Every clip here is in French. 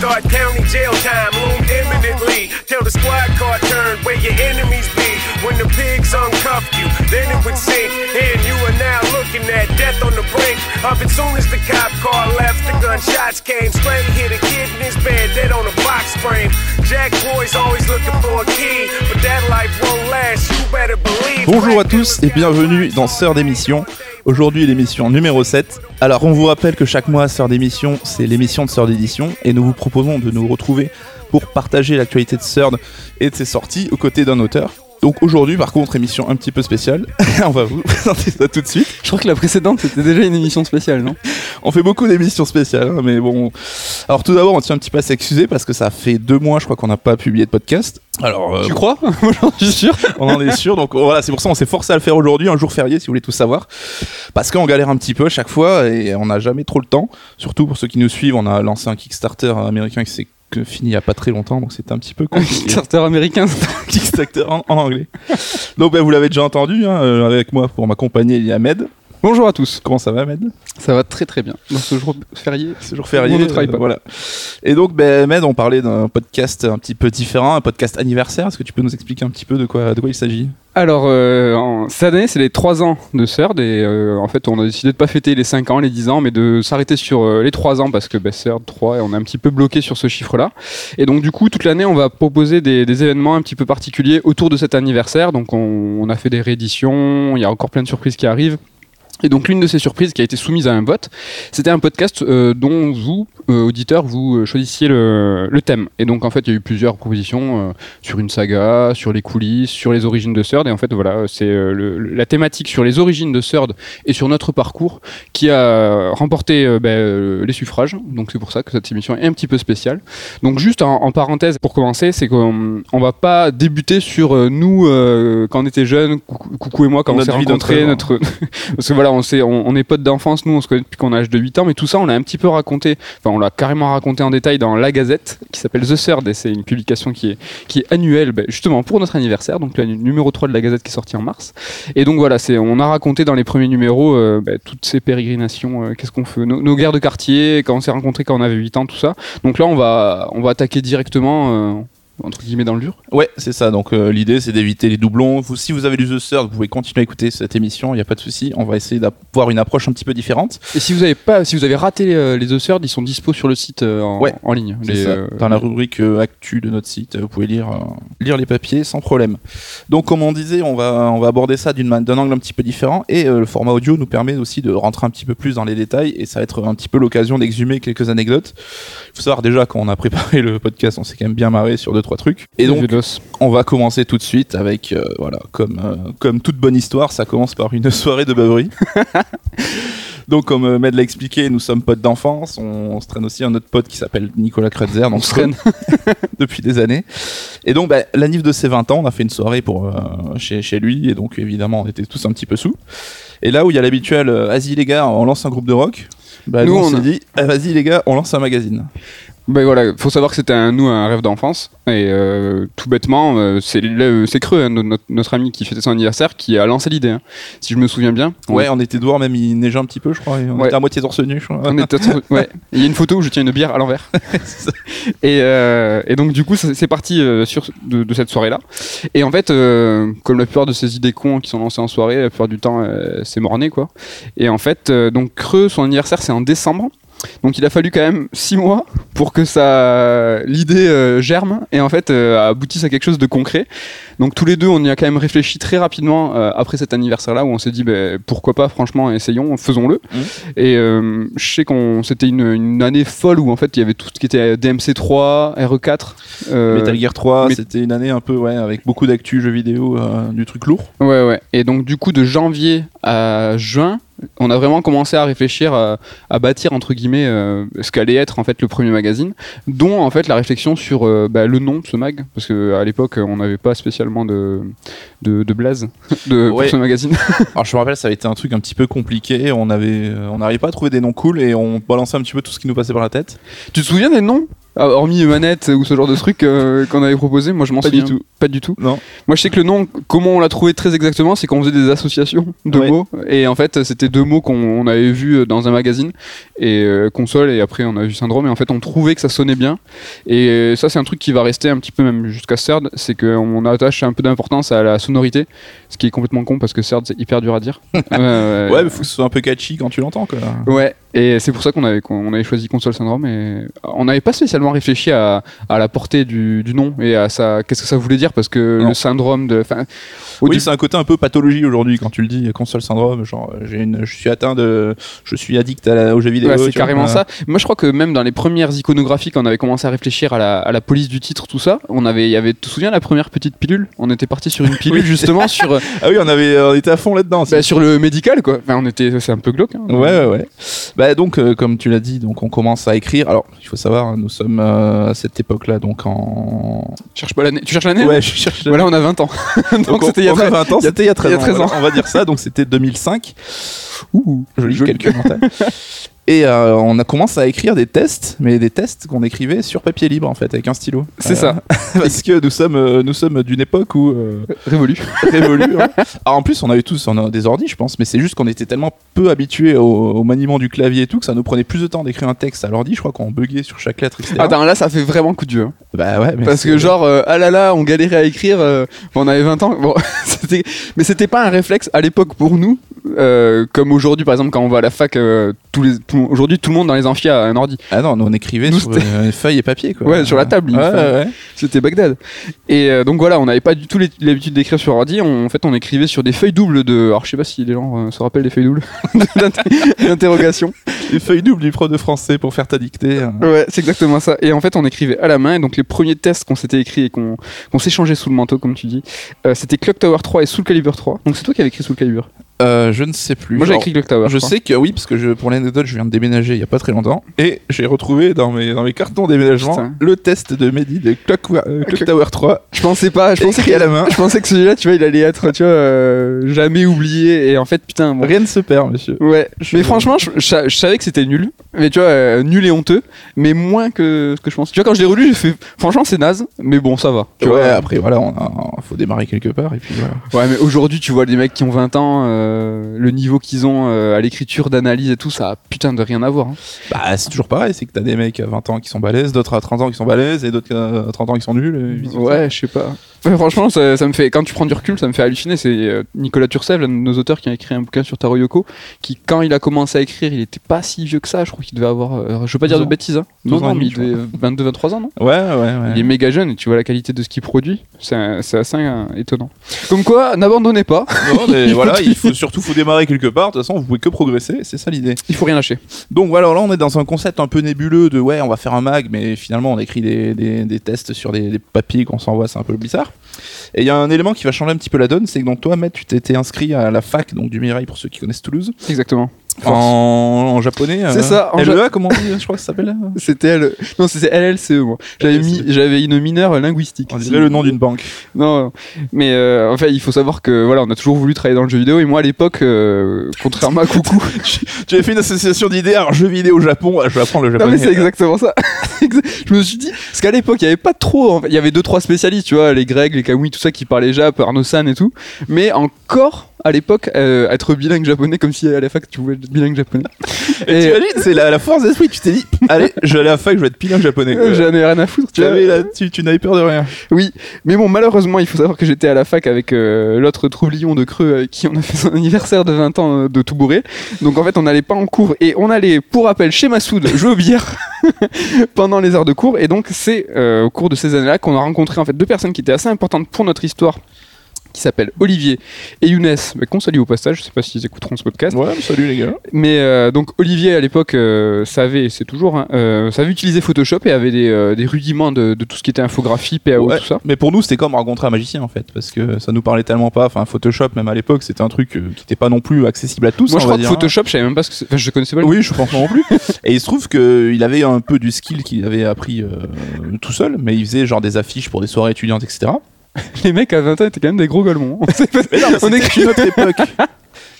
Thought county jail time loomed imminently. Till the squad car turned where your enemies be. When the pigs uncuffed you, then it would sink. And you are now looking at death on the brink of it. Soon as the cop car left, the gunshots came. Straight hit a kid in his bed, dead on a box frame. Jack boys always looking for a key, but that life won't last. You better believe. Bonjour à tous et bienvenue dans Sœur d'émission. Aujourd'hui l'émission numéro 7. Alors on vous rappelle que chaque mois Sœur d'émission c'est l'émission de Sœur d'édition et nous vous proposons de nous retrouver pour partager l'actualité de Sœur et de ses sorties aux côtés d'un auteur. Donc aujourd'hui par contre émission un petit peu spéciale, on va vous présenter ça tout de suite. Je crois que la précédente c'était déjà une émission spéciale, non? On fait beaucoup d'émissions spéciales, hein, mais bon. Alors tout d'abord on tient un petit peu à s'excuser parce que ça fait deux mois je crois qu'on n'a pas publié de podcast. Alors euh, Tu crois? Moi j'en suis sûr. on en est sûr. Donc voilà, c'est pour ça qu'on s'est forcé à le faire aujourd'hui, un jour férié, si vous voulez tout savoir. Parce qu'on galère un petit peu à chaque fois et on n'a jamais trop le temps. Surtout pour ceux qui nous suivent, on a lancé un Kickstarter américain qui s'est que fini il y a pas très longtemps, donc c'était un petit peu Un compliqué. Kickstarter américain. Kickstarter en, en anglais. Donc ben, vous l'avez déjà entendu, hein, euh, avec moi pour m'accompagner il y a Med. Bonjour à tous. Comment ça va Med Ça va très très bien. Dans ce jour férié. C'est jour férié. On ne travaille euh, pas. voilà. Et donc ben, Med, on parlait d'un podcast un petit peu différent, un podcast anniversaire. Est-ce que tu peux nous expliquer un petit peu de quoi, de quoi il s'agit? Alors, euh, en- cette année, c'est les 3 ans de CERD et euh, en fait, on a décidé de pas fêter les 5 ans, les 10 ans, mais de s'arrêter sur euh, les 3 ans parce que bah, CERD 3 et on est un petit peu bloqué sur ce chiffre-là. Et donc, du coup, toute l'année, on va proposer des, des événements un petit peu particuliers autour de cet anniversaire. Donc, on, on a fait des rééditions, il y a encore plein de surprises qui arrivent. Et donc l'une de ces surprises qui a été soumise à un vote, c'était un podcast euh, dont vous, euh, auditeurs, vous euh, choisissiez le, le thème. Et donc en fait, il y a eu plusieurs propositions euh, sur une saga, sur les coulisses, sur les origines de Third. Et en fait, voilà, c'est euh, la thématique sur les origines de Third et sur notre parcours qui a remporté euh, ben, les suffrages. Donc c'est pour ça que cette émission est un petit peu spéciale. Donc juste en, en parenthèse pour commencer, c'est qu'on on va pas débuter sur nous quand on était jeunes, coucou, coucou et moi quand Notre on s'est rencontrés, notre parce que voilà, on, on, on est potes d'enfance, nous on se connaît depuis qu'on a l'âge de 8 ans, mais tout ça on l'a un petit peu raconté, enfin on l'a carrément raconté en détail dans La Gazette, qui s'appelle The Third, et c'est une publication qui est, qui est annuelle, ben, justement pour notre anniversaire, donc le numéro 3 de La Gazette qui est sorti en mars. Et donc voilà, c'est, on a raconté dans les premiers numéros euh, ben, toutes ces pérégrinations, euh, qu'est-ce qu'on fait, nos, nos guerres de quartier, quand on s'est rencontrés quand on avait 8 ans, tout ça. Donc là on va, on va attaquer directement, euh, entre guillemets, dans le dur. Ouais, c'est ça. Donc euh, l'idée, c'est d'éviter les doublons. Vous, si vous avez lu The Third, vous pouvez continuer à écouter cette émission. Il n'y a pas de souci. On va essayer d'avoir une approche un petit peu différente. Et si vous avez pas, si vous avez raté euh, les The Third, ils sont dispo sur le site euh, en, Ouais, en ligne. C'est Les, ça. Dans la rubrique actu de notre site, vous pouvez lire, lire les papiers sans problème. Donc, comme on disait, on va, on va aborder ça d'un angle un petit peu différent. Et le format audio nous permet aussi de rentrer un petit peu plus dans les détails. Et ça va être un petit peu l'occasion d'exhumer quelques anecdotes. Il faut savoir déjà, quand on a préparé le podcast, on s'est quand même bien marré sur deux trois trucs. Et donc, on va commencer tout de suite avec, euh, voilà, comme, euh, comme toute bonne histoire, ça commence par une soirée de beuverie. Donc, comme euh, Med l'a expliqué, nous sommes potes d'enfance. On, on se traîne aussi un autre pote qui s'appelle Nicolas Kretzer. on se traîne. depuis des années. Et donc, bah, la nif de ses 20 ans, on a fait une soirée pour, chez, chez lui. Et donc, évidemment, on était tous un petit peu sous. Et là où il y a l'habituel, vas-y les gars, on lance un groupe de rock. Bah, nous, Nous, on, on s'est a- dit, ah, vas-y les gars, on lance un magazine. Ben voilà, faut savoir que c'était un, nous un rêve d'enfance et euh, tout bêtement, euh, c'est le- c'est creux, hein, notre, notre ami qui fêtait son anniversaire qui a lancé l'idée. hein. Si je me souviens bien. On- Ouais, on était dehors, même il neigeait un petit peu, je crois. et On Ouais. était à moitié torse nu, je crois. On était sur- ouais. Il y a une photo où je tiens une bière à l'envers. et, euh, et donc du coup, c'est parti euh, sur de, de cette soirée-là. Et en fait, euh, comme la plupart de ces idées cons qui sont lancées en soirée, la plupart du temps, euh, c'est morné quoi. Et en fait, euh, donc Creux, son anniversaire, c'est en décembre. Donc il a fallu quand même six mois pour que ça l'idée euh, germe et en fait euh, aboutisse à quelque chose de concret. Donc tous les deux, on y a quand même réfléchi très rapidement euh, après cet anniversaire-là où on s'est dit ben, pourquoi pas, franchement, essayons, faisons-le. Mhm. Et je sais qu'on c'était une, une année folle où en fait il y avait tout ce qui était DMC3, RE4. euh, Metal Gear 3, mais- c'était une année un peu, ouais, avec beaucoup d'actu jeux vidéo, du truc lourd. Ouais, ouais. Et donc, du coup, de janvier à juin, on a vraiment commencé à réfléchir à, à bâtir, entre guillemets, euh, ce qu'allait être en fait le premier magazine, dont en fait la réflexion sur euh, bah, le nom de ce mag, parce qu'à l'époque, on n'avait pas spécialement de, de, de blaze de, Ouais. pour ce magazine. Alors je me rappelle, ça avait été un truc un petit peu compliqué. On avait, euh, on n'arrivait pas à trouver des noms cool et on balançait un petit peu tout ce qui nous passait par la tête. tu te souviens des noms? Ah, hormis manette ou ce genre de truc euh, qu'on avait proposé, moi je m'en souviens du tout. pas du tout. Non. Moi je sais que le nom, comment on l'a trouvé très exactement, c'est qu'on faisait des associations de Ouais. mots et en fait c'était deux mots qu'on on avait vus dans un magazine et euh, console et après on a vu syndrome et en fait on trouvait que ça sonnait bien et ça c'est un truc qui va rester un petit peu même jusqu'à CERD, c'est qu'on attache un peu d'importance à la sonorité, ce qui est complètement con parce que CERD c'est hyper dur à dire. Euh, Ouais, mais faut que ce soit un peu catchy quand tu l'entends. Ouais, et c'est pour ça qu'on avait, qu'on avait choisi Console Syndrome et on n'avait pas spécialement réfléchi à, à la portée du, du nom et à ça, qu'est-ce que ça voulait dire parce que Non. le syndrome de. oui, c'est un côté un peu pathologie aujourd'hui quand tu le dis, console syndrome, genre j'ai une, je suis atteint de, je suis addict à la, aux jeux vidéo. Ouais, c'est vois. carrément ça. Moi, je crois que même dans les premières iconographies, quand on avait commencé à réfléchir à la, à la police du titre, tout ça, on avait, il y avait, tu te souviens la première petite pilule? On était parti sur une pilule Oui. justement sur, Ah oui, on avait, on était à fond là-dedans. bah, sur le médical, quoi. Enfin, on était, c'est un peu glauque. hein. Ouais, ouais, ouais. Bah donc, euh, comme tu l'as dit, donc on commence à écrire. Alors, il faut savoir, hein, nous sommes euh, à cette époque-là, donc en. Cherche pas l'année. Tu cherches l'année Ouais, je cherche. Voilà, on a 20 ans. Donc, Donc, c'était il y a on très- a 20 ans, c'était il y a 13 il y a ans. 13 ans. voilà, on va dire ça, donc c'était 2005. Ouh, Joli, joli. calcul mental. Et euh, on a commencé à écrire des tests, mais des tests qu'on écrivait sur papier libre en fait, avec un stylo. C'est Euh, ça. Parce que nous sommes, euh, nous sommes d'une époque où euh, Révolu. révolue. hein. Alors en plus, on avait tous on a des ordi, je pense, mais c'est juste qu'on était tellement peu habitués au, au maniement du clavier et tout que ça nous prenait plus de temps d'écrire un texte à l'ordi. Je crois qu'on buguait sur chaque lettre, etc. Attends, là, ça fait vraiment coup de vieux. hein. bah ouais, mais Parce que genre, ah là là, on galérait à écrire, on avait 20 ans, bon, mais c'était pas un réflexe à l'époque pour nous, euh, comme aujourd'hui par exemple quand on va à la fac, euh, aujourd'hui tout le monde dans les amphis a un ordi, Ah non, nous, on écrivait Nous, sur euh, feuilles et papier quoi. Ouais, sur la table, Ouais, ouais, c'était Bagdad. Et euh, donc voilà, on n'avait pas du tout l'habitude d'écrire sur ordi, on- en fait on écrivait sur des feuilles doubles de, alors je sais pas si les gens se rappellent des feuilles doubles d'inter- d'interrogation. Les feuilles doubles du prof de français pour faire ta dictée. hein. Ouais, c'est exactement ça. Et en fait, on écrivait à la main. Et donc, les premiers tests qu'on s'était écrits et qu'on s'échangeait sous le manteau, comme tu dis, c'était Clock Tower 3 et Soul Calibur 3. Donc, c'est toi qui avais écrit Soul Calibur. Euh, je ne sais plus. Moi, j'ai écrit Clock Tower. Je sais que oui, parce que je, pour l'anecdote, je viens de déménager il y a pas très longtemps et j'ai retrouvé dans mes, dans mes cartons déménagement Putain. le test de Mehdi de Clock, euh, Clock Tower 3 Je pensais pas. Je pensais à la main. Je pensais que celui-là, tu vois, il allait être, tu vois, euh, jamais oublié. Et en fait, putain, bon. Rien ne se perd, monsieur. Ouais, mais franchement, je, je- je savais que c'était nul, mais tu vois, euh, nul et honteux, mais moins que ce que je pense. Tu vois, quand je l'ai relu, j'ai fait, franchement, c'est naze, mais bon, ça va. Tu ouais, vois. après voilà, on a- faut démarrer quelque part et puis voilà. Ouais, mais aujourd'hui, tu vois des mecs qui ont 20 ans, euh, le niveau qu'ils ont euh, à l'écriture, d'analyse et tout, ça a putain de rien à voir. hein. Bah, c'est toujours pareil, c'est que t'as des mecs à 20 ans qui sont balèzes, d'autres à 30 ans qui sont balèzes et d'autres à 30 ans qui sont nuls. et vice versa. Ouais, je sais pas. Ouais, franchement, ça, ça me fait, quand tu prends du recul, ça me fait halluciner. C'est euh, Nicolas Turcel, l'un de nos auteurs, qui a écrit un bouquin sur Taro Yoko, qui, quand il a commencé à écrire, il était pas si vieux que ça. Je crois qu'il devait avoir, euh, je veux pas dire 12 de bêtises, hein. 12 Non, mais il devait 22, 23 ans, non? Ouais, ouais, ouais. Il est méga jeune et tu vois la qualité de ce qu'il produit. C'est assez euh, étonnant. Comme quoi, n'abandonnez pas. Non, mais voilà, il faut surtout faut démarrer quelque part. De toute façon, vous pouvez que progresser, c'est ça l'idée. Il faut rien lâcher. Donc voilà, là on est dans un concept un peu nébuleux de ouais, on va faire un mag, mais finalement on écrit des, des, des tests sur des, des papiers qu'on s'envoie, c'est un peu bizarre. Et il y a un élément qui va changer un petit peu la donne, c'est que donc toi, Matt, tu t'étais inscrit à la fac donc du Mirail pour ceux qui connaissent Toulouse, Exactement. en, en japonais. C'est euh, ça, en LEA, comment on dit, je crois que ça s'appelle C'était elle. Non, c'était LLCE, moi. J'avais mis, j'avais une mineure linguistique. On dirait le nom d'une banque. Non, non. mais euh, en fait, il faut savoir que voilà, on a toujours voulu travailler dans le jeu vidéo et moi à l'époque, euh, contrairement à Coucou, tu avais fait une association d'idées, alors jeux vidéo au Japon, je vais apprendre le non japonais. mais c'est exactement ça. je me suis dit parce qu'à l'époque il y avait pas trop, il y avait deux trois spécialistes, tu vois, les Grecs, les Kamui, tout ça qui parlaient Jap, Arno-san et tout, mais encore à l'époque euh, être bilingue japonais comme si à la fac tu voulais être bilingue japonais. Et t'imagines, c'est la, la force d'esprit, tu t'es dit, allez, je vais aller à la fac, je vais être bilingue japonais. euh, j'en ai rien à foutre, tu avais la- tu, tu n'avais peur de rien. Oui, mais bon, malheureusement, il faut savoir que j'étais à la fac avec euh, l'autre troublion de Creux avec qui on a fait son anniversaire de 20 ans euh, de tout bourré. Donc en fait, on n'allait pas en cours et on allait, pour rappel, chez Massoud jouer au billard pendant les heures de cours. Et donc, c'est euh, au cours de ces années-là qu'on a rencontré en fait deux personnes qui étaient assez importantes pour notre histoire qui s'appellent Olivier et Younes, mais qu'on salue au passage, je sais pas s'ils écouteront ce podcast. Ouais, salut les gars. Mais euh, donc Olivier à l'époque euh, savait, c'est toujours, hein, euh, savait utiliser Photoshop et avait des, euh, des rudiments de, de tout ce qui était infographie, PAO, Ouais, tout ça. Mais pour nous, c'était comme rencontrer un magicien en fait, parce que ça nous parlait tellement pas. Enfin, Photoshop, même à l'époque, c'était un truc qui n'était pas non plus accessible à tous. Moi, je crois que dire, Photoshop, je savais même pas ce que. Enfin, je connaissais pas hein. Oui, je pense pas non plus. Et il se trouve qu'il avait un peu du skill qu'il avait appris tout seul, mais il faisait genre des affiches pour des soirées étudiantes, etc. Les mecs à 20 ans étaient quand même des gros golemons. Mais non, On écrit- une autre époque.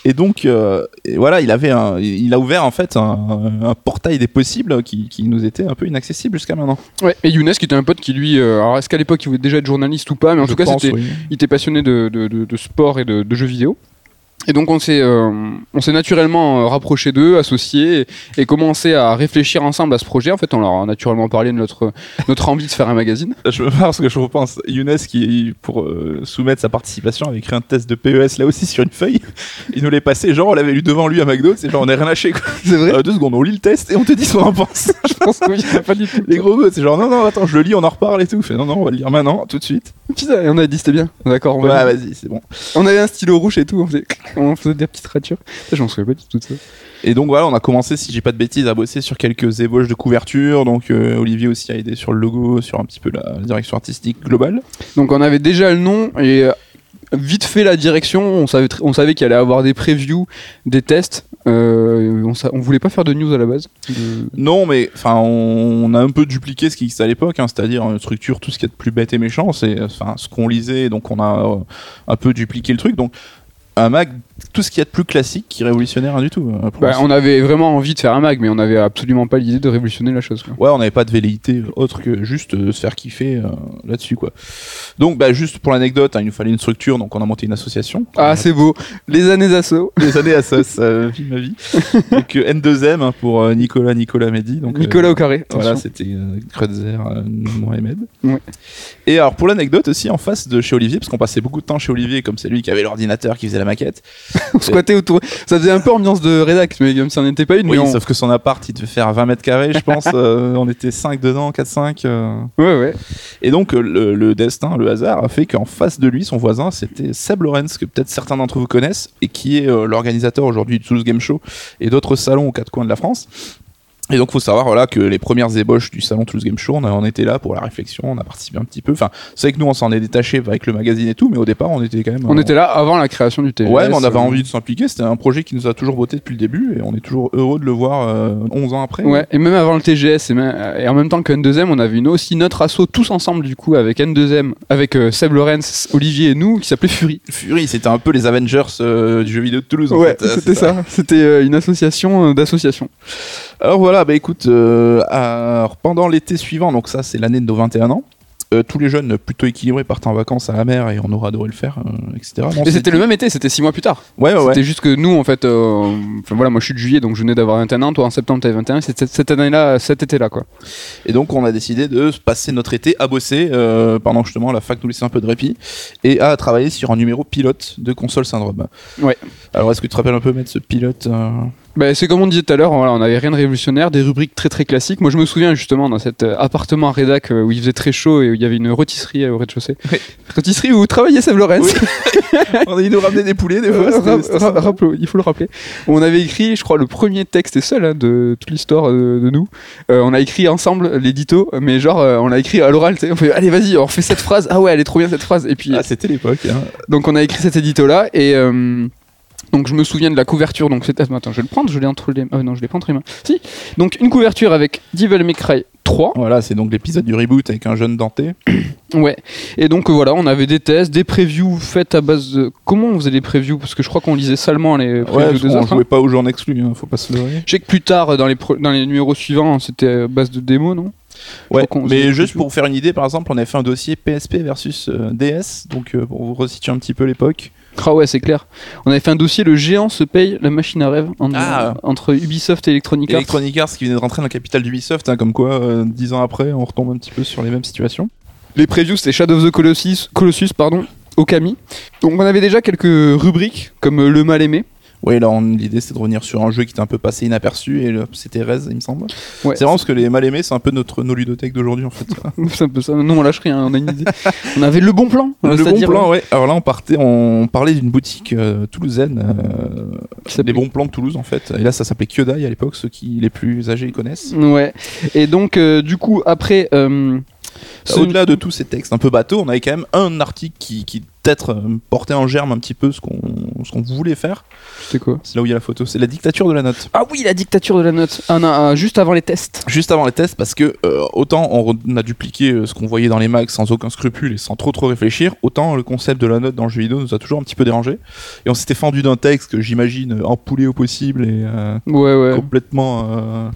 Et donc, euh, et voilà, il avait un, il a ouvert en fait un, un portail des possibles qui, qui nous était un peu inaccessible jusqu'à maintenant. Ouais. Et Younes, qui était un pote qui lui, euh, alors est-ce qu'à l'époque il voulait déjà être journaliste ou pas, mais en Je tout cas pense, c'était, oui. il était passionné de, de, de- de sport et de, de jeux vidéo. Et donc on s'est, euh, on s'est naturellement euh, rapproché d'eux, associés, et, et commencé à réfléchir ensemble à ce projet. En fait, on leur a naturellement parlé de notre, notre envie de faire un magazine. Je me parce que je repense Younes qui, pour euh, soumettre sa participation, avait écrit un test de PES là aussi sur une feuille. Il nous l'est passé, genre on l'avait lu devant lui à McDo, c'est genre on est rien lâché quoi. C'est vrai Euh, deux secondes, on lit le test et on te dit ce qu'on en pense. Je pense n'y a pas du tout. Les gros mots, c'est genre non, non, attends, je le lis, on en reparle et tout. Fait non, non, on va le lire maintenant, tout de suite. Putain, et on a dit c'était bien. D'accord, on, Ouais, va vas-y, c'est bon. on avait un stylo rouge et tout, on faisait, on faisait des petites ratures. Ça, Je m'en souviens pas du tout de ça. Et donc voilà, on a commencé, si j'ai pas de bêtises, à bosser sur quelques ébauches de couverture. Donc euh, Olivier aussi a aidé sur le logo, sur un petit peu la direction artistique globale. Donc on avait déjà le nom et euh, vite fait la direction. On savait, tr- on savait qu'il allait avoir des previews, des tests. Euh, on, on voulait pas faire de news à la base. De- Non, mais enfin, on, on a un peu dupliqué ce qui existait à l'époque, hein, c'est-à-dire une structure, tout ce qui est de plus bête et méchant, c'est enfin ce qu'on lisait, donc on a un peu dupliqué le truc. Donc un mag, tout ce qui est de plus classique, qui révolutionnaire rien du tout. euh, pour Bah, on avait vraiment envie de faire un mag, mais on avait absolument pas l'idée de révolutionner la chose. quoi. Ouais, on n'avait pas de velléité autre que juste euh, se faire kiffer euh, là-dessus, quoi. Donc, bah, juste pour l'anecdote, hein, il nous fallait une structure, donc on a monté une association. Ah, c'est beau. Les années d'assaut. les années ça, ça vie ma vie. Donc euh, N2M hein, pour euh, Nicolas, Nicolas Mehdi. Donc, euh, Nicolas au carré. Voilà, c'était euh, Kreutzer, euh, Mohamed. Ouais. Et alors pour l'anecdote aussi en face de chez Olivier, parce qu'on passait beaucoup de temps chez Olivier, comme c'est lui qui avait l'ordinateur, qui faisait la maquette. on squattait autour. Ça faisait un peu ambiance de rédac, mais comme si on n'était pas une. Oui, mais on- sauf que son appart, il devait faire 20 mètres carrés, je pense. euh, on était 5 dedans, 4-5. euh. Ouais, ouais. Et donc euh, le, le destin, le hasard a fait qu'en face de lui, son voisin, c'était Seb Lorenz, que peut-être certains d'entre vous connaissent, et qui est euh, l'organisateur aujourd'hui du Toulouse Game Show et d'autres salons aux quatre coins de la France. Et donc, faut savoir voilà que les premières ébauches du salon Toulouse Game Show, on, a- on était là pour la réflexion, on a participé un petit peu. Enfin, c'est vrai que nous, on s'en est détaché avec le magazine et tout, mais au départ, on était quand même. On euh, était là avant la création du TGS. Ouais, mais on avait euh, envie de s'impliquer. C'était un projet qui nous a toujours botté depuis le début, et on est toujours heureux de le voir euh, 11 ans après. Ouais, et même avant le TGS, et, même- et en même temps que N2M, on avait une aussi notre assaut tous ensemble du coup avec N2M, avec euh, Seb Lorenz, Olivier et nous, qui s'appelait Fury. Fury, c'était un peu les Avengers du jeu vidéo de Toulouse. en Ouais, fait. Euh, c'était ça. C'était euh, une association d'associations. Alors voilà, bah écoute, euh, alors, pendant l'été suivant, donc ça c'est l'année de nos 21 ans, euh, tous les jeunes plutôt équilibrés partent en vacances à la mer et on aura adoré le faire, euh, etc. Mais c'était le même été, c'était six mois plus tard. Ouais, ouais, ouais. C'était juste que nous, en fait, euh, enfin voilà, moi je suis de juillet, donc je venais d'avoir 21 ans. Toi en septembre, t'avais 21. C'était cette année-là, cet été-là, quoi. Et donc on a décidé de passer notre été à bosser pendant justement la fac nous laissait un peu de répit et à travailler sur un numéro pilote de console syndrome. Ouais. Alors est-ce que tu te rappelles un peu mettre ce pilote Bah, c'est comme on disait tout à l'heure, voilà, on n'avait rien de révolutionnaire, des rubriques très très classiques. Moi je me souviens justement dans cet euh, appartement à rédac euh, où il faisait très chaud et où il y avait une rôtisserie euh, au rez-de-chaussée. Ouais. Rôtisserie où travaillait Seb Lorenz. Il nous ramenait des poulets des fois. Euh, il faut le rappeler. On avait écrit, je crois, le premier texte et seul hein, de toute l'histoire de nous. Euh, on a écrit ensemble l'édito, mais genre, euh, on l'a écrit à l'oral. On fait, allez, vas-y, on refait cette phrase. Ah ouais, elle est trop bien cette phrase. Et puis, Ah, c'était l'époque. hein. donc, on a écrit cet édito là et. Euh, donc je me souviens de la couverture, donc c'était... Attends, je vais le prendre, je l'ai entre les... Oh non, je l'ai pas entre les mains. Si Donc une couverture avec Devil May Cry 3. Voilà, c'est donc l'épisode du reboot avec un jeune Danté. Ouais. Et donc euh, voilà, on avait des tests, des previews faites à base de... Comment on faisait les previews? Parce que je crois qu'on lisait seulement les previews Ouais, des on autres. hein. jouait pas aux jeux en exclu, hein, faut pas se leurrer. Je sais que plus tard, dans les, pro- dans les numéros suivants, c'était à base de démos, non? Ouais, mais juste pour vous faire une idée, par exemple, on a fait un dossier PSP versus euh, DS, donc euh, pour vous resituer un petit peu l'époque. Ah ouais, c'est clair. On avait fait un dossier, le géant se paye la machine à rêve en- Ah. entre Ubisoft et Electronic Arts. Electronic Arts qui venait de rentrer dans la capitale d'Ubisoft, hein, comme quoi, euh, dix ans après, on retombe un petit peu sur les mêmes situations. Les previews, c'était Shadow of the Colossus, Colossus pardon, Okami. Donc on avait déjà quelques rubriques, comme euh, Le Mal Oui, là, on- l'idée c'était de revenir sur un jeu qui était un peu passé inaperçu, et c'était Rez, il me semble. Ouais. C'est vraiment parce que les mal aimés, c'est un peu notre, nos ludothèques d'aujourd'hui, en fait. c'est un peu ça. Non, on lâche rien, on a une idée. on avait le bon plan. le bon plan, ouais. Alors là, on partait, on parlait d'une boutique euh, toulousaine, euh, des bons plans de Toulouse, en fait. Et là, ça s'appelait Kyodai à l'époque, ceux qui les plus âgés connaissent. Ouais. Et donc, euh, du coup, après. Au-delà de tous ces textes un peu bateaux, on avait quand même un article qui, qui peut-être euh, porté en germe un petit peu ce qu'on voulait faire. C'était quoi C'est là où il y a la photo. C'est la dictature de la note. Ah oui, la dictature de la note. Ah, non, ah, juste avant les tests. Juste avant les tests, parce que euh, autant on, a dupliqué euh, ce qu'on voyait dans les mags sans aucun scrupule et sans trop trop réfléchir, autant le concept de la note dans le jeu vidéo nous a toujours un petit peu dérangé. Et on s'était fendu d'un texte que j'imagine empoulé au possible et euh, Ouais, ouais. complètement euh,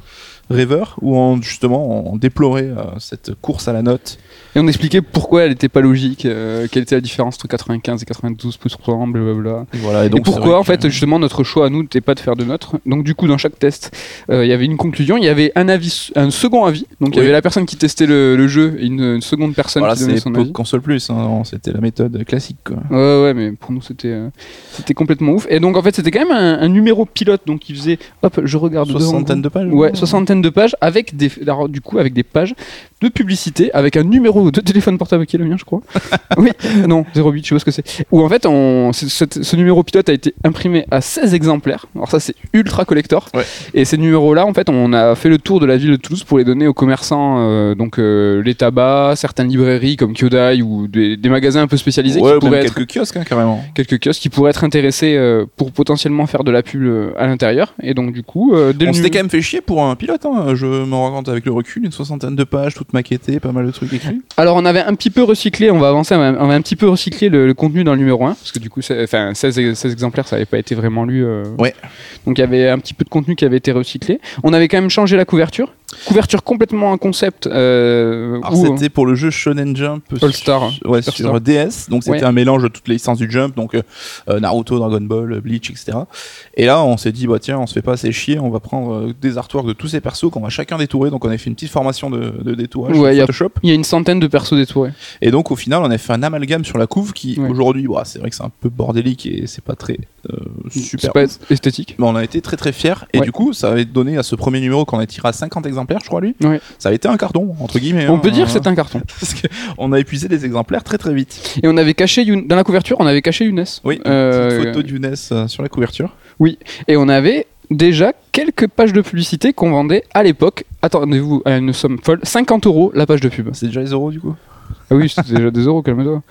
rêveur, où on justement on déplorait euh, cette course à la note. Et on expliquait pourquoi elle était pas logique, euh, quelle était la différence entre 95 et 92%, blablabla. Et voilà. Et Et, donc c'est pourquoi, en que- fait, justement, notre choix à nous n'était pas de faire de notes. Donc, du coup, dans chaque test, euh, il y avait une conclusion, il y avait un avis, un second avis. Donc, il y avait la personne qui testait le, le jeu et une, une seconde personne Voilà, qui donnait son avis. console plus, hein, c'était la méthode classique. Quoi. Ouais, ouais, mais pour nous, c'était euh, c'était complètement ouf. Et donc, en fait, c'était quand même un, un numéro pilote. Donc, qui faisait, hop, je regarde Soixantaine de pages. Ouais, soixantaine de pages avec des, alors, du coup, avec des pages de publicité, avec un numéro de téléphone portable qui est le mien, je crois. oui, non, 08, je sais pas ce que c'est. Où en fait, on, ce numéro pilote a été imprimé à 16 exemplaires. Alors ça, c'est ultra collector. Ouais. Et ces numéros-là, en fait, on a fait le tour de la ville de Toulouse pour les donner aux commerçants, euh, donc euh, les tabacs, certaines librairies comme Kyodai ou des, des magasins un peu spécialisés Ouais, qui pourraient même être quelques kiosques hein, carrément. quelques kiosques qui pourraient être intéressés euh, pour potentiellement faire de la pub à l'intérieur. Et donc, du coup, dès On s'était quand même fait chier pour un pilote, hein. je me rends compte avec le recul, une soixantaine de pages, toutes maquettées, pas mal de trucs écrits. Alors on avait un petit peu recyclé, on va avancer, on va, on va un petit peu recycler le, le contenu dans le numéro 1, parce que du coup, enfin, 16, ex- 16 exemplaires, ça n'avait pas été vraiment lu. euh. Ouais. Donc il y avait un petit peu de contenu qui avait été recyclé. On avait quand même changé la couverture. Couverture complètement un concept. Euh, c'était pour le jeu Shonen Jump All Star, ouais, sur. DS, donc c'était Ouais. un mélange de toutes les licences du Jump, donc euh, euh, Naruto, Dragon Ball, Bleach, etc. Et là on s'est dit bah tiens on se fait pas assez chier, on va prendre des artworks de tous ces persos qu'on va chacun détourer, donc on a fait une petite formation de, de détourage Ouais, sur Photoshop. il y a une centaine de persos détourés. Et donc au final on a fait un amalgame sur la couve qui aujourd'hui bah, c'est vrai que c'est un peu bordélique et c'est pas très euh, super. Pas esthétique. Mais on a été très très fiers et du coup ça avait donné à ce premier numéro qu'on a tiré à 50 exemplaires je crois lui Ouais. ça avait été un carton entre guillemets On hein, peut dire que c'est un carton. parce qu'on a épuisé des exemplaires très très vite Et on avait caché dans la couverture, on avait caché Younes. oui Euh, une petite photo d'Younes euh, sur la couverture Et on avait déjà quelques pages de publicité qu'on vendait à l'époque. Attendez-vous, à une somme folle, 50 euros la page de pub. c'est déjà les euros du coup? Ah oui, c'était déjà des euros, calme-toi.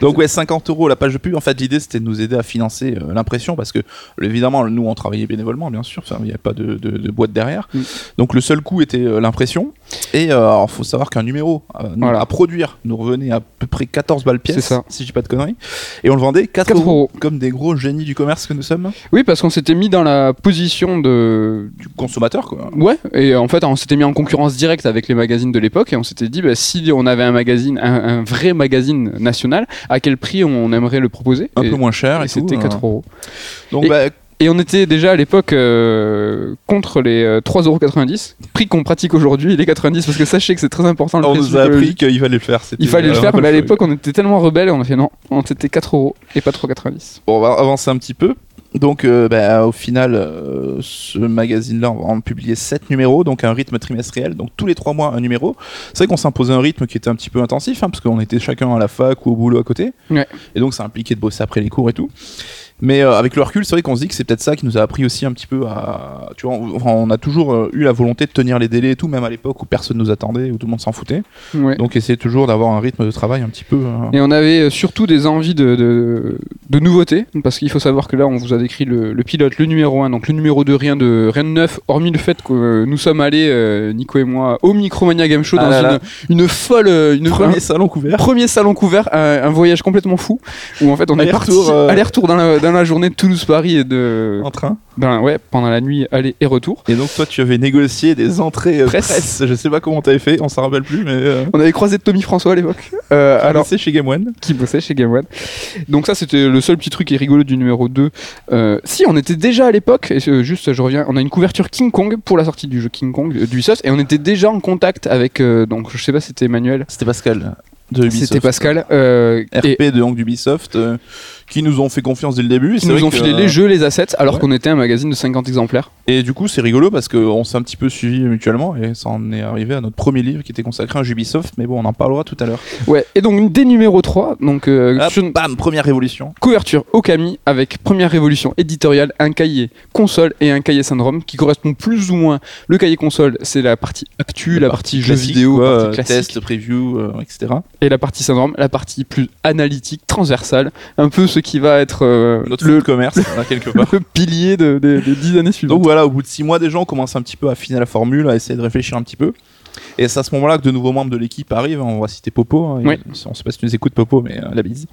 donc ouais 50 euros la page de pub en fait l'idée c'était de nous aider à financer euh, l'impression parce que évidemment nous on travaillait bénévolement bien sûr il n'y avait pas de, de- de boîte derrière Mm. donc le seul coût était euh, l'impression et euh, alors faut savoir qu'un numéro euh, Voilà. à produire nous revenait à peu près 14 balles pièce ça. si je dis pas de conneries et on le vendait 4, 4 euros, euros. comme des gros génies du commerce que nous sommes Oui, parce qu'on s'était mis dans la position de. du consommateur quoi Ouais, et en fait, on s'était mis en concurrence directe avec les magazines de l'époque, et on s'était dit, bah, si on avait un magazine, un, un vrai magazine national, à quel prix on aimerait le proposer? Un Et- peu moins cher et, et c'était tout, 4 hein. euros. donc Et- bah, Et on était déjà à l'époque euh, contre les euh, 3,90€, prix qu'on pratique aujourd'hui, les 90, parce que sachez que c'est très important le on nous a appris qu'il fallait le faire c'était Il fallait le faire, mais à l'époque on était tellement rebelles on a fait non, on c'était 4 euros et pas 3,90. Bon, on va avancer un petit peu. Donc, euh, bah, au final, euh, ce magazine-là, on va en publier 7 numéros, donc un rythme trimestriel, donc tous les 3 mois un numéro. C'est vrai qu'on s'imposait un rythme qui était un petit peu intensif, hein, parce qu'on était chacun à la fac ou au boulot à côté. Ouais. Et donc, ça impliquait de bosser après les cours et tout. Mais euh, avec le recul, c'est vrai qu'on se dit que c'est peut-être ça qui nous a appris aussi un petit peu à. Tu vois, on, enfin, on a toujours euh, eu la volonté de tenir les délais et tout, même à l'époque où personne nous attendait, où tout le monde s'en foutait. Ouais. Donc, essayer toujours d'avoir un rythme de travail un petit peu. euh, Et on avait surtout des envies de, de, de nouveautés, parce qu'il faut savoir que là on vous a décrit le, le pilote, le numéro 1, donc le numéro 2, rien de, rien de neuf, hormis le fait que nous sommes allés, Nico et moi, au Micromania Game Show Ah dans là là. Une, folle. Une, Premier un- salon couvert. Premier salon couvert, un, un voyage complètement fou, où en fait on est parti Aller-retour, aller-retour dans la, dans la journée de Toulouse-Paris et de. En train. dans- ouais, pendant la nuit, aller et retour. Et donc toi tu avais négocié des entrées euh, Presse. presse. Je sais pas comment t'avais fait, on s'en rappelle plus, mais euh, On avait croisé Tommy François à l'époque. Euh, alors alors, c'est chez Game One. qui bossait chez Game One. Donc ça c'était le seul petit truc qui est rigolo du numéro 2. Euh, si on était déjà à l'époque, juste je reviens, on a une couverture King Kong pour la sortie du jeu King Kong euh, d'Ubisoft et on était déjà en contact avec euh, donc je sais pas si c'était Emmanuel, C'était Pascal c'était Pascal euh, et RP de donc d'Ubisoft euh, qui nous ont fait confiance dès le début. Et c'est nous vrai ont que, filé euh, les jeux, les assets, alors ouais. qu'on était un magazine de 50 exemplaires. Et du coup, c'est rigolo parce qu'on s'est un petit peu suivi mutuellement et ça en est arrivé à notre premier livre qui était consacré à Ubisoft. Mais bon, on en parlera tout à l'heure. Ouais, et donc dès numéro 3, donc euh, bam, première révolution. couverture Okami avec première révolution éditoriale, un cahier console et un cahier syndrome qui correspond plus ou moins. Le cahier console, c'est la partie actu, la partie jeux classique, vidéo, quoi, partie euh, classique. test, preview, euh, etc. Et la partie syndrome, la partie plus analytique, transversale, un peu ce qui va être euh, Notre le, commerce, là, quelque part. le pilier de- de- des dix années suivantes. Donc voilà, au bout de six mois, déjà, on commence un petit peu à affiner la formule, à essayer de réfléchir un petit peu. Et c'est à ce moment-là que de nouveaux membres de l'équipe arrivent. On va citer Popo. hein, Oui. On sait pas si tu nous écoutes, Popo, mais euh, la bise.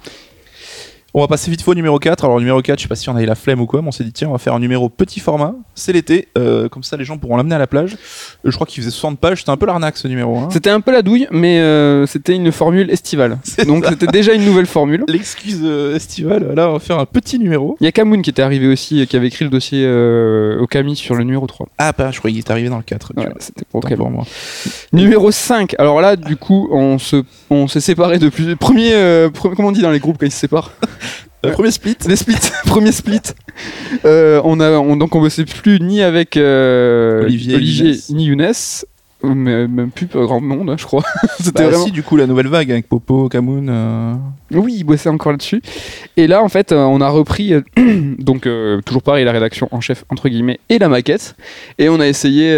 On va passer vite fois au numéro 4. Alors, numéro 4, je sais pas si on a eu la flemme ou quoi, mais on s'est dit, tiens, on va faire un numéro petit format. C'est l'été. euh, comme ça, les gens pourront l'amener à la plage. Je crois qu'il faisait 60 pages. C'était un peu l'arnaque, ce numéro. hein. C'était un peu la douille, mais euh, c'était une formule estivale. Donc c'était déjà une nouvelle formule. L'excuse euh, estivale. Là, on va faire un petit numéro. Il y a Kamoun qui était arrivé aussi, euh, qui avait écrit le dossier euh, Okami sur le numéro 3. Ah, pas, je croyais qu'il était arrivé dans le 4. tu Ouais, c'était pour pour moi. Numéro 5. Alors là, du coup, on se, on s'est séparés depuis. Premier, euh, pre- comment on dit dans les groupes quand ils se séparent? Euh, premier split. Les splits. premier split. Euh, on a, on, donc on bossait plus ni avec euh, Olivier Younes. ni Younes. Mais même plus grand monde, hein, je crois. C'était Bah, vraiment. si, du coup, la nouvelle vague avec Popo, Kamoun. euh, Oui, il bossait encore là-dessus. Et là, en fait, on a repris, donc toujours pareil, la rédaction en chef, entre guillemets, et la maquette. Et on a essayé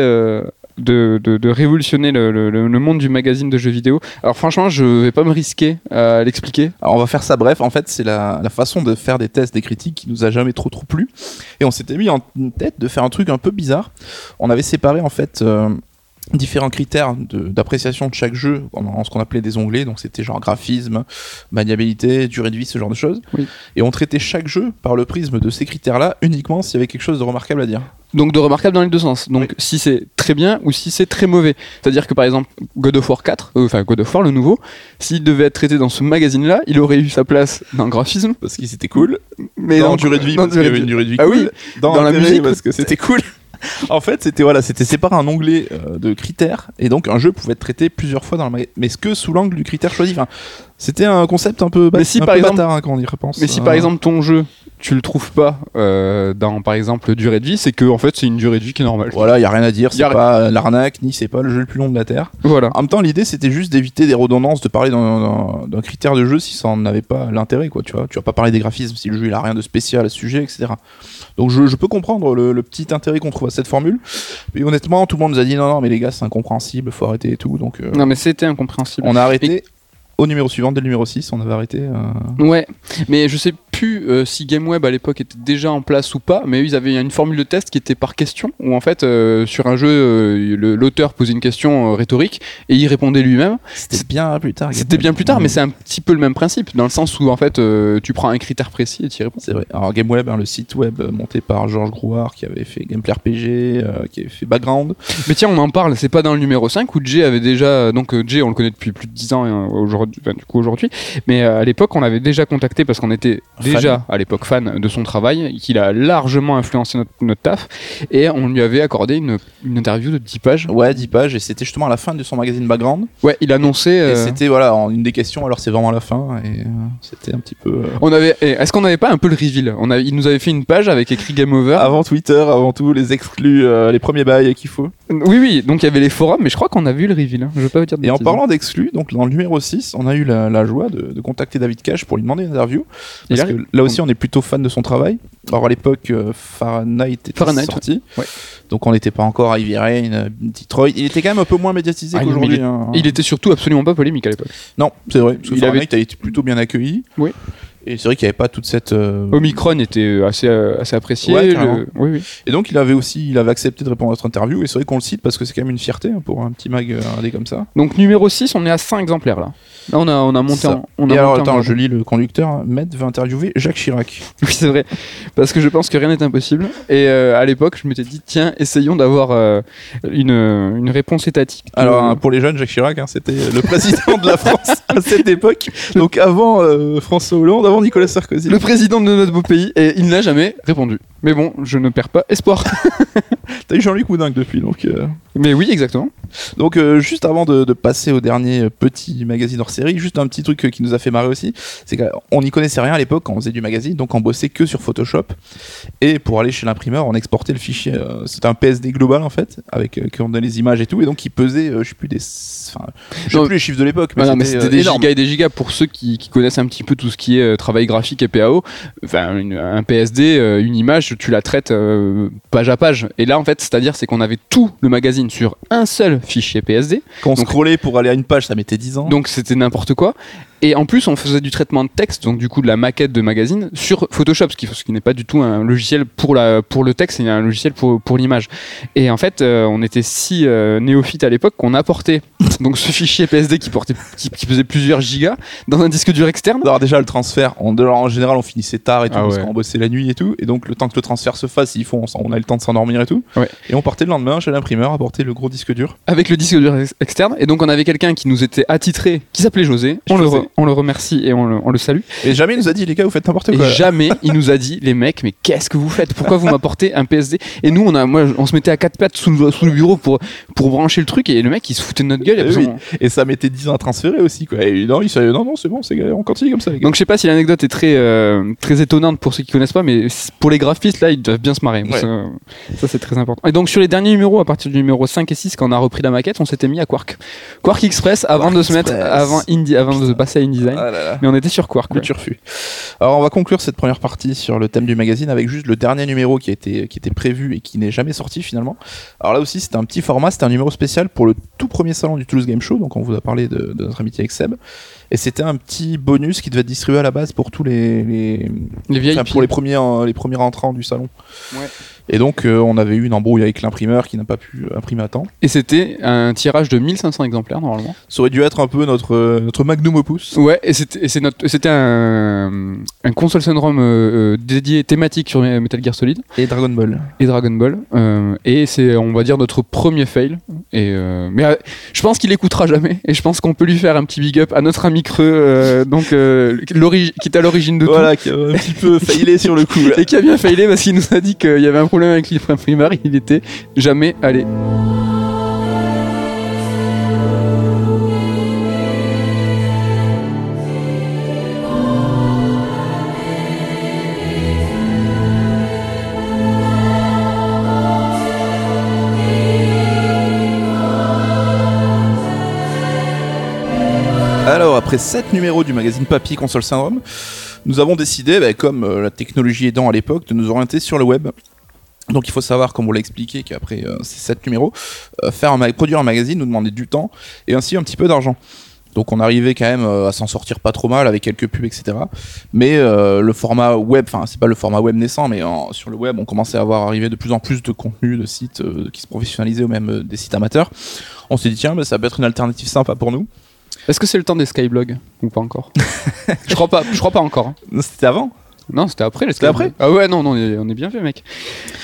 de, de- de révolutionner le, le- le- monde du magazine de jeux vidéo. Alors franchement, je vais pas me risquer à l'expliquer. Alors on va faire ça bref. En fait, c'est la, la façon de faire des tests, des critiques qui nous a jamais trop trop plu. Et on s'était mis en tête de faire un truc un peu bizarre. On avait séparé en fait euh, différents critères d'appréciation de, chaque jeu en, en ce qu'on appelait des onglets. Donc c'était genre graphisme, maniabilité, durée de vie, ce genre de choses. Oui. Et on traitait chaque jeu par le prisme de ces critères-là uniquement s'il y avait quelque chose de remarquable à dire. Donc de remarquable dans les deux sens. Donc si c'est très bien ou si c'est très mauvais. C'est-à-dire que par exemple God of War 4, euh, enfin God of War le nouveau, s'il devait être traité dans ce magazine-là, il aurait eu sa place dans le graphisme, Parce que c'était cool. mais dans dans- durée de vie, dans parce qu'il y avait une durée de vie Ah cool. oui, dans, dans la musique, parce que c'était cool. en fait, c'était voilà, c'était séparé un onglet euh, de critères et donc un jeu pouvait être traité plusieurs fois dans magasin, mais ce que sous l'angle du critère choisi. C'était un concept un peu, Mais si, un par peu exemple- bâtard hein, quand on y repense. Mais si Euh, par exemple ton jeu, tu le trouves pas euh, dans par exemple durée de vie, c'est que en fait c'est une durée de vie qui est normale. voilà, il y a rien à dire. C'est a- pas euh, l'arnaque ni c'est pas le jeu le plus long de la terre. Voilà. En même temps, l'idée c'était juste d'éviter des redondances, de parler d'un- critère de jeu si ça en avait pas l'intérêt, quoi. Tu vois, tu vas pas parler des graphismes si le jeu il a rien de spécial à ce sujet, etc. Donc je, je peux comprendre le, le petit intérêt qu'on trouve à cette formule. Mais honnêtement, tout le monde nous a dit non, non, mais les gars, c'est incompréhensible, faut arrêter et tout. Donc euh, Non mais c'était incompréhensible. on a arrêté au numéro suivant, dès le numéro 6, on avait arrêté. euh, Ouais, mais je sais plus euh, si GameWeb à l'époque était déjà en place ou pas, mais eux, ils avaient une formule de test qui était par question, où en fait euh, sur un jeu euh, l'auteur posait une question rhétorique et il répondait lui-même. C'était bien plus tard. C'était bien plus tard, mais c'est un petit peu le même principe, dans le sens où en fait tu prends un critère précis et tu y réponds. C'est vrai. Alors GameWeb, hein, le site web monté par Georges Grouard qui avait fait Gameplay RPG, qui avait fait Background. Mais tiens, on en parle, c'est pas dans le numéro 5 où Jay avait déjà. Donc, Jay, on le connaît depuis plus de 10 ans aujourd'hui, enfin, du coup aujourd'hui. Mais à l'époque, on l'avait déjà contacté parce qu'on était Fan. déjà à l'époque fan de son travail, qu'il a largement influencé notre, notre taf. Et on lui avait accordé une, une interview de 10 pages. Ouais, 10 pages, et c'était justement à la fin de son magazine Background. Ouais, il annonçait. Et euh, c'était voilà, en une des questions, alors c'est vraiment la fin, et euh, c'était un petit peu. euh, on avait. Est-ce qu'on n'avait pas un peu le reveal? On a, Il nous avait fait une page avec écrit Game Over. Avant Twitter, avant tout, les exclus, les premiers bails qu'il faut. Oui, oui, donc il y avait les forums, mais je crois qu'on a vu le reveal. hein. Je vais pas vous dire de Et en bêtises. parlant d'exclus, donc dans le numéro 6, on a eu la, la joie de, de contacter David Cage pour lui demander une interview. Parce que là aussi, on est plutôt fan de son travail. Alors à l'époque, euh, Fahrenheit était Fahrenheit, sorti. ouais. Donc on n'était pas encore à Ivy Rain, euh, Detroit. Il était quand même un peu moins médiatisé Ah, qu'aujourd'hui. hein. Il était surtout absolument pas polémique à l'époque. Non, c'est vrai. Parce que Il Fahrenheit a été plutôt bien accueilli. Oui. Et c'est vrai qu'il n'y avait pas toute cette. euh, Omicron était assez, euh, assez apprécié. Ouais, le- carrément. Oui, oui. Et donc il avait aussi, il avait accepté de répondre à notre interview. Et c'est vrai qu'on le cite parce que c'est quand même une fierté hein, pour un petit mag euh, indé comme ça. Donc numéro 6, on est à 5 exemplaires là. Là, on a, on a monté Ça. en. On a et alors monté attends, je lis le conducteur. Med veut interviewer Jacques Chirac. Oui, c'est vrai. Parce que je pense que rien n'est impossible. Et euh, à l'époque, je m'étais dit, tiens, essayons d'avoir euh, une, une réponse étatique. Alors Euh, hein, pour les jeunes, Jacques Chirac, hein, c'était le président de la France à cette époque. Donc avant euh, François Hollande, avant Nicolas Sarkozy. le président de notre beau pays, et il n'a jamais répondu. Mais bon, je ne perds pas espoir. T'as eu Jean-Luc Moudingue depuis, donc. euh, Mais oui, exactement. Donc euh, juste avant de, de passer au dernier petit magazine hors série, juste un petit truc euh, qui nous a fait marrer aussi, c'est qu'on n'y connaissait rien à l'époque quand on faisait du magazine, donc on bossait que sur Photoshop. Et pour aller chez l'imprimeur, on exportait le fichier. euh, C'était un PSD global en fait, avec qui on donnait les images et tout, et donc il pesait, je sais plus des, enfin, je sais plus les chiffres de l'époque, mais c'était des énorme. gigas et des gigas pour ceux qui, qui connaissent un petit peu tout ce qui est travail graphique et PAO. Enfin, une- un PSD, euh, une image, tu la traites euh, page à page. Et là, en fait, c'est-à-dire, c'est qu'on avait tout le magazine sur un seul fichier PSD. Quand on donc- scrollait pour aller à une page, ça mettait 10 ans. Donc c'était n'importe quoi. Et en plus, on faisait du traitement de texte, donc du coup de la maquette de magazine sur Photoshop, ce qui, ce qui n'est pas du tout un logiciel pour, la, pour le texte, c'est un logiciel pour, pour l'image. Et en fait, euh, on était si euh, néophyte à l'époque qu'on apportait donc ce fichier PSD qui, portait, qui, qui pesait plusieurs gigas dans un disque dur externe. Alors déjà le transfert, on, en général on finissait tard et tout Ah parce qu'on bossait la nuit et tout, et donc le temps que le transfert se fasse, il faut, on, on a le temps de s'endormir et tout. Ouais. Et on partait le lendemain chez l'imprimeur apporter le gros disque dur. avec le disque dur ex- externe. Et donc on avait quelqu'un qui nous était attitré, qui s'appelait José. On le, On le remercie et on le, on le salue. Et jamais il nous a dit les gars vous faites n'importe Et quoi. là. jamais il nous a dit, les mecs, mais qu'est-ce que vous faites? Pourquoi vous m'apportez un PSD Et nous, on a, moi, on se mettait à quatre pattes sous le, sous le bureau pour, pour brancher le truc, et le mec, il se foutait de notre gueule. et Eh oui. Et ça mettait 10 ans à transférer aussi quoi. Et non, il savait non non c'est bon, on continue comme ça les gars. Donc je sais pas si l'anecdote est très, euh, très étonnante pour ceux qui connaissent pas, mais pour les graphistes, là, ils doivent bien se marrer. Ouais. Ça, ça, c'est très important. Et donc sur les derniers numéros, à partir du numéro 5 et 6, quand on a repris la maquette, on s'était mis à Quark. Quark Express avant Quark de se mettre, avant, Indie, avant de passer à InDesign. Ah là là. Mais on était sur Quark. Le ouais. turfu. Alors on va conclure cette première partie sur le thème du magazine avec juste le dernier numéro qui a été qui était prévu et qui n'est jamais sorti finalement. Alors là aussi c'était un petit format, c'était un numéro spécial pour le tout premier salon du Toulouse Game Show, donc on vous a parlé de, de notre amitié avec Seb. Et c'était un petit bonus qui devait être distribué à la base pour tous les, les, pour les premiers euh, les premiers entrants du salon. Ouais. Et donc euh, on avait eu une embrouille avec l'imprimeur qui n'a pas pu imprimer à temps. Et c'était un tirage de 1500 exemplaires normalement. Ça aurait dû être un peu notre euh, notre magnum opus. Ouais, et c'était un, un console syndrome euh, dédié thématique sur Metal Gear Solid Et Dragon Ball. et Dragon Ball. et c'est, on va dire, notre premier fail. Et, mais je pense qu'il écoutera jamais. Et je pense qu'on peut lui faire un petit big up à notre ami Creux, donc, qui est à l'origine de Voilà, qui a un petit peu failé sur le coup. là. tout. Et qui a bien failé parce qu'il nous a dit qu'il y avait un problème avec l'IFRE primaire. Il était jamais allé. Alors, après 7 numéros du magazine Papy Console Syndrome, nous avons décidé, bah, comme euh, la technologie aidant à l'époque, de nous orienter sur le web. Donc il faut savoir, comme on l'a expliqué, qu'après euh, ces 7 numéros, euh, faire un produire un magazine nous demandait du temps et ainsi un petit peu d'argent. Donc on arrivait quand même euh, à s'en sortir pas trop mal avec quelques pubs, etc. Mais euh, le format web, enfin c'est pas le format web naissant, mais en- sur le web on commençait à voir arriver de plus en plus de contenus, de sites euh, qui se professionnalisaient ou même euh, des sites amateurs. On s'est dit tiens, bah, ça peut être une alternative sympa pour nous. Est-ce que c'est le temps des Skyblogs ou pas encore? Je crois pas. Je crois pas encore. hein. C'était avant Non, c'était après C'était Skyblogs. Ah ouais, non, non, on est, on est bien fait, mec.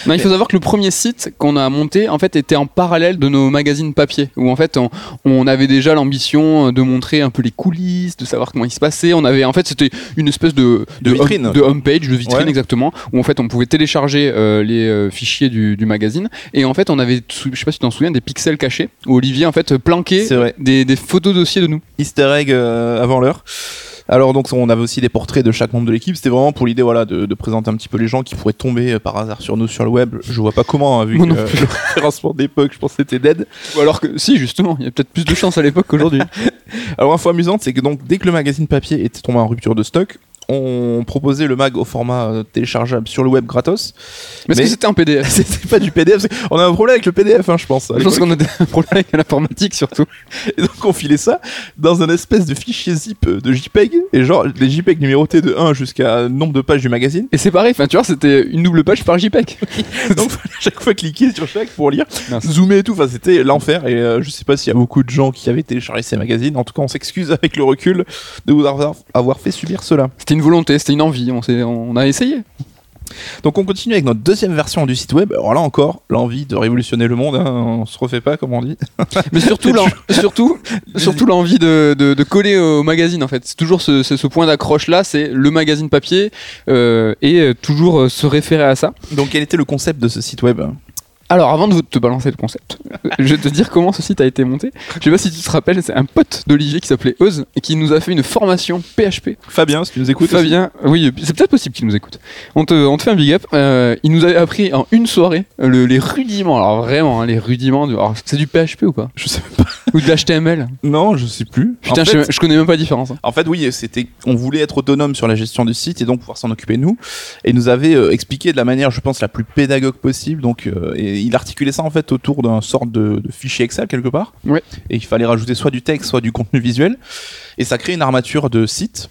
Non, il faut savoir que le premier site qu'on a monté, en fait, était en parallèle de nos magazines papier, où en fait, on, on avait déjà l'ambition de montrer un peu les coulisses, de savoir comment il se passait. On avait, en fait, c'était une espèce de, De vitrine. home- de homepage, de vitrine Ouais. exactement, où en fait, on pouvait télécharger euh, les euh, fichiers du, du magazine. Et en fait, on avait, je sais pas si tu t'en souviens, des pixels cachés, où Olivier, en fait, planquait des, des photos dossiers de nous. Easter egg euh, avant l'heure. Alors donc on avait aussi des portraits de chaque membre de l'équipe. C'était vraiment pour l'idée voilà de, de présenter un petit peu les gens qui pourraient tomber euh, par hasard sur nous sur le web. Je vois pas comment hein, vu que euh, le référencement d'époque, je pense que c'était dead. Ou alors que, si, justement, il y a peut-être plus de chance à l'époque qu'aujourd'hui. Alors info amusante, c'est que donc dès que le magazine papier était tombé en rupture de stock, on proposait le mag au format euh, téléchargeable sur le web gratos. Mais c'était un PDF C'était pas du PDF. On a un problème avec le PDF, hein, je pense. Je pense qu'on a un problème avec l'informatique surtout. Et donc on filait ça dans un espèce de fichier zip de JPEG et genre les JPEG numérotés de 1 jusqu'à nombre de pages du magazine. Et c'est pareil, enfin tu vois, c'était une double page par JPEG. Donc fallait à chaque fois cliquer sur chaque pour lire, zoomer et tout. Enfin c'était l'enfer et euh, je sais pas s'il y a beaucoup de gens qui avaient téléchargé ces magazines. En tout cas on s'excuse avec le recul de vous avoir, avoir fait subir cela. C'était une volonté, c'était une envie, on, on a essayé. Donc on continue avec notre deuxième version du site web. Alors là encore l'envie de révolutionner le monde. hein, on se refait pas comme on dit. Mais surtout, surtout, surtout l'envie de, de- de coller au magazine en fait. C'est toujours ce, ce- ce point d'accroche là, c'est le magazine papier euh, et euh, toujours euh, se référer à ça. Donc quel était le concept de ce site web? Alors, avant de te balancer le concept, je vais te dire comment ce site a été monté. Je sais pas si tu te rappelles, c'est un pote d'Olivier qui s'appelait Oz et qui nous a fait une formation PHP. Fabien, si tu nous écoutes. Fabien, oui, c'est peut-être possible qu'il nous écoute. On te, on te fait un big up. Euh, il nous avait appris en une soirée le- les rudiments. Alors vraiment, hein, les rudiments. De, alors, c'est du PHP ou pas Je sais pas. Ou de l'HTML Non, je sais plus. Putain, en, je, fait, sais- je connais même pas la différence. hein. en fait, oui, c'était. On voulait être autonome sur la gestion du site et donc pouvoir s'en occuper nous. Et nous avait euh, expliqué de la manière, je pense, la plus pédagogue possible. Donc, euh, et il articulait ça en fait autour d'un sorte de, de fichier Excel quelque part. Ouais. Et il fallait rajouter soit du texte, soit du contenu visuel. Et ça crée une armature de site.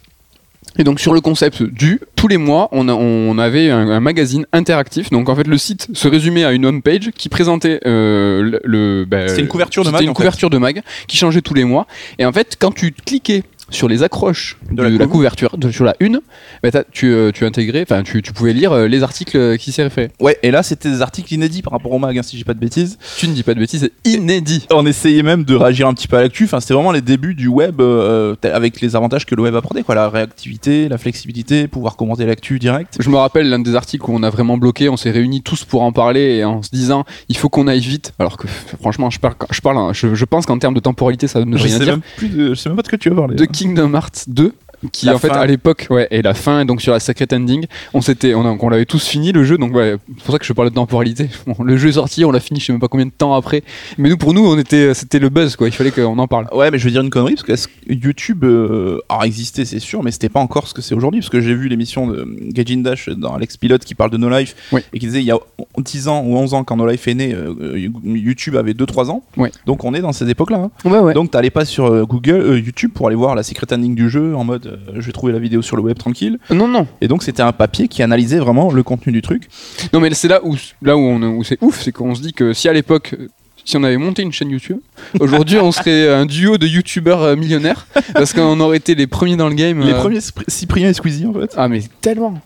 Et donc sur le concept du, tous les mois, on, a- on avait un, un magazine interactif. Donc en fait, le site se résumait à une home page qui présentait euh, le. le- bah, C'était une couverture de c'était mag, une en fait. couverture de mag qui changeait tous les mois. Et en fait, quand tu cliquais sur les accroches De la la, couve. couverture, de- sur la une, bah, t'as- tu, euh, tu intégrais, enfin tu, tu pouvais lire euh, les articles euh, qui s'y référaient. Ouais. Et là, c'était des articles inédits par rapport au mag, hein, si j'ai pas de bêtises. Tu ne dis pas de bêtises, c'est inédit. On essayait même de réagir un petit peu à l'actu. Enfin, c'était vraiment les débuts du web euh, avec les avantages que le web apportait, quoi. La réactivité, la flexibilité, pouvoir commenter l'actu direct. Je me rappelle l'un des articles où on a vraiment bloqué, on s'est réunis tous pour en parler et en se disant il faut qu'on aille vite. Alors que franchement, je parle, je, parle, hein, je, je pense qu'en termes de temporalité, ça ne veut Je rien sais, dire. même plus de, je sais même pas de quoi tu veux parler. de Kingdom Hearts 2 qui La en fait fin. à l'époque ouais et la fin donc sur la secret ending on s'était on, l'avait tous fini le jeu donc ouais c'est pour ça que je parlais de temporalité Bon, le jeu est sorti on l'a fini je sais même pas combien de temps après mais nous pour nous on était c'était le buzz quoi il fallait qu'on en parle Ouais, mais je veux dire une connerie parce que YouTube euh, a existé, c'est sûr, mais c'était pas encore ce que c'est aujourd'hui. Parce que j'ai vu l'émission de Gajin Dash dans Alex Pilote qui parle de No Life Oui. et qui disait il y a 10 ans ou 11 ans quand No Life est né, euh, YouTube avait 2-3 ans. Donc on est dans ces époques-là. hein. ouais ouais Donc t'allais pas sur euh, Google, euh, YouTube pour aller voir la secret ending du jeu en mode euh, je vais trouver la vidéo sur le web tranquille. non non Et donc c'était un papier qui analysait vraiment le contenu du truc. non mais c'est là où là où, on, où c'est ouf c'est qu'on se dit que si à l'époque si on avait monté une chaîne YouTube, aujourd'hui on serait un duo de youtubeurs euh, millionnaires parce qu'on aurait été les premiers dans le game. Les euh. premiers Cyprien et Squeezie en fait. Ah mais tellement.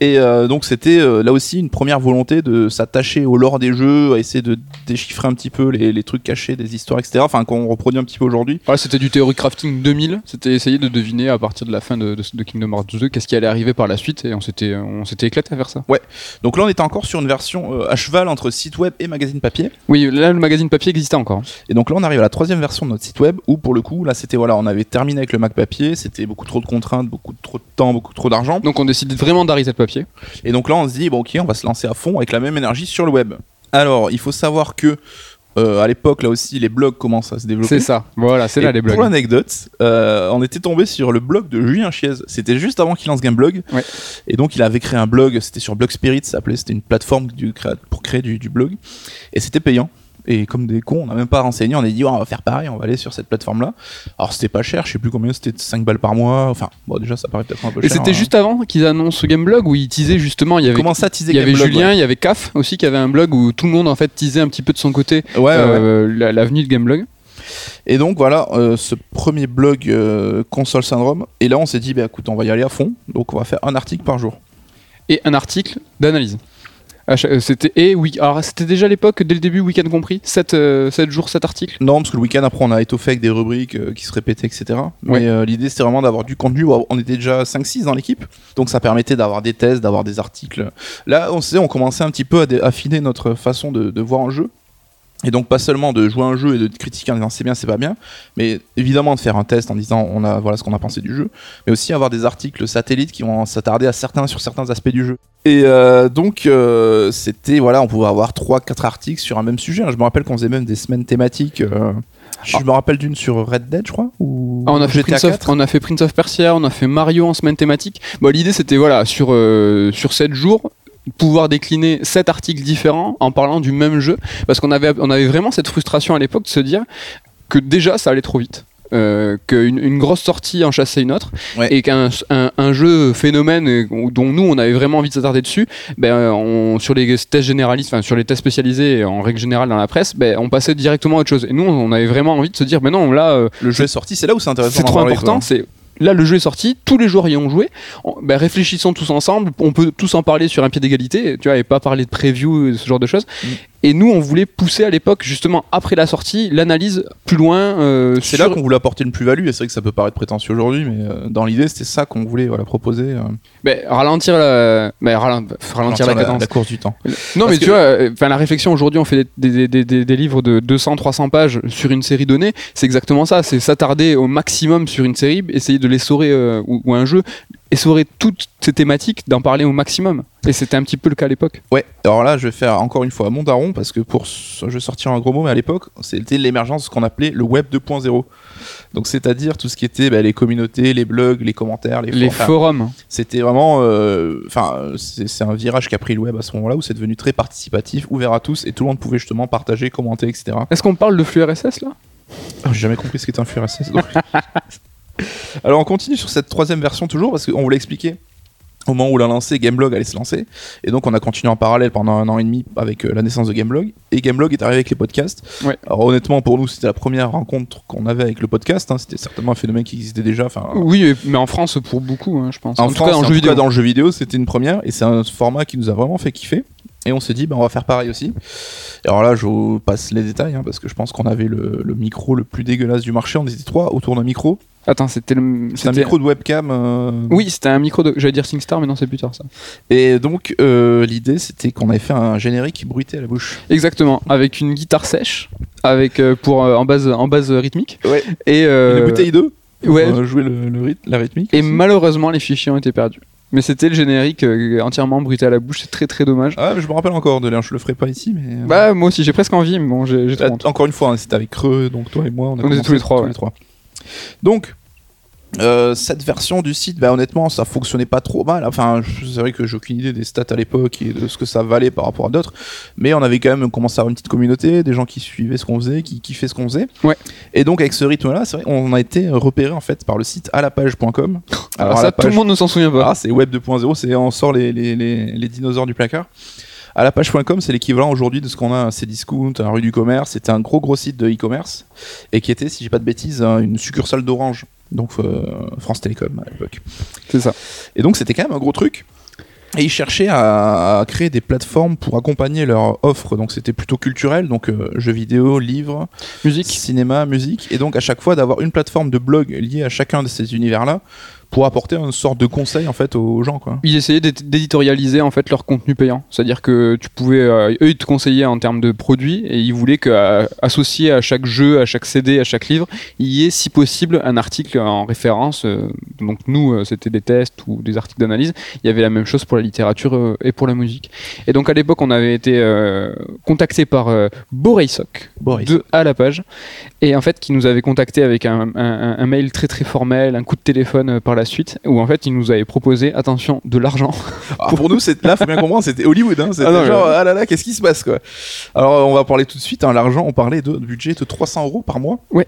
Et euh, donc c'était là aussi une première volonté de s'attacher au lore des jeux, à essayer de déchiffrer un petit peu les, les trucs cachés des histoires, etc. Enfin qu'on reproduit un petit peu aujourd'hui. Voilà, c'était du Theory Crafting 2000. C'était essayer de deviner à partir de la fin de, de- de Kingdom Hearts 2 qu'est-ce qui allait arriver par la suite et on s'était on s'était éclaté à faire ça. Donc là on était encore sur une version euh, à cheval entre site web et magazine papier. Oui, là le magazine papier existait encore. Et donc là on arrive à la troisième version de notre site web où pour le coup là c'était voilà on avait terminé avec le Mac papier, c'était beaucoup trop de contraintes, beaucoup trop de temps, beaucoup trop d'argent. Donc on décide vraiment d'arrêter le papier. Et donc là, on se dit, bon, ok, on va se lancer à fond avec la même énergie sur le web. Alors, il faut savoir que euh, à l'époque, là aussi, les blogs commencent à se développer. C'est ça. Voilà, c'est là les blogs. Pour l'anecdote, euh, on était tombé sur le blog de Julien Chiez. C'était juste avant qu'il lance Gameblog. Ouais. Et donc, il avait créé un blog. C'était sur Blog Spirit, ça s'appelait. C'était une plateforme du pour créer du, du blog. Et c'était payant. Et comme des cons, on n'a même pas renseigné. On a dit, Ouais, on va faire pareil, on va aller sur cette plateforme-là. Alors, c'était pas cher. Je sais plus combien c'était, 5 balles par mois. Enfin, bon, déjà, ça paraît peut-être un peu Et cher. c'était hein. juste avant qu'ils annoncent ce Gameblog où ils teasaient justement, il y avait Comment ça, il y avait Gameblog, Julien, il y avait CAF aussi qui avait un blog où tout le monde en fait teasait un petit peu de son côté Ouais, ouais, ouais. euh, la- l'avenue de Gameblog. Et donc voilà, euh, ce premier blog euh, Console Syndrome. Et là, on s'est dit, bah écoute, on va y aller à fond. Donc on va faire un article par jour. Et un article d'analyse. Chaque- euh, C'était et oui, alors c'était déjà à l'époque dès le début week-end compris, 7, jours 7 articles. Non, parce que le week-end, après, on a étoffé avec des rubriques euh, qui se répétaient, etc. Mais Ouais. euh, l'idée, c'était vraiment d'avoir du contenu. On était déjà 5-6 dans l'équipe. Donc ça permettait d'avoir des thèses, d'avoir des articles. Là, on sait, on commençait un petit peu à affiner notre façon de, de voir un jeu. Et donc pas seulement de jouer un jeu et de critiquer en disant c'est bien, c'est pas bien, mais évidemment de faire un test en disant on a voilà ce qu'on a pensé du jeu, mais aussi avoir des articles satellites qui vont s'attarder à certains sur certains aspects du jeu. Et euh, donc euh, c'était voilà, on pouvait avoir 3 4 articles sur un même sujet. Je me rappelle qu'on faisait même des semaines thématiques euh, je me rappelle d'une sur Red Dead, je crois ou Ah, on, a fait Prince of, 4. on a fait Prince of Persia, on a fait Mario en semaine thématique. Bon, L'idée c'était voilà, sur, euh, sur 7 jours, pouvoir décliner 7 articles différents en parlant du même jeu. Parce qu'on avait, on avait vraiment cette frustration à l'époque de se dire que déjà ça allait trop vite. Euh, qu'une une grosse sortie en chassait une autre Ouais. et qu'un un, un jeu phénomène euh, dont nous on avait vraiment envie de s'attarder dessus ben, on, sur les tests généralistes enfin sur les tests spécialisés en règle générale dans la presse ben, on passait directement à autre chose et nous on avait vraiment envie de se dire mais non là euh, Le jeu est sorti, c'est là où c'est intéressant. c'est trop parler, important. C'est là le jeu est sorti, tous les joueurs y ont joué. Ben, réfléchissons tous ensemble. On peut tous en parler sur un pied d'égalité, tu vois, et pas parler de preview, ce genre de choses. Mm. Et nous, on voulait pousser à l'époque, justement après la sortie, l'analyse plus loin. euh, C'est sur- là qu'on voulait apporter une plus-value, et c'est vrai que ça peut paraître prétentieux aujourd'hui, mais euh, dans l'idée, c'était ça qu'on voulait voilà, proposer. euh, Ben, ralentir la, ben, ralen- ralentir la cadence. la course du temps. Non, Parce mais que- tu vois, euh, enfin la réflexion aujourd'hui, on fait des, des- des- des- des livres de 200-300 pages sur une série donnée. C'est exactement ça. C'est s'attarder au maximum sur une série, essayer de l'essorer euh, ou, ou un jeu, essorer toutes ces thématiques, d'en parler au maximum. Et c'était un petit peu le cas à l'époque. Ouais, alors là, je vais faire encore une fois mon daron, parce que pour. Je vais sortir un gros mot, mais à l'époque, c'était l'émergence de ce qu'on appelait le web 2.0. Donc, c'est-à-dire tout ce qui était bah, les communautés, les blogs, les commentaires, les, Les forums. C'était vraiment. euh, Enfin, euh, c'est un virage qu'a pris le web à ce moment-là, où c'est devenu très participatif, ouvert à tous, et tout le monde pouvait justement partager, commenter, etc. Est-ce qu'on parle de flux RSS là? Ah, J'ai jamais compris ce qu'était un flux RSS. donc. Alors on continue sur cette troisième version toujours parce qu'on voulait expliquer au moment où l'a lancé, Gameblog allait se lancer. Et donc on a continué en parallèle pendant un an et demi avec euh, la naissance de Gameblog. Et Gameblog est arrivé avec les podcasts. Ouais. Alors honnêtement pour nous c'était la première rencontre qu'on avait avec le podcast. hein. C'était certainement un phénomène qui existait déjà. Enfin, Oui, mais en France pour beaucoup, hein, je pense. en, tout France, cas, en en jeu tout vidéo. cas, dans le jeu vidéo, c'était une première et c'est un format qui nous a vraiment fait kiffer. Et on s'est dit, bah, on va faire pareil aussi. Et alors là, je vous passe les détails hein, parce que je pense qu'on avait le, le micro le plus dégueulasse du marché. On était trois autour d'un micro. Attends, c'était le. C'est un c'était- micro de webcam. euh, Oui, c'était un micro de. J'allais dire SingStar, mais non, c'est plus tard ça. Et donc, euh, l'idée, c'était qu'on avait fait un générique qui bruitait à la bouche. Exactement, avec une guitare sèche, avec euh, pour en base en base rythmique. Ouais. Et Une bouteille d'eau. pour, ouais. euh, jouer le, le la rythmique. Et aussi. malheureusement, les fichiers ont été perdus. Mais c'était le générique euh, entièrement bruité à la bouche, c'est très très dommage. Ah, mais je me rappelle encore de l'air. Je le ferai pas ici, mais. euh, Bah, moi aussi, j'ai presque envie, mais bon, j'ai j'ai trop Euh, honte. Encore une fois, hein, c'était avec Creux, donc toi et moi, on, a On était commencé tous les trois, ouais. Donc, euh, cette version du site, bah, honnêtement, ça fonctionnait pas trop mal. Enfin, c'est vrai que j'ai aucune idée des stats à l'époque et de ce que ça valait par rapport à d'autres, mais on avait quand même commencé à avoir une petite communauté, des gens qui suivaient ce qu'on faisait, qui kiffaient ce qu'on faisait. Ouais. Et donc, avec ce rythme-là, c'est vrai, on a été repéré en fait par le site alapage.com. Alors, à ça, la tout le monde ne s'en souvient pas. ah, c'est Web 2.0, c'est on sort les, les, les, les dinosaures du placard. À la page.com, c'est l'équivalent aujourd'hui de ce qu'on a à à la rue du commerce. C'était un gros gros site de e-commerce et qui était, si j'ai pas de bêtises, un- une succursale d'Orange, donc euh, France Télécom à l'époque. C'est ça. Et donc c'était quand même un gros truc. Et ils cherchaient à, à créer des plateformes pour accompagner leur offre. Donc c'était plutôt culturel, donc euh, jeux vidéo, livres, Musique. cinéma, musique. Et donc à chaque fois d'avoir une plateforme de blog liée à chacun de ces univers-là pour apporter une sorte de conseil en fait aux gens quoi. Ils essayaient d'é- d'éditorialiser en fait leur contenu payant. C'est-à-dire que tu pouvais, euh, eux, ils te conseillaient en termes de produits et ils voulaient qu'associé à chaque jeu, à chaque CD, à chaque livre, il y ait si possible un article en référence. euh, donc nous, euh, c'était des tests ou des articles d'analyse. Il y avait la même chose pour la littérature euh, et pour la musique. Et donc à l'époque, on avait été euh, contacté par euh, Boreisok Boris. de à la page et en fait qui nous avait contacté avec un, un- un mail très très formel, un coup de téléphone euh, par la suite où en fait il nous avait proposé attention de l'argent. Ah, pour nous, c'est là, faut bien comprendre, c'était Hollywood. Hein, c'était Ah genre, mais- ah là là, qu'est-ce qui se passe quoi Alors, on va parler tout de suite. Hein, L'argent, on parlait de budget de 300 euros par mois. Ouais.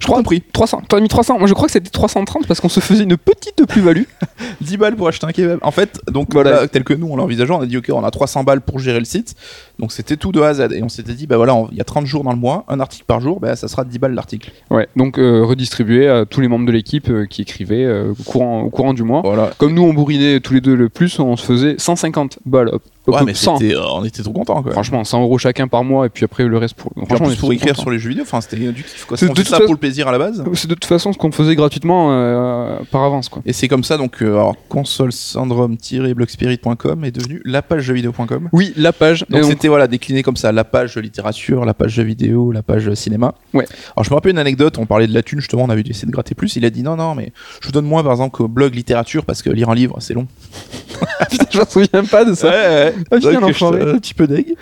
Je crois compris. 300. T'as mis 300. Moi je crois que c'était 330 parce qu'on se faisait une petite plus-value. 10 balles pour acheter un kebab. En fait, donc Voilà. là, tel que nous on l'envisageait, on a dit ok, on a 300 balles pour gérer le site. Donc c'était tout de A à Z. Et on s'était dit, bah voilà, il y a 30 jours dans le mois, un article par jour, bah ça sera 10 balles l'article. Ouais. Donc euh, redistribué à tous les membres de l'équipe euh, qui écrivaient euh, au courant au courant du mois. Voilà. Comme nous on bourrinait tous les deux le plus, on se faisait 150 balles. Ouais, mais 100. c'était, euh, on était trop contents quoi. Franchement, 100 euros chacun par mois et puis après le reste pour. Franchement, plus pour écrire contents. sur les jeux vidéo, enfin c'était du kiff quoi. C'est de ça pour le plaisir à la base. C'est de toute façon ce qu'on faisait gratuitement euh, par avance quoi. Et c'est comme ça donc euh, alors console syndrome-blogspirit.com est devenu la page jeuxvideo.com. Oui, la page. Donc on- c'était voilà décliné comme ça la page littérature, la page jeux vidéo, la page cinéma. Ouais. Alors je me rappelle une anecdote, on parlait de la thune justement, on avait dû essayer de gratter plus. Il a dit non non mais je vous donne moins par exemple qu'au blog littérature parce que lire un livre c'est long. Putain, je me souviens pas de ça. ouais. J'étais un petit peu deg.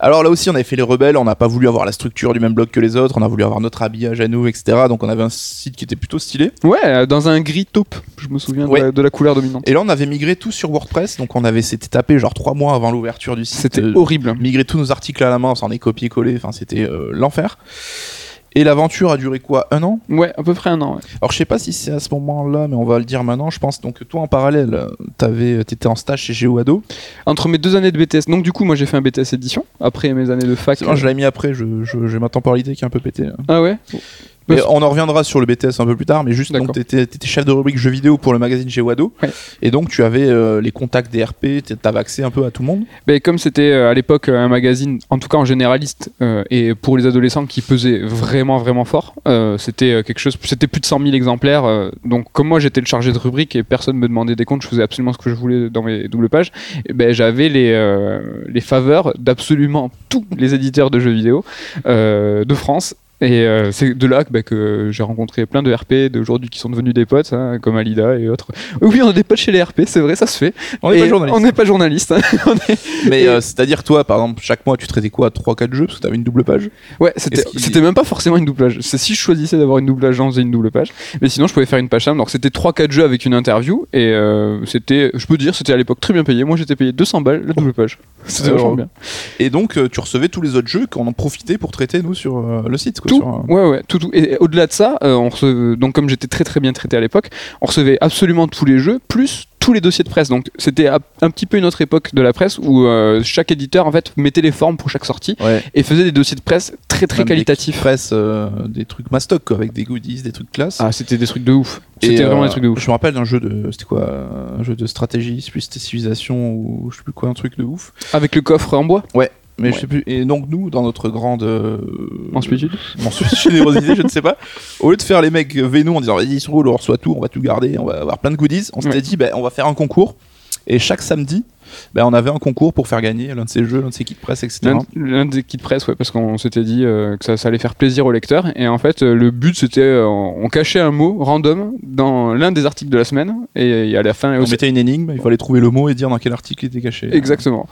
Alors là aussi on avait fait les rebelles, on n'a pas voulu avoir la structure du même blog que les autres, on a voulu avoir notre habillage à nous etc. Donc on avait un site qui était plutôt stylé. Ouais, euh, dans un gris taupe, je me souviens de la- de la couleur dominante. Et là on avait migré tout sur WordPress, donc on avait s'était tapé genre trois mois avant l'ouverture du site. C'était euh, horrible. migrer tous nos articles à la main, on s'en est copié-collé, enfin c'était euh, l'enfer. Et l'aventure a duré quoi Un an Ouais, à peu près un an. ouais. Alors je sais pas si c'est à ce moment-là, mais on va le dire maintenant. Je pense donc que toi en parallèle, t'avais, t'étais en stage chez GeoAdo. Entre mes deux années de BTS, donc du coup, moi j'ai fait un BTS édition après mes années de fac. Moi je l'avais mis après, je, je- j'ai ma temporalité qui est un peu pétée. hein. Ah ouais? Mais on en reviendra sur le BTS un peu plus tard, mais juste donc t'étais étais chef de rubrique jeux vidéo pour le magazine chez Wado, Ouais. et donc tu avais euh, les contacts des RP, t'avais accès un peu à tout le monde? Ben, comme c'était euh, à l'époque euh, un magazine, en tout cas en généraliste, euh, et pour les adolescents qui pesait vraiment vraiment fort, c'était quelque chose, c'était plus de 100 000 exemplaires. donc comme moi j'étais le chargé de rubrique et personne me demandait des comptes, je faisais absolument ce que je voulais dans mes doubles pages. Et ben j'avais les les faveurs d'absolument tous les éditeurs de jeux vidéo de France. Et euh, c'est de là que, bah, que j'ai rencontré plein de RP d'aujourd'hui qui sont devenus des potes, hein, comme Alida et autres. Oui, on a des potes chez les RP, c'est vrai, ça se fait. On n'est Et pas journaliste. On n'est pas journaliste. hein. Est- Mais Et- euh, c'est-à-dire toi, par exemple, chaque mois tu traitais quoi? 3-4 jeux? Parce que t'avais une double page? Ouais, c'était même pas forcément une double page. C'est si je choisissais d'avoir une double page, j'en faisais une double page. Mais sinon, je pouvais faire une page simple. Donc c'était 3-4 jeux avec une interview. Et euh, c'était, je peux dire, c'était à l'époque très bien payé. Moi, j'étais payé 200 balles la double page. C'était vachement bien. Et donc tu recevais tous les autres jeux qu'on en profitait pour traiter nous sur euh, le site. Quoi, Tout, sur, euh, ouais, ouais, tout, tout. Et au-delà de ça, euh, on recevait, donc comme j'étais très très bien traité à l'époque, on recevait absolument tous les jeux, plus tous les dossiers de presse. Donc c'était un petit peu une autre époque de la presse où euh, chaque éditeur en fait mettait les formes pour chaque sortie ouais. et faisait des dossiers de presse très très Même des qualitatifs. Presse, euh, des trucs mastoc quoi, avec des goodies, des trucs classe. Ah, c'était des trucs de ouf. C'était vraiment des trucs de ouf. Je me rappelle d'un jeu de. C'était quoi Un jeu de stratégie, plus c'était civilisation ou je sais plus quoi, un truc de ouf. Avec le coffre en bois? Mais je Ouais. sais plus. Et donc, nous, dans notre grande. euh, mensuétude, générosité, je ne sais pas. Au lieu de faire les mecs vénous en disant vas-y, se roule, on reçoit tout, on va tout garder, on va avoir plein de goodies, on s'était Ouais. dit ben, on va faire un concours. Et chaque samedi, ben, on avait un concours pour faire gagner l'un de ces jeux, l'un de ces kits presse, etc. L'un des kits presse, ouais, parce qu'on s'était dit euh, que ça, ça allait faire plaisir au lecteur. Et en fait, euh, le but, c'était euh, on cachait un mot random dans l'un des articles de la semaine. Et, et à la fin, On mettait une énigme, il fallait trouver le mot et dire dans quel article il était caché. exactement.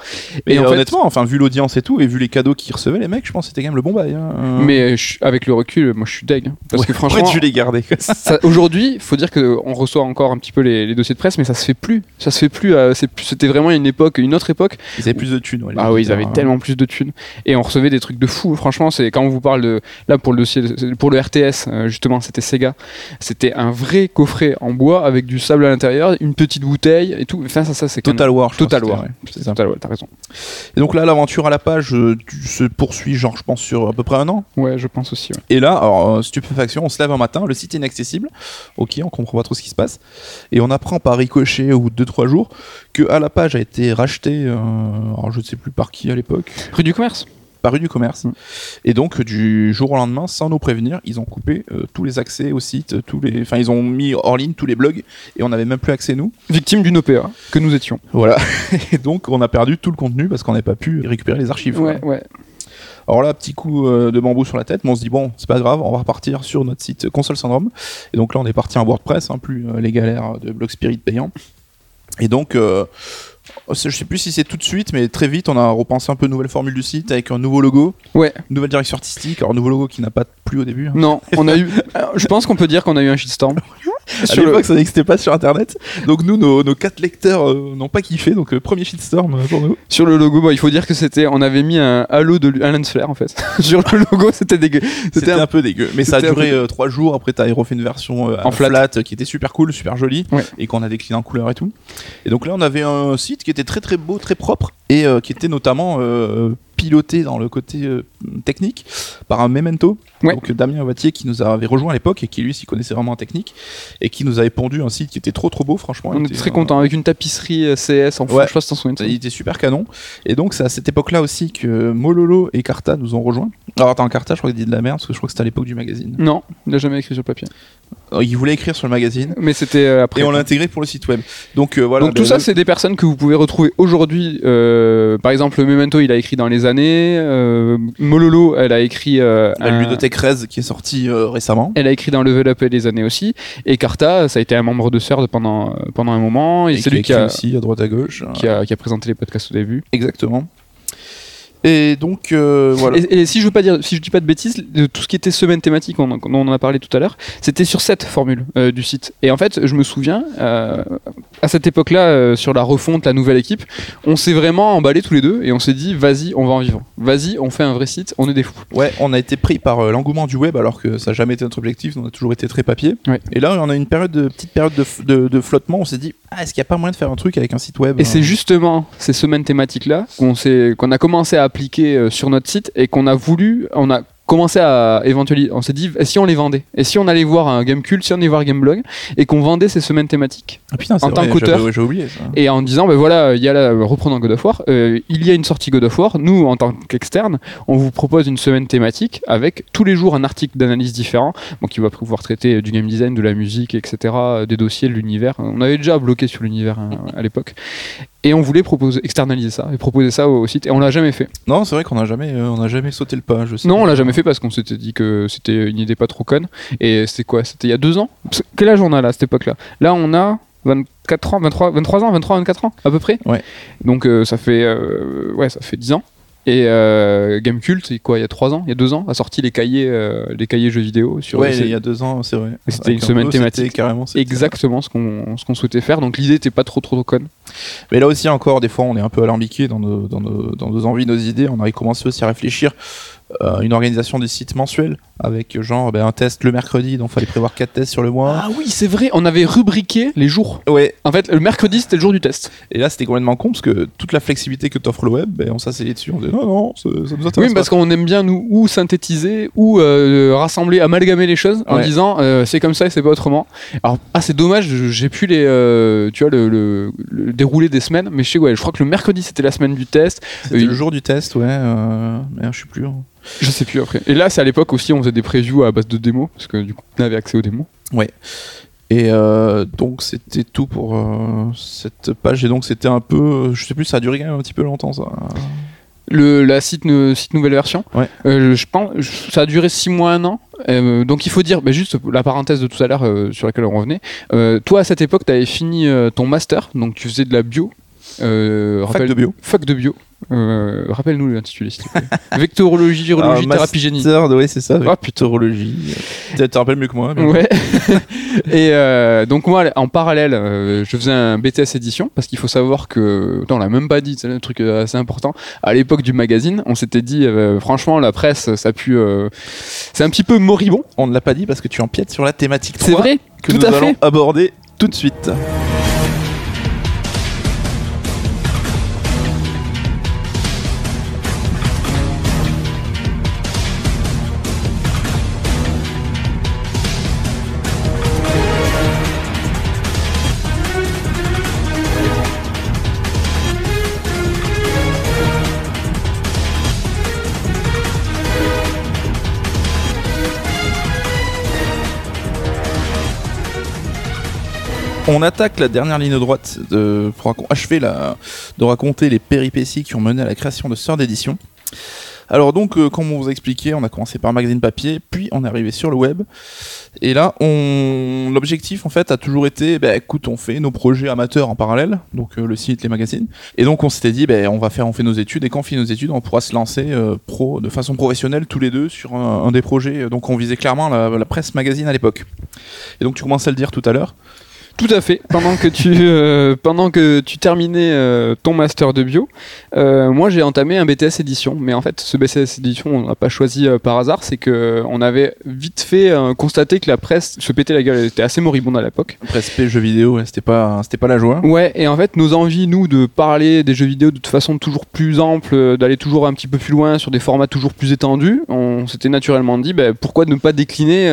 Et en euh, fait- honnêtement, enfin, vu l'audience et tout, et vu les cadeaux qu'ils recevaient, les mecs, je pense que c'était quand même le bon bail. hein. Euh, Mais avec le recul, moi, je suis deg. hein. Parce ouais, que après, franchement, tu les ça- aujourd'hui, faut dire qu'on reçoit encore un petit peu les, les dossiers de presse, mais ça se fait plus. Ça se fait euh, plus- C'était vraiment une époque, une autre époque. Ils avaient plus de thunes. ouais, Ah oui, ils avaient hein. tellement plus de thunes et on recevait des trucs de fou. Franchement, c'est quand on vous parle de là pour le dossier, pour le RTS euh, justement, c'était Sega. C'était un vrai coffret en bois avec du sable à l'intérieur, une petite bouteille et tout. Enfin, ça, ça c'est Total War. je Total War. C'est Total War. T'as raison. Et donc là, l'aventure à la page euh, se poursuit, genre, je pense, sur à peu près un an. Ouais, je pense aussi. ouais. Et là, alors, euh, stupéfaction, on se lève un matin, le site est inaccessible. Ok, on comprend pas trop ce qui se passe. Et on apprend par ricochet au bout de 2-3 jours que à la page a été rachetée, euh, alors je ne sais plus par qui à l'époque, Rue du commerce. par rue du commerce. Mm. Et donc, du jour au lendemain, sans nous prévenir, ils ont coupé euh, tous les accès au site, tous les, enfin, ils ont mis hors ligne tous les blogs et on n'avait même plus accès nous. Victime d'une OPA que nous étions. Voilà. Et donc, on a perdu tout le contenu parce qu'on n'avait pas pu récupérer les archives. Ouais, ouais. Alors là, petit coup euh, de bambou sur la tête, mais on se dit bon, c'est pas grave, on va repartir sur notre site Console Syndrome. Et donc là, on est parti en WordPress, hein, plus euh, les galères de Blog Spirit payant. Et donc, euh, je sais plus si c'est tout de suite, mais très vite, on a repensé un peu nouvelle formule du site avec un nouveau logo, Ouais. une nouvelle direction artistique. Alors, nouveau logo qui n'a pas plu au début. hein. Non, on a eu. Je pense qu'on peut dire qu'on a eu un shitstorm. À l'époque, ça n'existait pas sur internet. Donc, nous, nos, nos quatre lecteurs euh, n'ont pas kiffé. Donc, euh, premier shitstorm euh, pour nous. Sur le logo, bah, il faut dire que c'était, on avait mis un halo de lens flare en fait. Sur le logo, c'était dégueu. C'était un- un peu dégueu. Mais ça a duré euh, trois jours. Après, t'as refait une version En flat. qui était super cool, super jolie. Ouais. Et qu'on a décliné en couleur et tout. Et donc là, on avait un site qui était très très beau, très propre. Et qui était notamment piloté dans le côté technique par un memento. Ouais. Donc Damien Wattier qui nous avait rejoint à l'époque et qui lui s'y connaissait vraiment en technique. Et qui nous avait pondu un site qui était trop trop beau, franchement. On était très euh, content avec une tapisserie euh, CS en. Ouais. Je sais pas il était super canon. Et donc, c'est à cette époque-là aussi que Mololo et Carta nous ont rejoints. Alors, attends, Carta, je crois qu'il dit de la merde parce que je crois que c'était à l'époque du magazine. Non, il n'a jamais écrit sur papier. Alors, Il voulait écrire sur le magazine. Mais c'était euh, après. Et on l'a intégré pour le site web. Donc, euh, voilà. Donc tout ben, ça, là- c'est des personnes que vous pouvez retrouver aujourd'hui. euh, par exemple, le Memento, il a écrit dans les années. euh, Mololo, elle a écrit. euh, la un- ludothèque Rez qui est sortie euh, récemment. Elle a écrit dans Level Up et les années aussi. Et Carta, ça a été un membre de CERD pendant, euh, pendant un moment. Et, Et c'est lui qui a, aussi à droite à gauche. qui, a, qui a présenté les podcasts au début. Exactement. Et donc, euh, voilà. Et, et si je veux pas dire, si je dis pas de bêtises, de tout ce qui était semaine thématique, on, on en a parlé tout à l'heure, c'était sur cette formule euh, du site. Et en fait, je me souviens, euh, à cette époque-là, euh, sur la refonte, la nouvelle équipe, on s'est vraiment emballé tous les deux et on s'est dit, vas-y, on va en vivre. Vas-y, on fait un vrai site, on est des fous. Ouais, on a été pris par euh, l'engouement du web alors que ça n'a jamais été notre objectif. On a toujours été très papier. Ouais. Et là, on a une période de petite période de, f- de- de flottement. On s'est dit, ah, est-ce qu'il n'y a pas moyen de faire un truc avec un site web Et euh, c'est justement ces semaines thématiques-là qu'on a commencé à euh, sur notre site et qu'on a voulu, on a commencé à éventuellement, on s'est dit, et si on les vendait? Et si on allait voir un Game Cult, si on allait voir Gameblog, et qu'on vendait ces semaines thématiques? Ah putain, En tant qu'auteur. et en disant ben voilà il y a la reprenant God of War euh, il y a une sortie God of War. Nous en tant qu'externe on vous propose une semaine thématique avec tous les jours un article d'analyse différent. Donc qui va pouvoir traiter du game design de la musique etc des dossiers de l'univers. On avait déjà bloqué sur l'univers hein, à l'époque. Et on voulait proposer externaliser ça et proposer ça au, au site et on l'a jamais fait. Non, c'est vrai qu'on a jamais, euh, on a jamais sauté le pas. Je sais. non on l'a jamais fait parce qu'on s'était dit que c'était une idée pas trop conne. Et c'était quoi? C'était il y a deux ans? Quel âge on a là à cette époque là là on a 24 ans 23 23 ans 23 24 ans à peu près? Ouais. donc euh, ça fait euh, ouais ça fait 10 ans. Et euh, Gamecult c'est quoi? Il y a 3 ans il y a 2 ans a sorti les cahiers euh, les cahiers jeux vidéo sur Ouais, il y a deux ans, c'est vrai. C'était une un semaine thématique. Carrément, exactement ce qu'on qu'on souhaitait faire. Donc l'idée était pas trop trop conne. Mais là aussi encore, des fois, on est un peu alambiqué dans nos, dans nos, dans nos envies, nos idées. On a commencé aussi à réfléchir à une organisation des sites mensuels avec genre ben, un test le mercredi, donc fallait prévoir quatre tests sur le mois. ah oui c'est vrai on avait rubriqué les jours Ouais, en fait le mercredi c'était le jour du test et là c'était complètement con parce que toute la flexibilité que t'offre le web, ben, on s'asseyait dessus, on disait non, non, ça, ça nous intéresse Oui, parce qu'on aime bien nous ou synthétiser ou euh, rassembler, amalgamer les choses en Ouais. disant euh, c'est comme ça et c'est pas autrement. Alors ah c'est dommage, j'ai pu les euh, tu vois le, le- le déroulé des semaines, mais je sais ouais, je crois que le mercredi c'était la semaine du test, C'était Euh, le jour du test, ouais, euh, mais je sais plus. hein. Je sais plus après. Et là c'est à l'époque aussi on faisait des previews à base de démos parce que du coup on avait accès aux démos. Et euh, donc c'était tout pour euh, cette page. Et donc c'était un peu, je sais plus, ça a duré quand même un petit peu longtemps ça. Le la site nouvelle version. Ouais. Euh, je pense ça a duré 6 mois un an. Euh, donc il faut dire bah, juste la parenthèse de tout à l'heure euh, sur laquelle on revenait. Euh, toi à cette époque tu avais fini euh, ton master donc tu faisais de la bio. Euh, Fac rappelle- de bio. Fac de bio. Euh, Rappelle-nous l'intitulé, s'il te plaît. Vectorologie, virologie, Ah, thérapie génie. ouais, c'est ça. Ah, Putérologie. Tu te rappelles mieux que moi. mais- Ouais. et euh, donc moi, en parallèle, euh, je faisais un BTS édition parce qu'il faut savoir que, Attends, on l'a même pas dit, c'est un truc assez important. À l'époque du magazine, on s'était dit, franchement, la presse, ça pue, c'est un petit peu moribond. On ne l'a pas dit parce que tu empiètes sur la thématique 3 C'est vrai, que tout nous à allons fait. aborder tout de suite. On attaque la dernière ligne droite de, pour achever la, de raconter les péripéties qui ont mené à la création de Sœurs d'édition. Alors donc, euh, comme on vous a expliqué, on a commencé par magazine papier, puis on est arrivé sur le web. Et là, on... l'objectif en fait a toujours été, bah, écoute, on fait nos projets amateurs en parallèle, donc euh, le site, les magazines. Et donc on s'était dit, bah, on va faire, on fait nos études, et quand on fait nos études, on pourra se lancer euh, pro, de façon professionnelle tous les deux sur un, un des projets. Donc on visait clairement la, la presse magazine à l'époque. Et donc tu commençais à le dire tout à l'heure. Tout à fait. Pendant que tu, euh, pendant que tu terminais euh, ton master de bio, euh, moi j'ai entamé un BTS édition. Mais en fait, ce BTS édition, on l'a pas choisi par hasard. C'est que on avait vite fait constater que la presse se pétait la gueule. Elle était assez moribonde à l'époque. Presse P, jeux vidéo, ouais, c'était pas, c'était pas la joie. Ouais, et en fait, nos envies, nous, de parler des jeux vidéo de toute façon toujours plus ample, d'aller toujours un petit peu plus loin sur des formats toujours plus étendus, on s'était naturellement dit, bah, pourquoi ne pas décliner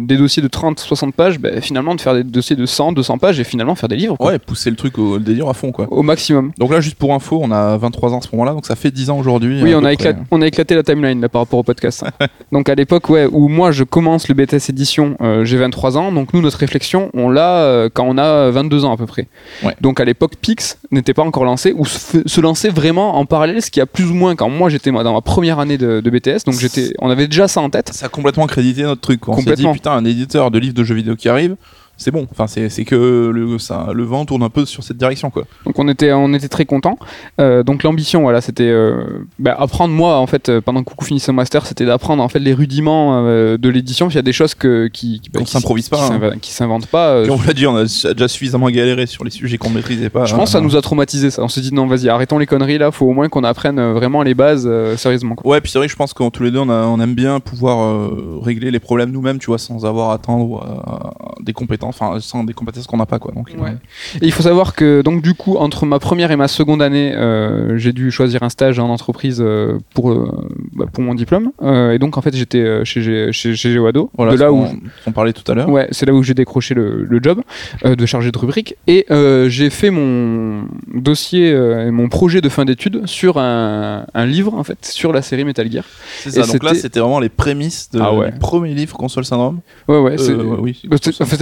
des dossiers de 30-60 pages, bah, finalement de faire des dossiers de 100, 200 pages et finalement faire des livres quoi, Ouais, pousser le truc au le délire à fond, quoi. au maximum. Donc là, juste pour info, on a 23 ans à ce moment-là, donc ça fait 10 ans aujourd'hui. Oui, on a, éclaté, on a éclaté la timeline là, par rapport au podcast. donc à l'époque, ouais, où moi je commence le BTS édition, euh, j'ai 23 ans. Donc nous, notre réflexion, on l'a euh, quand on a 22 ans à peu près. Ouais. Donc à l'époque, Pix n'était pas encore lancé ou se, lançait vraiment en parallèle, ce qui a plus ou moins quand moi j'étais dans ma première année de, de BTS. Donc j'étais, on avait déjà ça en tête. Ça a complètement crédité notre truc. quoi. On s'est dit, Complètement. putain, un éditeur de livres de jeux vidéo qui arrive, c'est bon. Enfin, c'est que le, ça, le vent tourne un peu sur cette direction, quoi. Donc on était, on était très contents. Euh, donc l'ambition, voilà, c'était euh, bah, apprendre moi en fait euh, pendant que Coucou finissait master, c'était d'apprendre en fait les rudiments euh, de l'édition. Il y a des choses que qui qui, bah, qui- s'improvise pas, qui hein. s'inventent pas. Puis on vous l'a dit, on a déjà suffisamment galéré sur les sujets qu'on maîtrisait pas. Je pense que ça nous a traumatisé ça. On s'est dit non, vas-y, arrêtons les conneries là. Faut au moins qu'on apprenne vraiment les bases sérieusement. quoi. Ouais, puis c'est vrai que je pense qu'en tous les deux, on, a- on aime bien pouvoir régler les problèmes nous-mêmes, tu vois, sans avoir à attendre des compétences, enfin sans des compétences qu'on n'a pas quoi. Donc, Ouais. Et il faut savoir que donc du coup entre ma première et ma seconde année, euh, j'ai dû choisir un stage en entreprise euh, pour euh, bah, pour mon diplôme. Euh, et donc en fait j'étais euh, chez chez chez Géoado, voilà, de là où qu'on- on parlait tout à l'heure. Ouais, c'est là où j'ai décroché le, le job euh, de chargé de rubrique et euh, j'ai fait mon dossier, euh, et mon projet de fin d'études sur un, un livre en fait sur la série Metal Gear. C'est ça. Et Donc là, c'était- vraiment les prémices de, Ah ouais. du premier livre Console Syndrome. Ouais, ouais. Euh, ouais, oui.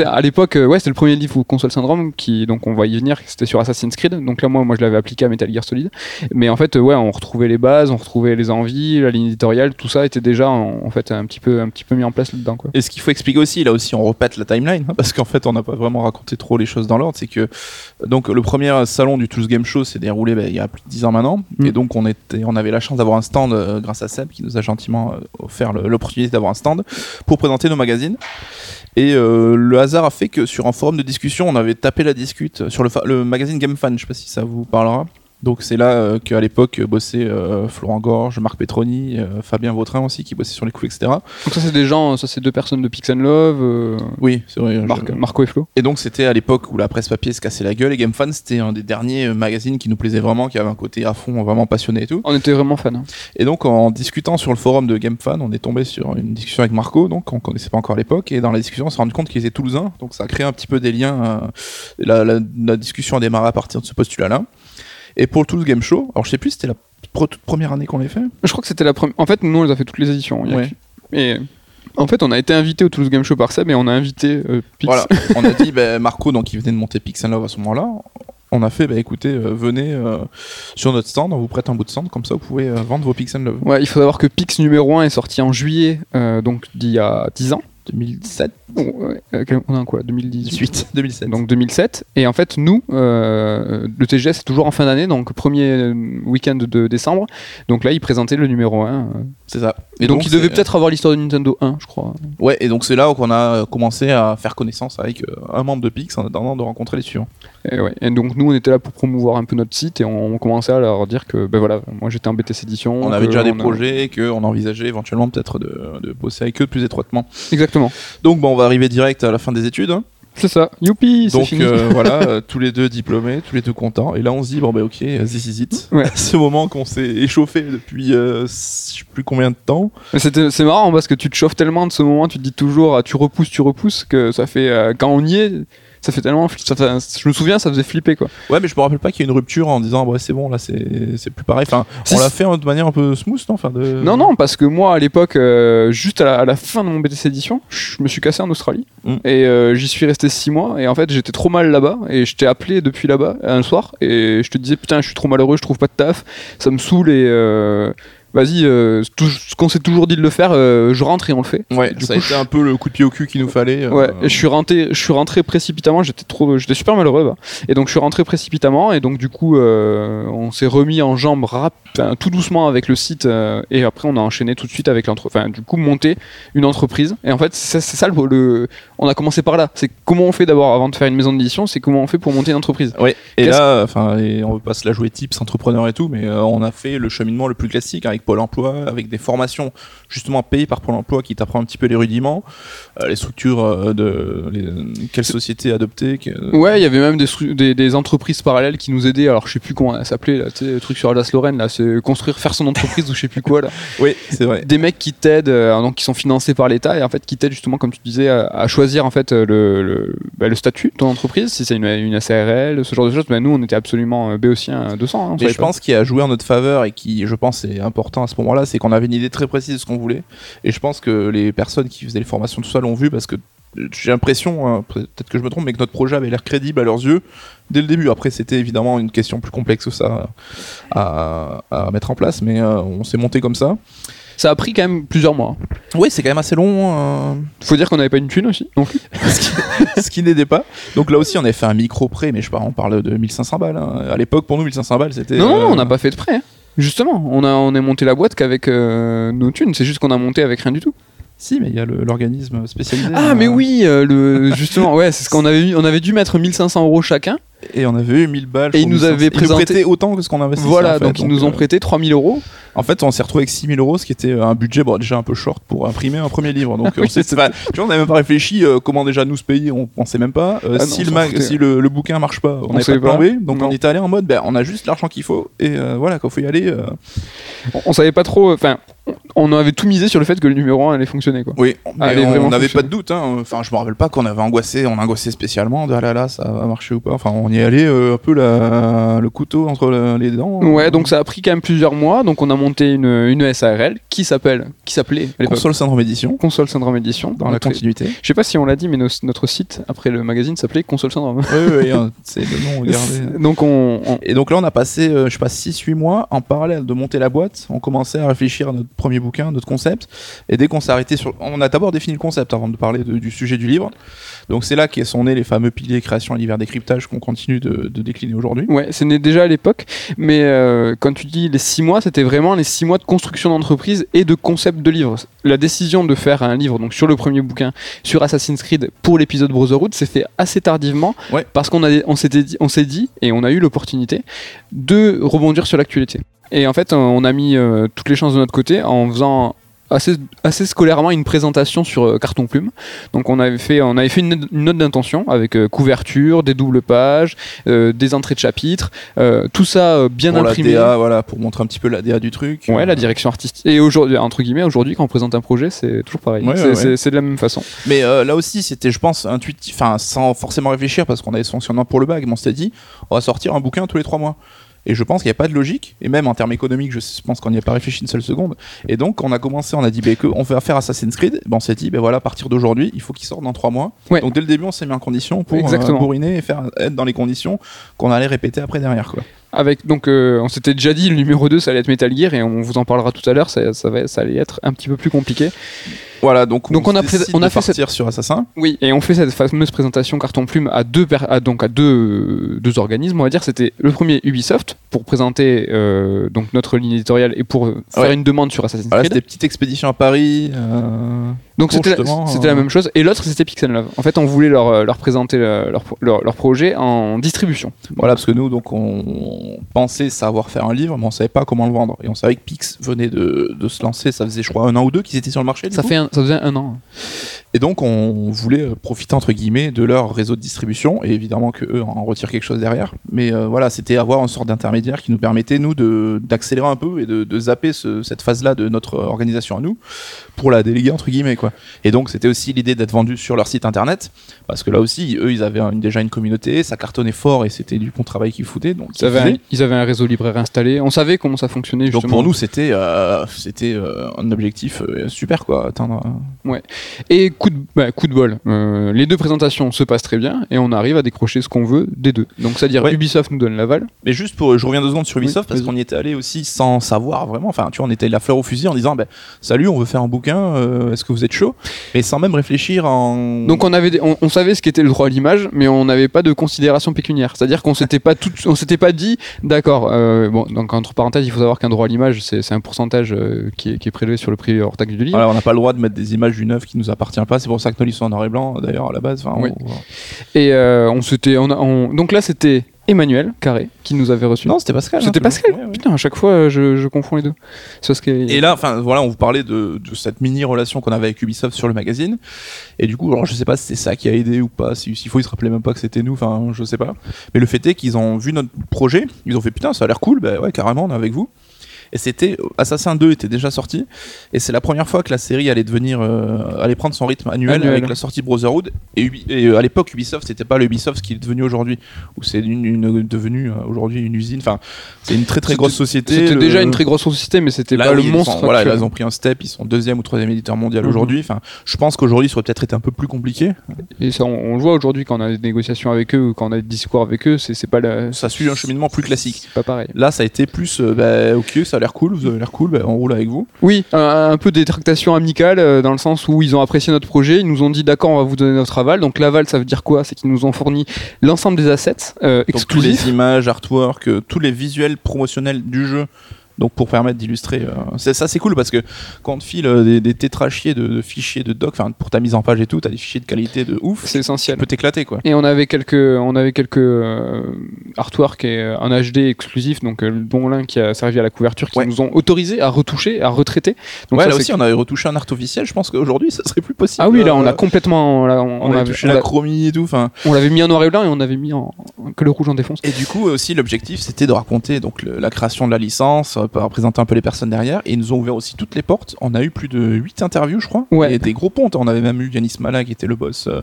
À l'époque, euh, ouais, c'était le premier livre ou console syndrome qui, donc, on va y venir. C'était sur Assassin's Creed. Donc là, moi, moi, je l'avais appliqué à Metal Gear Solid. Mais en fait, euh, ouais, on retrouvait les bases, on retrouvait les envies, la ligne éditoriale, tout ça était déjà, en, en fait, un petit peu, un petit peu mis en place là-dedans, quoi. Et ce qu'il faut expliquer aussi, là aussi on répète la timeline, hein, parce qu'en fait on n'a pas vraiment raconté trop les choses dans l'ordre, c'est que donc le premier salon du Toulouse Game Show s'est déroulé bah, il y a plus de 10 ans maintenant, Mm. et donc on, était, on avait la chance d'avoir un stand euh, grâce à Seb qui nous a gentiment euh, offert l'opportunité d'avoir un stand pour présenter nos magazines. Et euh, le hasard a fait que sur un forum de discussion, on avait tapé la discute sur le, le magazine Game Fan, je sais pas si ça vous parlera. Donc c'est là euh, qu'à l'époque euh, bossaient euh, Florent Gorge, Marc Petroni, euh, Fabien Vautrin aussi qui bossait sur les coups, etc. Donc ça, c'est des gens, ça, c'est deux personnes de Pix and Love, Oui, c'est vrai. Marc- je- Marco et Flo. Et donc c'était à l'époque où la presse papier se cassait la gueule et GameFan c'était un des derniers magazines qui nous plaisait vraiment, qui avait un côté à fond vraiment passionné et tout. On était vraiment fans. hein. Et donc en discutant sur le forum de GameFan, on est tombé sur une discussion avec Marco, donc on connaissait pas encore à l'époque, et dans la discussion on s'est rendu compte qu'il était toulousain, donc ça a créé un petit peu des liens. la, la- la discussion a démarré à partir de ce postulat-là. Et pour le Toulouse Game Show, alors je sais plus c'était la toute première année qu'on l'ait fait. Je crois que c'était la première. En fait, nous, on les a fait toutes les éditions. il y a Ouais. que- Et en fait, on a été invité au Toulouse Game Show par Seb et on a invité euh, Pix. Voilà, on a dit ben, Marco, donc il venait de monter Pixel Love à ce moment-là. On a fait, bah écoutez, euh, venez euh, sur notre stand, on vous prête un bout de stand, comme ça vous pouvez vendre vos Pixel Love. Ouais, il faut savoir que Pix numéro 1 est sorti en juillet, donc d'il y a 10 ans. 2007 Oh, ouais, euh, quel- on a quoi 2018 18 2007. Donc 2007. Et en fait, nous, euh, le TGS est toujours en fin d'année, donc premier euh, week-end de décembre. Donc là, il présentait le numéro 1. euh. c'est ça. Et donc, il devait c'est- peut-être avoir l'histoire de Nintendo 1, je crois. Ouais, et donc c'est là qu'on a commencé à faire connaissance avec un membre de Pix en attendant de rencontrer les suivants. Et, ouais. Et donc nous, on était là pour promouvoir un peu notre site et on, on commençait à leur dire que, ben voilà, moi j'étais en BTC édition. On avait déjà des on a- projets, qu'on envisageait éventuellement peut-être de, de bosser avec eux plus étroitement. Exactement. Donc bon, on va arriver direct à la fin des études. hein. C'est ça. Youpi, c'est Donc fini. euh, voilà, euh, tous les deux diplômés, tous les deux contents. Et là on se dit, bon bah ok, this is it. Ouais. Ce moment qu'on s'est échauffé depuis euh, je sais plus combien de temps. C'est marrant parce que tu te chauffes tellement de ce moment, tu te dis toujours ah, tu repousses, tu repousses, que ça fait euh, quand on y est, ça fait tellement. ça je me souviens, ça faisait flipper quoi. Ouais, mais je me rappelle pas qu'il y ait une rupture en disant, ouais c'est bon, là c'est plus pareil. Enfin, on l'a fait hein, de manière un peu smooth, non enfin, de... Non, non, parce que moi à l'époque, euh, juste à la, à la fin de mon BTC édition, je me suis cassé en Australie Mm. et euh, j'y suis resté 6 mois et en fait j'étais trop mal là-bas et je t'ai appelé depuis là-bas un soir et je te disais putain, je suis trop malheureux, je trouve pas de taf, ça me saoule et. euh, Vas-y, euh, tout- ce qu'on s'est toujours dit de le faire, euh, je rentre et on le fait. Ouais, Du ça coup, a été un peu le coup de pied au cul qu'il nous fallait. euh, Ouais, et je suis rentré, je suis rentré précipitamment. J'étais trop, j'étais super malheureux. là. Et donc je suis rentré précipitamment et donc du coup on s'est remis en jambes rap, tout doucement avec le site et après on a enchaîné tout de suite avec l'entreprise. Enfin du coup monter une entreprise. Et en fait c'est ça le, le- on a commencé par là. C'est comment on fait d'abord avant de faire une maison d'édition, c'est comment on fait pour monter une entreprise. Ouais, et là, enfin, on veut pas se la jouer tips entrepreneur et tout, mais on a fait le cheminement le plus classique avec Pôle emploi, avec des formations justement payées par Pôle emploi qui t'apprend un petit peu les rudiments, euh, les structures euh, de les- quelle société adopter. que- Ouais, il y avait même des, stru- des, des entreprises parallèles qui nous aidaient. Alors je sais plus comment ça s'appelait là, le truc sur Alsace-Lorraine là, c'est construire, faire son entreprise ou je sais plus quoi là. Oui, c'est vrai. des mecs qui t'aident, euh, donc qui sont financés par l'État et en fait qui t'aident justement, comme tu disais, à, à choisir en fait euh, le, le, bah, le statut de ton entreprise, si c'est une, une SARL, ce genre de choses. Bah, nous, on était absolument euh, béotien 200. hein, Mais je pas. pense qu'il a joué en notre faveur et qui, je pense, est important à ce moment-là, c'est qu'on avait une idée très précise de ce qu'on voulait. Et je pense que les personnes qui faisaient les formations tout ça l'ont vu parce que j'ai l'impression, hein, peut-être que je me trompe, mais que notre projet avait l'air crédible à leurs yeux dès le début. Après, c'était évidemment une question plus complexe que ça à, à mettre en place, mais euh, on s'est monté comme ça. Ça a pris quand même plusieurs mois. Oui, c'est quand même assez long. euh, Faut dire qu'on n'avait pas une thune aussi. ce qui- n'aidait pas. Donc là aussi, on avait fait un micro prêt, mais je sais pas, on parle de 1500 balles. hein. À l'époque, pour nous, 1500 balles, c'était. Non, non, non, euh, on n'a pas fait de prêt. Justement, on a, on est monté la boîte qu'avec euh, nos thunes. C'est juste qu'on a monté avec rien du tout. Si, mais il y a l'organisme spécialisé. Ah, hein. mais oui, euh, le, justement, ouais, c'est ce qu'on avait, on avait dû mettre 1500 euros chacun. Et on avait eu 1000 balles. Et ils nous avaient 1500. Ils nous présenté- autant que ce qu'on investissait. Voilà, en fait. donc ils nous ont euh, prêté 3000 euros. En fait, on s'est retrouvé avec 6000 euros, ce qui était un budget bon, déjà un peu short pour imprimer un premier livre. Donc, Oui, on enfin, tu vois, on n'avait même pas réfléchi euh, comment déjà nous se payer, on pensait même pas. Euh, Ah si le, si le, le bouquin marche pas, on n'avait pas pas. B. Donc, Non. on était allé en mode, ben, on a juste l'argent qu'il faut et euh, voilà, quand faut y aller. euh, On, on savait pas trop. Enfin, on avait tout misé sur le fait que le numéro 1 allait fonctionner, quoi. Oui, mais on n'avait pas de doute. Hein. Enfin, je me rappelle pas qu'on avait angoissé, on angoissait spécialement de ah là là, ça va marcher ou pas. Enfin, on y allait euh, un peu la- le couteau entre le- les dents. Ouais, donc ça a pris quand même plusieurs mois. Donc on a monté une, une SARL qui s'appelle, qui s'appelait console syndrome édition Console Syndrome Édition. dans la continuité. Je sais pas si on l'a dit, mais nos- notre site après le magazine s'appelait Console Syndrome. oui, oui, hein, c'est le nom. Regardez. Donc on, on- Et donc là, on a passé, euh, je sais pas, 6-8 mois en parallèle de monter la boîte. On commençait à réfléchir à notre premier bouquin, notre concept. Et dès qu'on s'est arrêté sur. On a d'abord défini le concept avant de parler de- du sujet du livre. Donc c'est là qu'est sont nés les fameux piliers création et l'hiver décryptage qu'on continue de, de décliner aujourd'hui. Ouais, c'est né déjà à l'époque, mais euh, quand tu dis les six mois, c'était vraiment les six mois de construction d'entreprise et de concept de livre. La décision de faire un livre, donc sur le premier bouquin, sur Assassin's Creed pour l'épisode Brotherhood, s'est fait assez tardivement Ouais. parce qu'on a, on s'était dit, on s'est dit et on a eu l'opportunité de rebondir sur l'actualité. Et en fait, on a mis euh, toutes les chances de notre côté en faisant assez, assez scolairement une présentation sur euh, carton plume. Donc on avait fait, on avait fait une, une note d'intention avec euh, couverture, des doubles pages, des entrées de chapitres, tout ça bien Pour la imprimé. DA, voilà, pour montrer un petit peu la DA du truc. Ouais, la direction artistique. Et aujourd'hui, entre guillemets, aujourd'hui, quand on présente un projet, c'est toujours pareil. Ouais, c'est ouais, de la même façon. Mais là aussi, c'était, je pense, intuitif, enfin, sans forcément réfléchir, parce qu'on avait ce fonctionnement pour le bac, mais on s'était dit, on va sortir un bouquin tous les trois mois. Et je pense qu'il n'y a pas de logique, et même en termes économiques, je pense qu'on n'y a pas réfléchi une seule seconde. Et donc, on a commencé, on a dit, bah, que on va faire Assassin's Creed, ben, on s'est dit, ben voilà, à partir d'aujourd'hui, il faut qu'il sorte dans trois mois. Ouais. Donc, dès le début, on s'est mis en condition pour euh, bourriner et faire être dans les conditions qu'on allait répéter après derrière, quoi. Avec, donc, euh, on s'était déjà dit, le numéro 2, ça allait être Metal Gear, et on vous en parlera tout à l'heure, ça, ça, va, ça allait être un petit peu plus compliqué. Voilà, donc, Donc, on a on a fait cette- sur Assassin. Oui, et on fait cette fameuse présentation carton plume à deux, à, donc à deux, deux organismes, on va dire. C'était le premier Ubisoft pour présenter euh, donc notre ligne éditoriale et pour euh, faire Ouais. une demande sur Assassin's Voilà, Creed. c'était petite expédition à Paris. euh, Donc c'était c'était euh, la même chose. Et l'autre c'était Pixel Love. En fait, on voulait leur, euh, leur présenter le- leur, leur, leur projet en distribution. Voilà, parce que nous, donc, on pensait savoir faire un livre, mais on savait pas comment le vendre. Et on savait que Pix venait de, de se lancer, ça faisait, je crois, un an ou deux qu'ils étaient sur le marché. du Ça, coup. fait un- ça faisait un an. Et donc, on voulait euh, profiter, entre guillemets, de leur réseau de distribution, et évidemment qu'eux en retirent quelque chose derrière. Mais euh, voilà, c'était avoir une sorte d'intermédiaire qui nous permettait, nous, d'accélérer un peu et de, de zapper ce- cette phase-là de notre organisation à nous, pour la déléguer, entre guillemets, quoi. Et donc, c'était aussi l'idée d'être vendu sur leur site internet, parce que là aussi, eux, ils avaient un- déjà une communauté, ça cartonnait fort, et c'était du bon travail qu'ils foutaient. Donc, Ils avaient, un, ils avaient un réseau libraire installé. On savait comment ça fonctionnait justement. Donc pour nous, c'était euh, c'était euh, un objectif euh, super quoi. Atteindre. euh, Et coup de, bah, coup de bol, les deux présentations se passent très bien et on arrive à décrocher ce qu'on veut des deux. Donc c'est-à-dire Ouais. Ubisoft nous donne l'aval. Mais juste pour, je reviens deux secondes sur Ubisoft Oui, parce qu'on y était allé aussi sans savoir vraiment. Enfin, tu vois, on était la fleur au fusil en disant, ben, salut, on veut faire un bouquin. Est-ce que vous êtes chaud Mais sans même réfléchir en. Donc on avait, des- on, on savait ce qu'était le droit à l'image, mais on n'avait pas de considération pécuniaire. C'est-à-dire qu'on s'était pas tout, on s'était pas dit, d'accord. euh, bon, donc entre parenthèses, il faut savoir qu'un droit à l'image, c'est un pourcentage euh, qui, est, qui est prélevé sur le prix hors taxe du livre. On n'a pas le droit de mettre des images d'une œuvre qui nous appartient pas. C'est pour ça que nos livres sont en noir et blanc d'ailleurs à la base. Enfin, Oui. on- Et euh, on s'était, on a- on- donc là c'était Emmanuel Carré qui nous avait reçu. Non, c'était Pascal. C'était hein, Pascal. ouais, ouais. Putain, à chaque fois je, je confonds les deux. C'est parce que Et là, enfin voilà, on vous parlait de, de cette mini relation qu'on avait avec Ubisoft sur le magazine. Et du coup, alors je sais pas si c'est ça qui a aidé ou pas. si- S'il faut, ils se rappelaient même pas que c'était nous. Enfin, je sais pas. Mais le fait est qu'ils ont vu notre projet, ils ont fait putain, ça a l'air cool. Bah ouais, carrément, on est avec vous. Et c'était Assassin 2 était déjà sorti. Et c'est la première fois que la série allait devenir, euh, allait prendre son rythme annuel, Annuel. avec la sortie de Brotherhood. Et, Ubi- et, euh, à l'époque, Ubisoft, c'était pas le Ubisoft qui est devenu aujourd'hui, où c'est une, une- devenu euh, aujourd'hui une usine. Enfin, c'est une très très grosse société. C'était Le- déjà une très grosse société, mais c'était Là, pas le monstre. sont- voilà, ils ont pris un step, ils sont deuxième ou troisième éditeur mondial Mhm. aujourd'hui. Enfin, je pense qu'aujourd'hui, ça aurait peut-être été un peu plus compliqué. Et ça, on, on le voit aujourd'hui quand on a des négociations avec eux ou quand on a des discours avec eux, c'est pas la- Ça suit un cheminement plus classique. pas pareil. Là, ça a été plus, euh, bah, ok, ça a l'air cool, vous avez l'air cool, bah, on roule avec vous. Oui, un, un peu des tractations amicales euh, dans le sens où ils ont apprécié notre projet, ils nous ont dit d'accord, on va vous donner notre aval. Donc l'aval, ça veut dire quoi? C'est qu'ils nous ont fourni l'ensemble des assets euh, Donc, exclusifs. les images, artwork, euh, tous les visuels promotionnels du jeu Donc pour permettre d'illustrer, euh, c'est- ça c'est cool parce que quand on te file euh, des, des tétrachiers de, de fichiers de doc, enfin pour ta mise en page et tout, t'as des fichiers de qualité de ouf, C'est tu essentiel. peux t'éclater quoi. Et on avait quelques, on avait quelques euh, artworks et euh, un HD exclusif, donc euh, dont l'un qui a servi à la couverture, qui Ouais. nous ont autorisé à retoucher, à retraiter. Donc ouais, ça, là aussi on avait retouché un art officiel, je pense qu'aujourd'hui ça serait plus possible. Ah oui, là on a complètement, là, on, on, on avait touché on la l'a- chromie et tout, enfin. on l'avait mis en noir et blanc et on avait mis en, que le rouge en défonce. Et du coup aussi l'objectif c'était de raconter donc le- la création de la licence, euh, présenter un peu les personnes derrière, et ils nous ont ouvert aussi toutes les portes. On a eu plus de 8 interviews je crois, Ouais. et des gros pontes. On avait même eu Yanis Mala qui était le boss euh,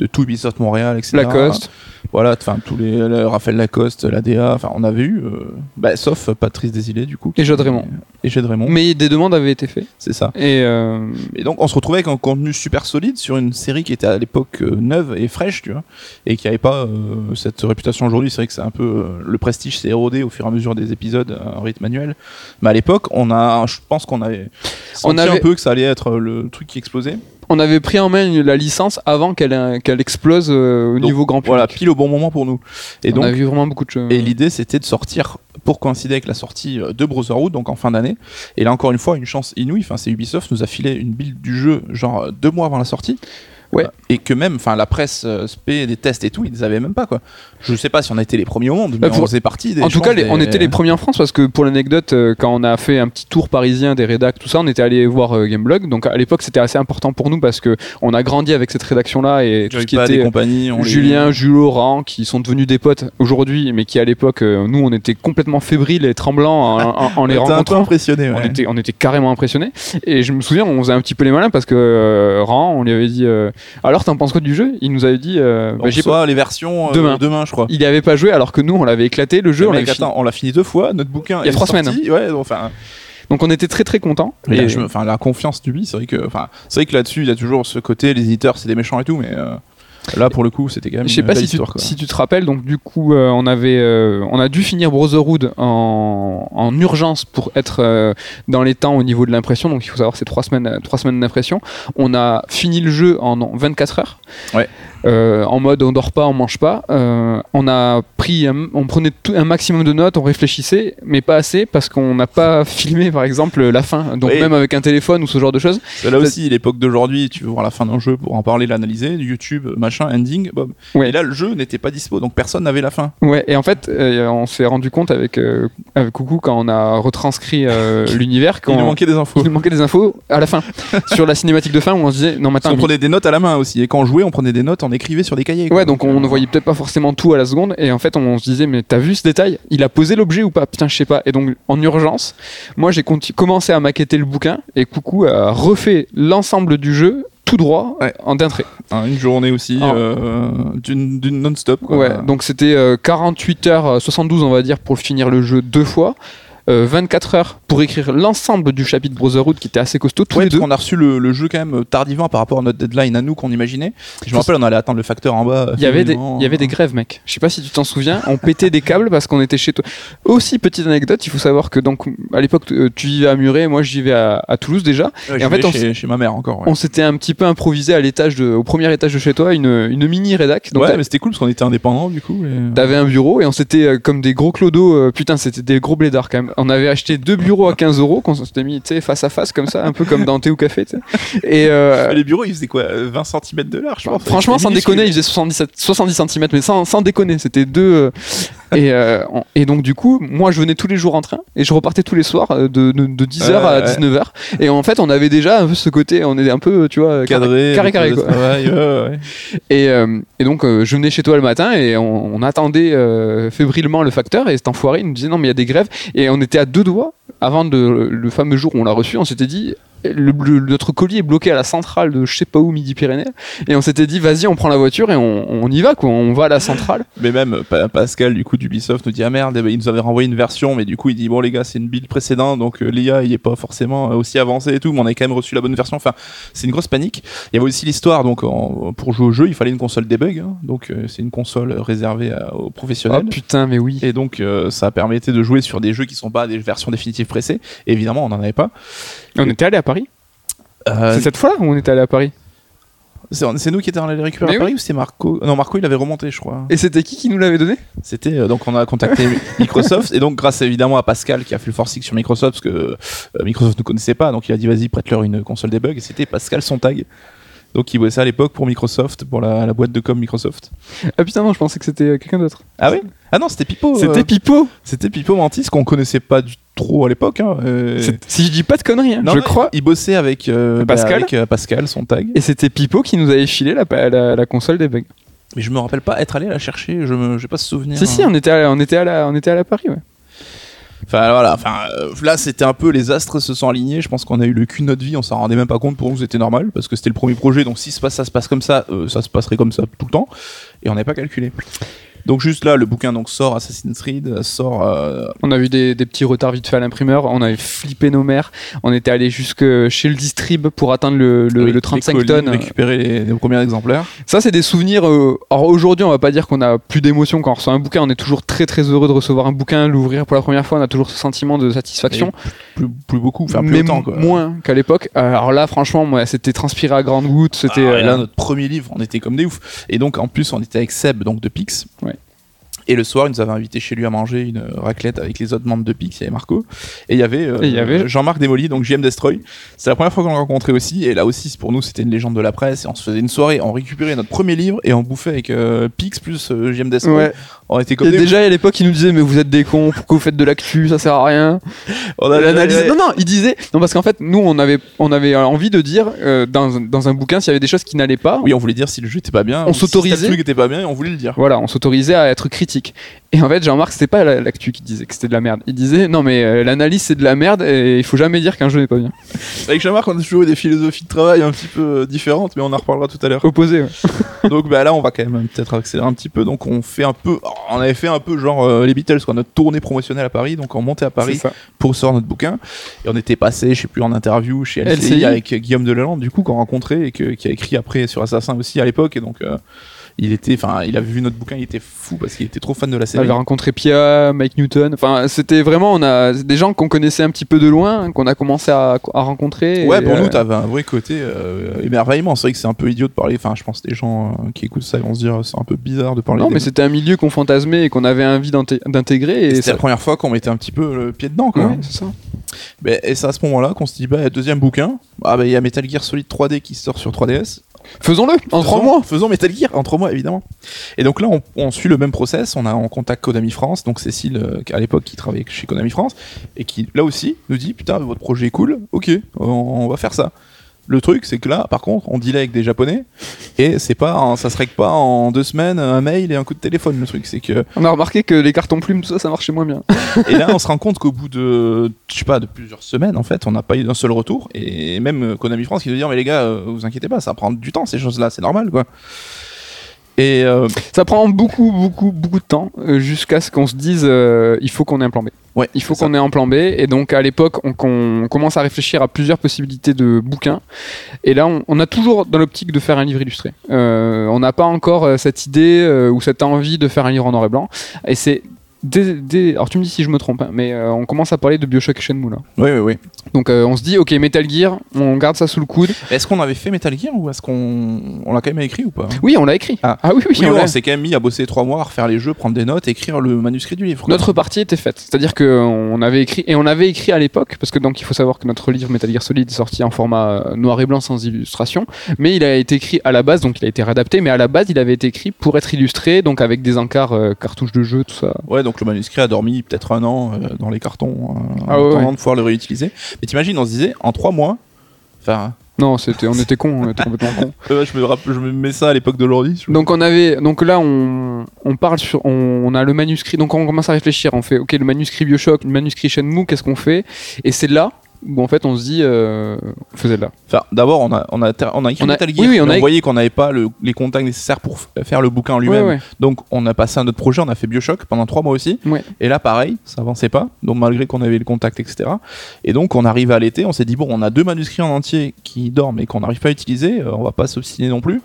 de tout Ubisoft Montréal, etc. Lacoste. Voilà, enfin tous les le- Raphaël Lacoste, l'ADA, enfin on avait eu, euh, bah, sauf Patrice Desilets du coup. Et Jade Raymond. Et Jade Raymond, Mais des demandes avaient été faites. c'est ça. Et euh, Et donc on se retrouvait avec un contenu super solide sur une série qui était à l'époque euh, neuve et fraîche, tu vois, et qui avait pas euh, cette réputation aujourd'hui. C'est vrai que c'est un peu euh, le prestige s'est érodé au fur et à mesure des épisodes à un rythme manuel. Mais à l'époque, on a, je pense qu'on avait senti On avait- un peu que ça allait être le truc qui explosait. On avait pris en main la licence avant qu'elle euh, qu'elle explose euh, au Donc, niveau grand public. Voilà, pile au bon moment pour nous. Et on donc a vu vraiment beaucoup de choses. Et l'idée, c'était de sortir pour coïncider avec la sortie euh, de Brotherhood, donc en fin d'année. Et là, encore une fois, une chance inouïe. Enfin, c'est Ubisoft nous a filé une build du jeu, genre deux mois avant la sortie. Ouais. Euh, Et que même, enfin, la presse euh, spé, des tests et tout, ils les avaient même pas, quoi. Je sais pas si on a été les premiers au monde, mais Bah, on faisait partie des. En tout cas, des- on était les premiers en France parce que pour l'anecdote, euh, quand on a fait un petit tour parisien des rédacs, tout ça, on était allé voir euh, Gameblog. Donc à l'époque, c'était assez important pour nous parce que on a grandi avec cette rédaction-là et tout ce qui était et euh, compagnie. on les- Julien, Jules Laurent, qui sont devenus des potes aujourd'hui, mais qui à l'époque, euh, nous, on était complètement fébriles et tremblants en, en- en les rencontrant. impressionné. On était, on était carrément impressionnés. Et je me souviens, on faisait un petit peu les malins parce que euh, Ran, on lui avait dit euh, Alors, t'en penses quoi du jeu? Il nous avait dit euh, bah, j'ai pas- les versions euh, Demain. demain, je crois. Il n'y avait pas joué alors que nous, on l'avait éclaté. Le jeu, on fini. l'a fini deux fois. Notre bouquin Il y a est trois sorti, Ouais, donc, enfin. Donc, on était très très contents. Et enfin, la confiance du c'est vrai que, enfin, c'est vrai que là-dessus, il y a toujours ce côté, les éditeurs, c'est des méchants et tout, mais euh, là, pour le coup, c'était quand même Je sais pas si tu, histoire, quoi. si tu te rappelles, donc du coup, euh, on avait, euh, on a dû finir Brotherhood en, en urgence pour être euh, dans les temps au niveau de l'impression. Donc il faut savoir, c'est trois semaines, trois semaines d'impression. On a fini le jeu en en 24 heures. Ouais. Euh, en mode on dort pas, on mange pas. Euh, on a pris, un- on prenait tout- un maximum de notes, on réfléchissait, mais pas assez parce qu'on n'a pas filmé par exemple la fin. Donc Oui. même avec un téléphone ou ce genre de choses. C'est là aussi, l'époque d'aujourd'hui, tu veux voir la fin d'un jeu pour en parler, l'analyser, YouTube, machin, ending, bob. Ouais. Et là, le jeu n'était pas dispo, donc personne n'avait la fin. Ouais, et en fait, euh, on s'est rendu compte avec, avec Coucou quand on a retranscrit l'univers Il qu'on nous manquait des infos. il nous manquait des infos à la fin sur la cinématique de fin où on se disait non maintenant qu'on prenait des notes à la main aussi, et quand on jouait, on prenait des notes, on écrivait sur des cahiers. quoi. ouais donc on euh, ne voyait peut-être pas forcément tout à la seconde et en fait on, se disait mais t'as vu ce détail? Il a posé l'objet ou pas? Putain je sais pas et donc en urgence moi j'ai commencé à maqueter le bouquin et Coucou a refait l'ensemble du jeu tout droit Ouais. en d'un trait une journée aussi, Ah. euh, d'une d'une non-stop. quoi. ouais donc c'était euh, 48 heures euh, 72 on va dire pour finir le jeu deux fois euh, 24 heures pour écrire l'ensemble du chapitre Brotherhood qui était assez costaud tous Ouais, les deux qu'on a reçu le, le jeu quand même tardivement par rapport à notre deadline à nous qu'on imaginait. Je me rappelle, on allait attendre le facteur en bas. Il y avait des, finalement. il y avait des grèves, mec. Je sais pas si tu t'en souviens. On pétait des câbles parce qu'on était chez toi. Aussi, petite anecdote, il faut savoir que donc, à l'époque, euh, tu vivais à Muret, moi je vivais à, à Toulouse déjà. Ouais, et en fait, on chez, chez ma mère encore. ouais. On s'était un petit peu improvisé à l'étage de, au premier étage de chez toi, une, une mini rédac. Donc, ouais, mais c'était cool parce qu'on était indépendants du coup. et- T'avais un bureau et on s'était euh, comme des gros clodos, euh, putain c'était des gros blédards quand même. On avait acheté deux bureaux à 15 euros qu'on s'était mis face à face comme ça, un peu comme dans Thé ou Café. Et euh, Les bureaux, ils faisaient quoi euh, 20 cm de large, je pense. Franchement, sans déconner, il faisait 77, 70 cm, mais sans, sans déconner, c'était deux. euh, et, euh, on- et donc, du coup, moi, je venais tous les jours en train et je repartais tous les soirs euh, de, de, de 10h à Ouais, ouais. 19h. Et en fait, on avait déjà un peu ce côté, on est un peu, tu vois, cadré, carré, carré, quoi. le travail, ouais, ouais. Et, euh, et donc, euh, je venais chez toi le matin et on, on attendait euh, fébrilement le facteur et cet enfoiré il nous disait non, mais il y a des grèves. Et on était à deux doigts avant de, le fameux jour où on l'a reçu, on s'était dit. le- le- notre colis est bloqué à la centrale de je sais pas où Midi-Pyrénées et on s'était dit vas-y on prend la voiture et on, on y va quoi on va à la centrale Mais même Pa- Pascal, du coup, d'Ubisoft, nous dit Ah merde, eh ben, il nous avait renvoyé une version, mais du coup, il dit Bon, les gars, c'est une build précédente, donc euh, l'IA, il est pas forcément euh, aussi avancé et tout, mais on a quand même reçu la bonne version. Enfin, c'est une grosse panique. Il y avait aussi l'histoire, donc, en- pour jouer au jeu, il fallait une console debug, hein, donc, euh, c'est une console réservée à- aux professionnels. putain mais oui Et donc, euh, ça permettait de jouer sur des jeux qui sont pas des versions définitives pressées. Et évidemment, on n'en avait pas. on était allé à Paris Euh, c'est cette fois où on était allé à Paris C'est c'est nous qui étions allés les récupérer Mais à Paris ou c'est Marco Non, Marco il avait remonté, je crois. Et c'était qui qui nous l'avait donné C'était euh, donc on a contacté Microsoft et donc grâce évidemment à Pascal qui a fait le forcing sur Microsoft parce que euh, Microsoft ne connaissait pas donc il a dit vas-y prête-leur une console debug et c'était Pascal Sontag. Donc il bossait à l'époque pour Microsoft, pour la, la boîte de com Microsoft. Ah putain, non, je pensais que c'était euh, quelqu'un d'autre. Ah oui? Ah non, c'était Pipo. euh, C'était Pipo C'était Pipo Mantis qu'on connaissait pas du trop à l'époque. Hein, euh, Si je dis pas de conneries, hein, non, je non, crois. Il bossait avec euh, bah, Pascal avec, Pascal Sontag. Et c'était Pipo qui nous avait filé la, la, la console des bugs. Mais je me rappelle pas être allé la chercher. Je j'ai pas ce souvenir. Si, si, hein. on était, à, on, était à la, on était à la Paris, ouais. Enfin voilà, enfin euh, là c'était un peu les astres se sont alignés. Je pense qu'on a eu le cul de notre vie, on s'en rendait même pas compte. Pour nous c'était normal parce que c'était le premier projet. Donc si ça se passe comme ça, euh, ça se passerait comme ça tout le temps. Et on n'avait pas calculé. Donc juste là, le bouquin donc sort Assassin's Creed, sort. euh, On a vu des, des petits retards vite fait à l'imprimeur, on avait flippé nos mères, on était allé jusque chez le distrib pour atteindre le, le, oui, le 35 les colis, tonnes. récupérer les, les premiers exemplaires. Ça, c'est des souvenirs. euh, alors aujourd'hui, on va pas dire qu'on a plus d'émotion quand on reçoit un bouquin. On est toujours très très heureux de recevoir un bouquin, l'ouvrir pour la première fois. On a toujours ce sentiment de satisfaction. Plus, plus beaucoup, enfin plus mais autant quoi. moins qu'à l'époque. Alors là, franchement, moi, c'était transpiré à grande goutte. C'était. Ah, et là, euh, notre premier livre, on était comme des oufs. Et donc, en plus, on était avec Seb, donc de Pix. Ouais. Et le soir, il nous avait invité chez lui à manger une raclette avec les autres membres de Pix. Il y avait Marco. Et il y avait, euh, avait- Jean-Marc Desmoli, donc JM Destroy. C'est la première fois qu'on l'a rencontré aussi. Et là aussi, pour nous, c'était une légende de la presse. Et on se faisait une soirée, on récupérait notre premier livre et on bouffait avec euh, Pix plus euh, JM Destroy. ouais. On était comme Et des déjà à l'époque, il nous disait mais vous êtes des cons, pourquoi vous faites de l'actu, ça sert à rien? On a- L'analyse- Non non, il disait non parce qu'en fait nous on avait on avait envie de dire euh, dans, un- dans un bouquin s'il y avait des choses qui n'allaient pas, Oui, on voulait dire si le jeu était pas bien. On si s'autorisait. truc était pas bien et on voulait le dire. Voilà, on s'autorisait à être critique. Et en fait, Jean-Marc, c'était pas la- l'actu qui disait que c'était de la merde. Il disait non, mais euh, l'analyse c'est de la merde et il faut jamais dire qu'un jeu n'est pas bien. Avec Jean-Marc, on a toujours eu des philosophies de travail un petit peu euh, différentes, mais on en reparlera tout à l'heure. Opposé. ouais. Donc bah là on va quand même peut-être accélérer un petit peu. Donc on fait un peu, on avait fait un peu genre euh, les Beatles quoi, notre tournée promotionnelle à Paris. Donc on montait à Paris pour sortir notre bouquin et on était passé, je sais plus en interview chez LCI, LCI. avec Guillaume Delalande du coup qu'on rencontrait et que- qui a écrit après sur Assassin aussi à l'époque et donc euh, il était, enfin il avait vu notre bouquin, il était fou parce qu'il était trop fan de la série. avait rencontré Pia, Mike Newton. Enfin, c'était vraiment on a des gens qu'on connaissait un petit peu de loin, qu'on a commencé à, à rencontrer. Ouais, pour euh, nous, t'avais un vrai côté euh, émerveillement. C'est vrai que c'est un peu idiot de parler. Enfin, je pense que les gens euh, qui écoutent ça, ils vont se dire c'est un peu bizarre de parler. Non, des- mais c'était un milieu qu'on fantasmait et qu'on avait envie d'inté- d'intégrer. Et Et c'était ça... la première fois qu'on mettait un petit peu le pied dedans, quoi. Ouais, c'est ça. Ben, et c'est à ce moment-là qu'on se dit, bah, deuxième bouquin, ah, bah, il y a Metal Gear Solid 3D qui sort sur 3DS. Faisons-le en trois Faisons- mois. Faisons Metal Gear en trois mois, évidemment. Et donc là, on, on suit le même process. On a en contact Konami France, donc Cécile, euh, à l'époque, qui travaillait chez Konami France, et qui, là aussi, nous dit, putain, votre projet est cool, ok, on, on va faire ça. Le truc, c'est que là, par contre, on dealait avec des Japonais, et c'est pas, en- ça se règle pas en deux semaines, un mail et un coup de téléphone. Le truc, c'est que On a remarqué que les cartons plumes, tout ça, ça marchait moins bien. Et là, on se rend compte qu'au bout de, je sais pas, de plusieurs semaines, en fait, on n'a pas eu un seul retour. Et même Konami France qui nous dit, mais les gars, euh, vous inquiétez pas, ça prend du temps, ces choses-là, c'est normal, quoi. Et euh, Ça prend beaucoup, beaucoup, beaucoup de temps euh, jusqu'à ce qu'on se dise euh, il faut qu'on ait un plan B. ouais, Il faut qu'on ait un plan B. Et donc, à l'époque, on, commence à réfléchir à plusieurs possibilités de bouquins. Et là, on, on a toujours dans l'optique de faire un livre illustré. Euh, on n'a pas encore euh, cette idée euh, ou cette envie de faire un livre en noir et blanc. Et c'est. Dès, dès- alors tu me dis si je me trompe, hein, mais euh, on commence à parler de Bioshock et Shenmue là. Oui, oui, oui. Donc euh, on se dit ok Metal Gear, on garde ça sous le coude. Est-ce qu'on avait fait Metal Gear ou est-ce qu'on on l'a quand même écrit ou pas? Oui on l'a écrit. Ah. oui oui, Oui, on s'est quand même mis à bosser trois mois, à refaire les jeux, prendre des notes, écrire le manuscrit du livre. quoi. Notre partie était faite, c'est-à-dire qu'on avait écrit et on avait écrit à l'époque parce que donc il faut savoir que notre livre Metal Gear Solid est sorti en format euh, noir et blanc sans illustration, mais il a été écrit à la base donc il a été réadapté, mais à la base il avait été écrit pour être illustré donc avec des encarts euh, cartouches de jeu tout ça. Ouais, donc le manuscrit a dormi peut-être un an euh, dans les cartons, euh, Ah en ouais, attendant ouais. de pouvoir le réutiliser. Mais t'imagines, on se disait, en trois mois, enfin, Non c'était on était con, on était complètement con. euh, je, me rappelle, je me mets ça à l'époque d'aujourd'hui. Donc on avait donc là on, on parle sur on, on a le manuscrit donc on commence à réfléchir on fait ok le manuscrit Bioshock le manuscrit Shenmue qu'est-ce qu'on fait? Et c'est là où en fait on se dit euh, on faisait là Enfin, d'abord, on a, on a, on a écrit On a- Metal Gear, oui, oui, on a on voyait qu'on n'avait pas le- les contacts nécessaires pour faire le bouquin en lui-même. Ouais, ouais. Donc, on a passé un autre projet, on a fait Bioshock pendant trois mois aussi. Ouais. Et là, pareil, ça avançait pas. Donc, malgré qu'on avait le contact, etc. Et donc, on arrive à l'été, on s'est dit, bon, on a deux manuscrits en entier qui dorment et qu'on n'arrive pas à utiliser, euh, on va pas s'obstiner non plus.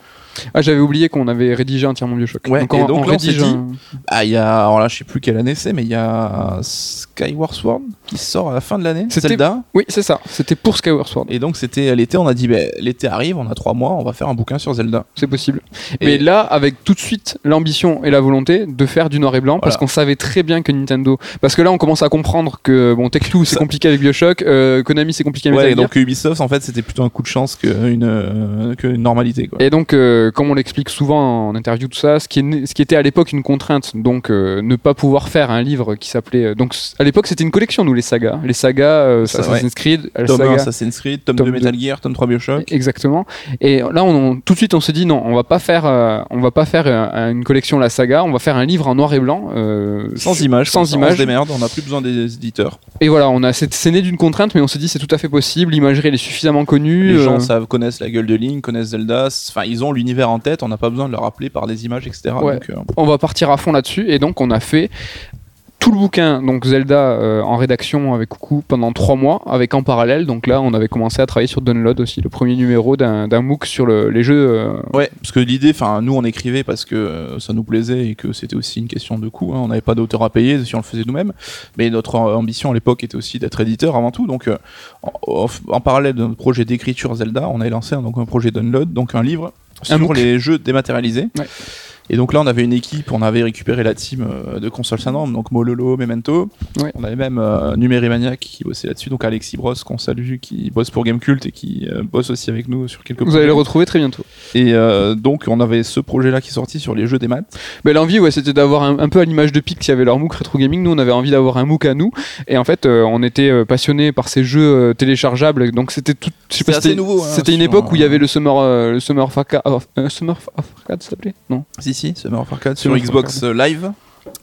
Ah, j'avais oublié qu'on avait rédigé entièrement Bioshock. Ouais, et on- donc on là, on rédige dit- un- Ah, il y a, alors là, je sais plus quelle année c'est, mais il y a Skyward Sword qui sort à la fin de l'année. Zelda. Oui, c'est ça. C'était pour Skyward Sword. Et donc c'était à l'été, on a dit, ben, l'été arrive, on a trois mois, on va faire un bouquin sur Zelda. C'est possible. Et- Mais là, avec tout de suite l'ambition et la volonté de faire du noir et blanc, parce qu'on savait très bien que Nintendo. Parce que là, on commence à comprendre que bon, Tech2 c'est Ça- compliqué avec Bioshock, euh, Konami c'est compliqué avec Ouais, et donc Ubisoft, en fait, c'était plutôt un coup de chance qu'une euh, normalité. Quoi. Et donc, euh, comme on l'explique souvent en interview, tout ça, ce qui, est ce qui était à l'époque une contrainte, donc ne pas pouvoir faire un livre qui s'appelait. donc, à l'époque, c'était une collection, nous, les sagas. Les sagas, euh, Ça, Assassin's Creed, la Tome 1 saga. Assassin's Creed, tome, Tome 2 Metal Gear, tome 3 Bioshock. Exactement. Et là, on, on- tout de suite, on s'est dit non, on va pas faire, euh, on va pas faire euh, une collection la saga, on va faire un livre en noir et blanc, euh, Sans images. sans ça, On images. se démerde, on n'a plus besoin des éditeurs. Et voilà, on a, c'est né d'une contrainte, mais on s'est dit c'est tout à fait possible. L'imagerie elle est suffisamment connue. Les gens euh, savent, connaissent la gueule de Link, connaissent Zelda. Enfin, ils ont l'univers en tête, on n'a pas besoin de le rappeler par des images, etc. Ouais. Donc, on va partir à fond là-dessus et donc on a fait tout le bouquin donc Zelda euh, en rédaction avec Coucou pendant trois mois avec en parallèle donc là on avait commencé à travailler sur Download aussi le premier numéro d'un MOOC sur le- les jeux euh, Ouais, parce que l'idée, enfin, nous on écrivait parce que euh, ça nous plaisait et que c'était aussi une question de coût. hein. On n'avait pas d'auteur à payer si on le faisait nous-mêmes. Mais notre ambition à l'époque était aussi d'être éditeur avant tout. Donc, en, parallèle de notre projet d'écriture Zelda, on avait lancé un, donc un projet Download, donc un livre sur les jeux dématérialisés. Ouais. Et donc là, on avait une équipe, on avait récupéré la team euh, de Console Syndrome, donc Mololo, Memento. Ouais. On avait même euh, Numérimaniac qui bossait là-dessus, donc Alexis Bros, qu'on salue, qui bosse pour Gamecult et qui euh, bosse aussi avec nous sur quelques vous projets. allez le retrouver très bientôt Et euh, donc on avait ce projet-là qui est sorti sur les jeux des maths. mais l'envie ouais c'était d'avoir un, un peu à l'image de Pic qui avait leur MOOC Retro Gaming nous on avait envie d'avoir un MOOC à nous et en fait euh, on était euh, passionnés par ces jeux euh, téléchargeables donc c'était tout C'était nouveau, hein, c'était une époque où il y avait le Summer euh, le Summer of Arcade euh, Summer of Arcade ça s'appelait non Si si, Summer of Arcade sur Xbox euh, Live.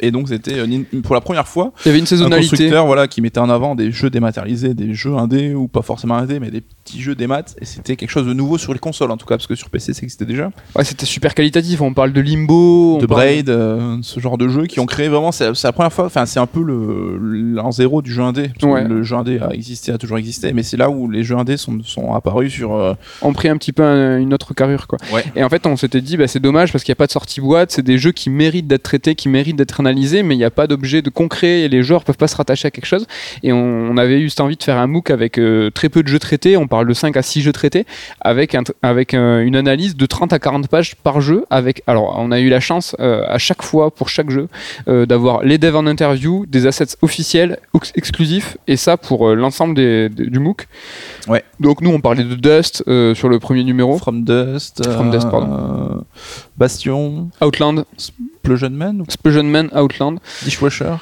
Et donc c'était euh, pour la première fois il y avait une un saisonnalité constructeur voilà qui mettait en avant des jeux dématérialisés, des jeux indés ou pas forcément indés mais des petits jeux des maths et c'était quelque chose de nouveau sur les consoles en tout cas parce que sur PC ça existait déjà. Ouais, c'était super qualitatif. On parle de Limbo, de parle- Braid, euh, ce genre de jeux qui ont créé vraiment c'est la première fois enfin c'est un peu le l'an zéro du jeu indé. Ouais. Le jeu indé a existé, a toujours existé mais c'est là où les jeux indés sont, sont apparus sur euh, ont pris un petit peu un- une autre carrure, quoi. Ouais. Et en fait, on s'était dit, bah, c'est dommage parce qu'il n'y a pas de sortie boîte. C'est des jeux qui méritent d'être traités, qui méritent d'être analysés, mais il n'y a pas d'objet de concret et les joueurs peuvent pas se rattacher à quelque chose. Et on, on avait eu cette envie de faire un MOOC avec euh, très peu de jeux traités. On parle de 5 à 6 jeux traités avec, un, avec euh, une analyse de 30 à 40 pages par jeu. Avec, alors, on a eu la chance euh, à chaque fois pour chaque jeu euh, d'avoir les devs en interview, des assets officiels, ex- exclusifs, et ça pour l'ensemble des- des- du MOOC. Ouais. Donc nous, on parlait de Dust sur le premier numéro, From Dust, From Dust, euh, Bastion, Outland, Explosion Man ou Explosion Man, Outland, Dishwasher.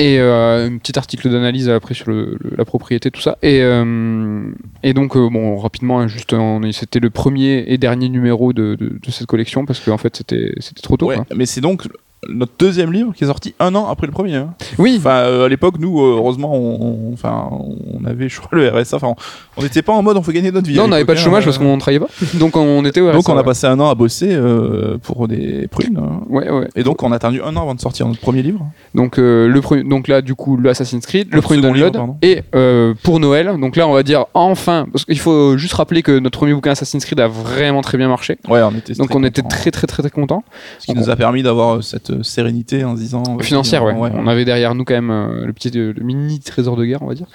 Et euh, un petit article d'analyse après sur le- le- la propriété, tout ça. Et, euh, et donc, euh, bon, rapidement, hein, juste, c'était le premier et dernier numéro de, de- de cette collection parce qu'en fait, c'était c'était trop tôt. Ouais, quoi. mais c'est donc notre deuxième livre qui est sorti un an après le premier. hein. Oui, Enfin, euh, à l'époque, nous, euh, heureusement, on, on- enfin, on avait, je crois, le RSA. Enfin, on- n'était pas en mode on fait gagner notre vie. non, on n'avait pas de l'époque, chômage hein. parce qu'on travaillait pas. Donc, on était au Donc, RSA, on a ouais. passé un an à bosser euh, pour des prunes. hein. Ouais, ouais. Et donc, on a attendu un an avant de sortir notre premier livre. Donc, euh, le premier, donc là, du coup, le Assassin's Creed, le Le premier livre, download, pardon. et euh, pour Noël. Donc là, on va dire enfin, parce qu'il faut juste rappeler que notre premier bouquin Assassin's Creed a vraiment très bien marché. Ouais, on était. Donc très on était contents. très très très très contents. Ce qui nous a permis d'avoir euh, cette euh, sérénité en se disant. euh, Financière, ouais. ouais. On avait derrière nous quand même euh, le petit euh, le mini trésor de guerre, on va dire.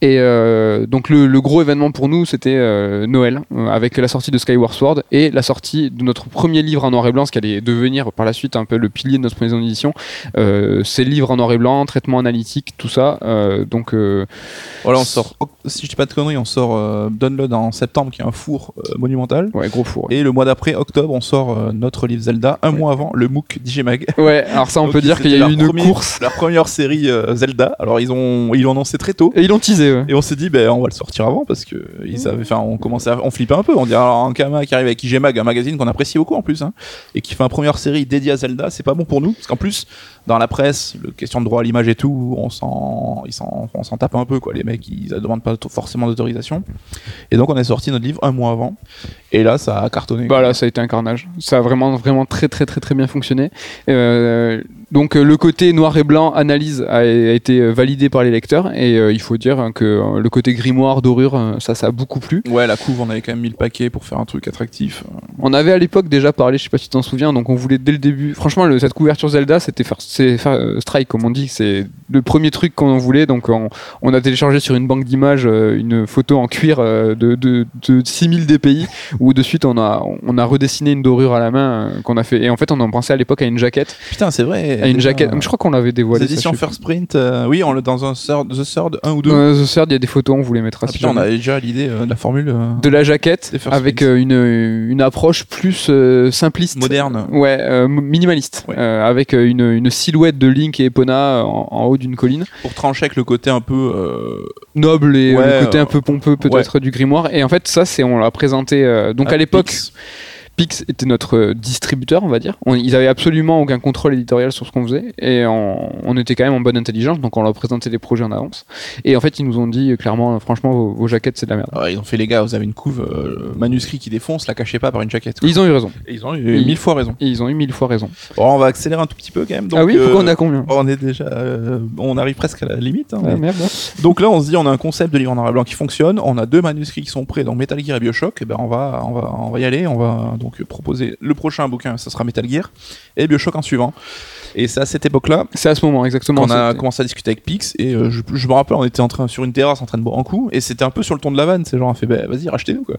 Et euh, donc le, le gros événement pour nous, c'était euh, Noël, euh, avec la sortie de Skyward Sword et la sortie de notre premier livre en noir et blanc, ce qui allait devenir par la suite un peu le pilier de notre maison d'édition. Euh, c'est le livre en noir et blanc, traitement analytique, tout ça. Euh, donc euh, Voilà, on sort. Si je dis pas de conneries, on sort euh, Download en septembre, qui est un four euh, monumental. ouais, gros four. Ouais. Et le mois d'après, octobre, on sort euh, notre livre Zelda, un Ouais. mois avant le MOOC DigiMag. Ouais, alors ça on Donc, peut dire qu'il y a eu une premier- course. Leur première série euh, Zelda. Alors ils ont ils l'ont annoncé très tôt. Et ils l'ont teasé, ouais. Et on s'est dit, ben, on va le sortir avant parce que ils avaient, enfin, on commençait, à, on flippait un peu. On dirait alors un Kama qui arrive avec IGMag, un magazine qu'on apprécie beaucoup en plus, hein, et qui fait une première série dédiée à Zelda, c'est pas bon pour nous parce qu'en plus, dans la presse, le question de droit à l'image et tout, on s'en, on s'en tape un peu quoi. Les mecs, ils demandent pas forcément d'autorisation. Et donc on a sorti notre livre un mois avant. Et là, ça a cartonné. Bah là, ça a été un carnage. Ça a vraiment, vraiment très, très, très, très bien fonctionné. Euh, Donc euh, le côté noir et blanc analyse a, a été euh, validé par les lecteurs et euh, il faut dire hein, que euh, le côté grimoire dorure euh, ça ça a beaucoup plu. Ouais, la couve, on avait quand même mis le paquet pour faire un truc attractif. On avait à l'époque déjà parlé, je sais pas si tu t'en souviens, donc on voulait dès le début. Franchement, le- cette couverture Zelda, c'était faire, strike comme on dit, c'est le premier truc qu'on voulait. Donc on, on a téléchargé sur une banque d'images une photo en cuir de, de, de 6000 DPI où de suite on a on a redessiné une dorure à la main qu'on a fait. Et en fait, on en pensait à l'époque à une jaquette, Putain, c'est vrai. À une déjà, jaquette. Je crois qu'on l'avait Les dévoilé. sais First Print, euh, oui, on dans un Third, The Third 1 ou 2. Euh, The Third, il y a des photos, on voulait mettre Ah, à putain, on avait déjà l'idée euh, de la formule euh, de la jaquette avec une, une approche plus simpliste. moderne. Ouais, minimaliste, Ouais. avec une, une silhouette de Link et Epona en, en haut d'une colline, Pour trancher avec le côté un peu. noble et Ouais, le côté un peu pompeux peut-être du grimoire. Et en fait, ça, c'est on l'a présenté. donc à l'époque, Pix. Était notre euh, distributeur, on va dire. On- ils avaient absolument aucun contrôle éditorial sur ce qu'on faisait et on, on était quand même en bonne intelligence, donc on leur présentait les projets en avance. Et en fait, ils nous ont dit euh, clairement, euh, franchement, vos, vos jaquettes, c'est de la merde. Ah, ils ont fait les gars, vous avez une couve euh, manuscrit qui défonce, la cachez pas par une jaquette. quoi. Ils ont eu raison. Et ils ont eu Ils- mille fois raison. Ils ont eu mille fois raison. Bon, on va accélérer un tout petit peu quand même. Donc, ah oui, euh, on a combien on est déjà, euh, on arrive presque à la limite. hein, mais- merde. Donc là, on se dit, on a un concept de livre en noir et blanc qui fonctionne. On a deux manuscrits qui sont prêts, donc Metal Gear et Bioshock. Et ben, on va, on va, on va y aller. On va donc euh, proposer le prochain bouquin, ça sera Metal Gear et Bioshock en suivant. Et c'est à cette époque-là C'est à ce moment exactement. qu'on a commencé à discuter avec Pix. Et euh, je, je me rappelle, on était en train sur une terrasse en train de boire un coup, et c'était un peu sur le ton de la vanne. C'est genre, on fait, bah, vas-y, rachetez-nous quoi.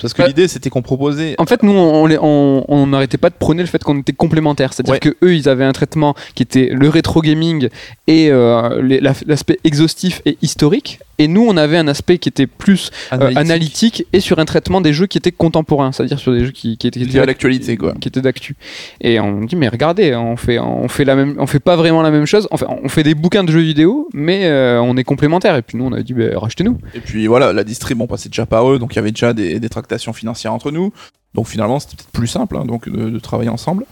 Parce que Ouais. l'idée, c'était qu'on proposait. En fait, nous, on on on n'arrêtait pas de prôner le fait qu'on était complémentaires. C'est-à-dire Ouais. que eux, ils avaient un traitement qui était le rétro gaming et euh, l'aspect exhaustif et historique. Et nous, on avait un aspect qui était plus euh, analytique. et sur un traitement des jeux qui étaient contemporains, c'est-à-dire sur des jeux qui, qui étaient, l'actualité quoi. qui étaient d'actu. Et on dit mais regardez, on fait on fait la même, on fait pas vraiment la même chose. Enfin, on fait des bouquins de jeux vidéo, mais euh, on est complémentaires. Et puis nous, on a dit bah, rachetez-nous. Et puis voilà, la distrib, on passait déjà par eux, donc il y avait déjà des, des tractations financières entre nous. Donc finalement, c'était peut-être plus simple hein, donc, de, de travailler ensemble.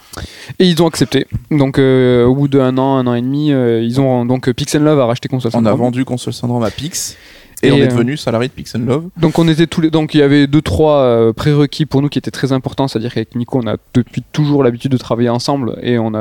Et ils ont accepté. Donc euh, au bout d'un an, un an et demi, euh, ils ont donc Pixel Love a racheté Console On a Syndrome. vendu Console Syndrome à Pix. Et, Et, on est euh, devenu salarié de Pix and Love. Donc on était tous les donc il y avait deux trois euh, prérequis pour nous qui étaient très importants, c'est-à-dire qu'avec Nico on a depuis toujours l'habitude de travailler ensemble et on a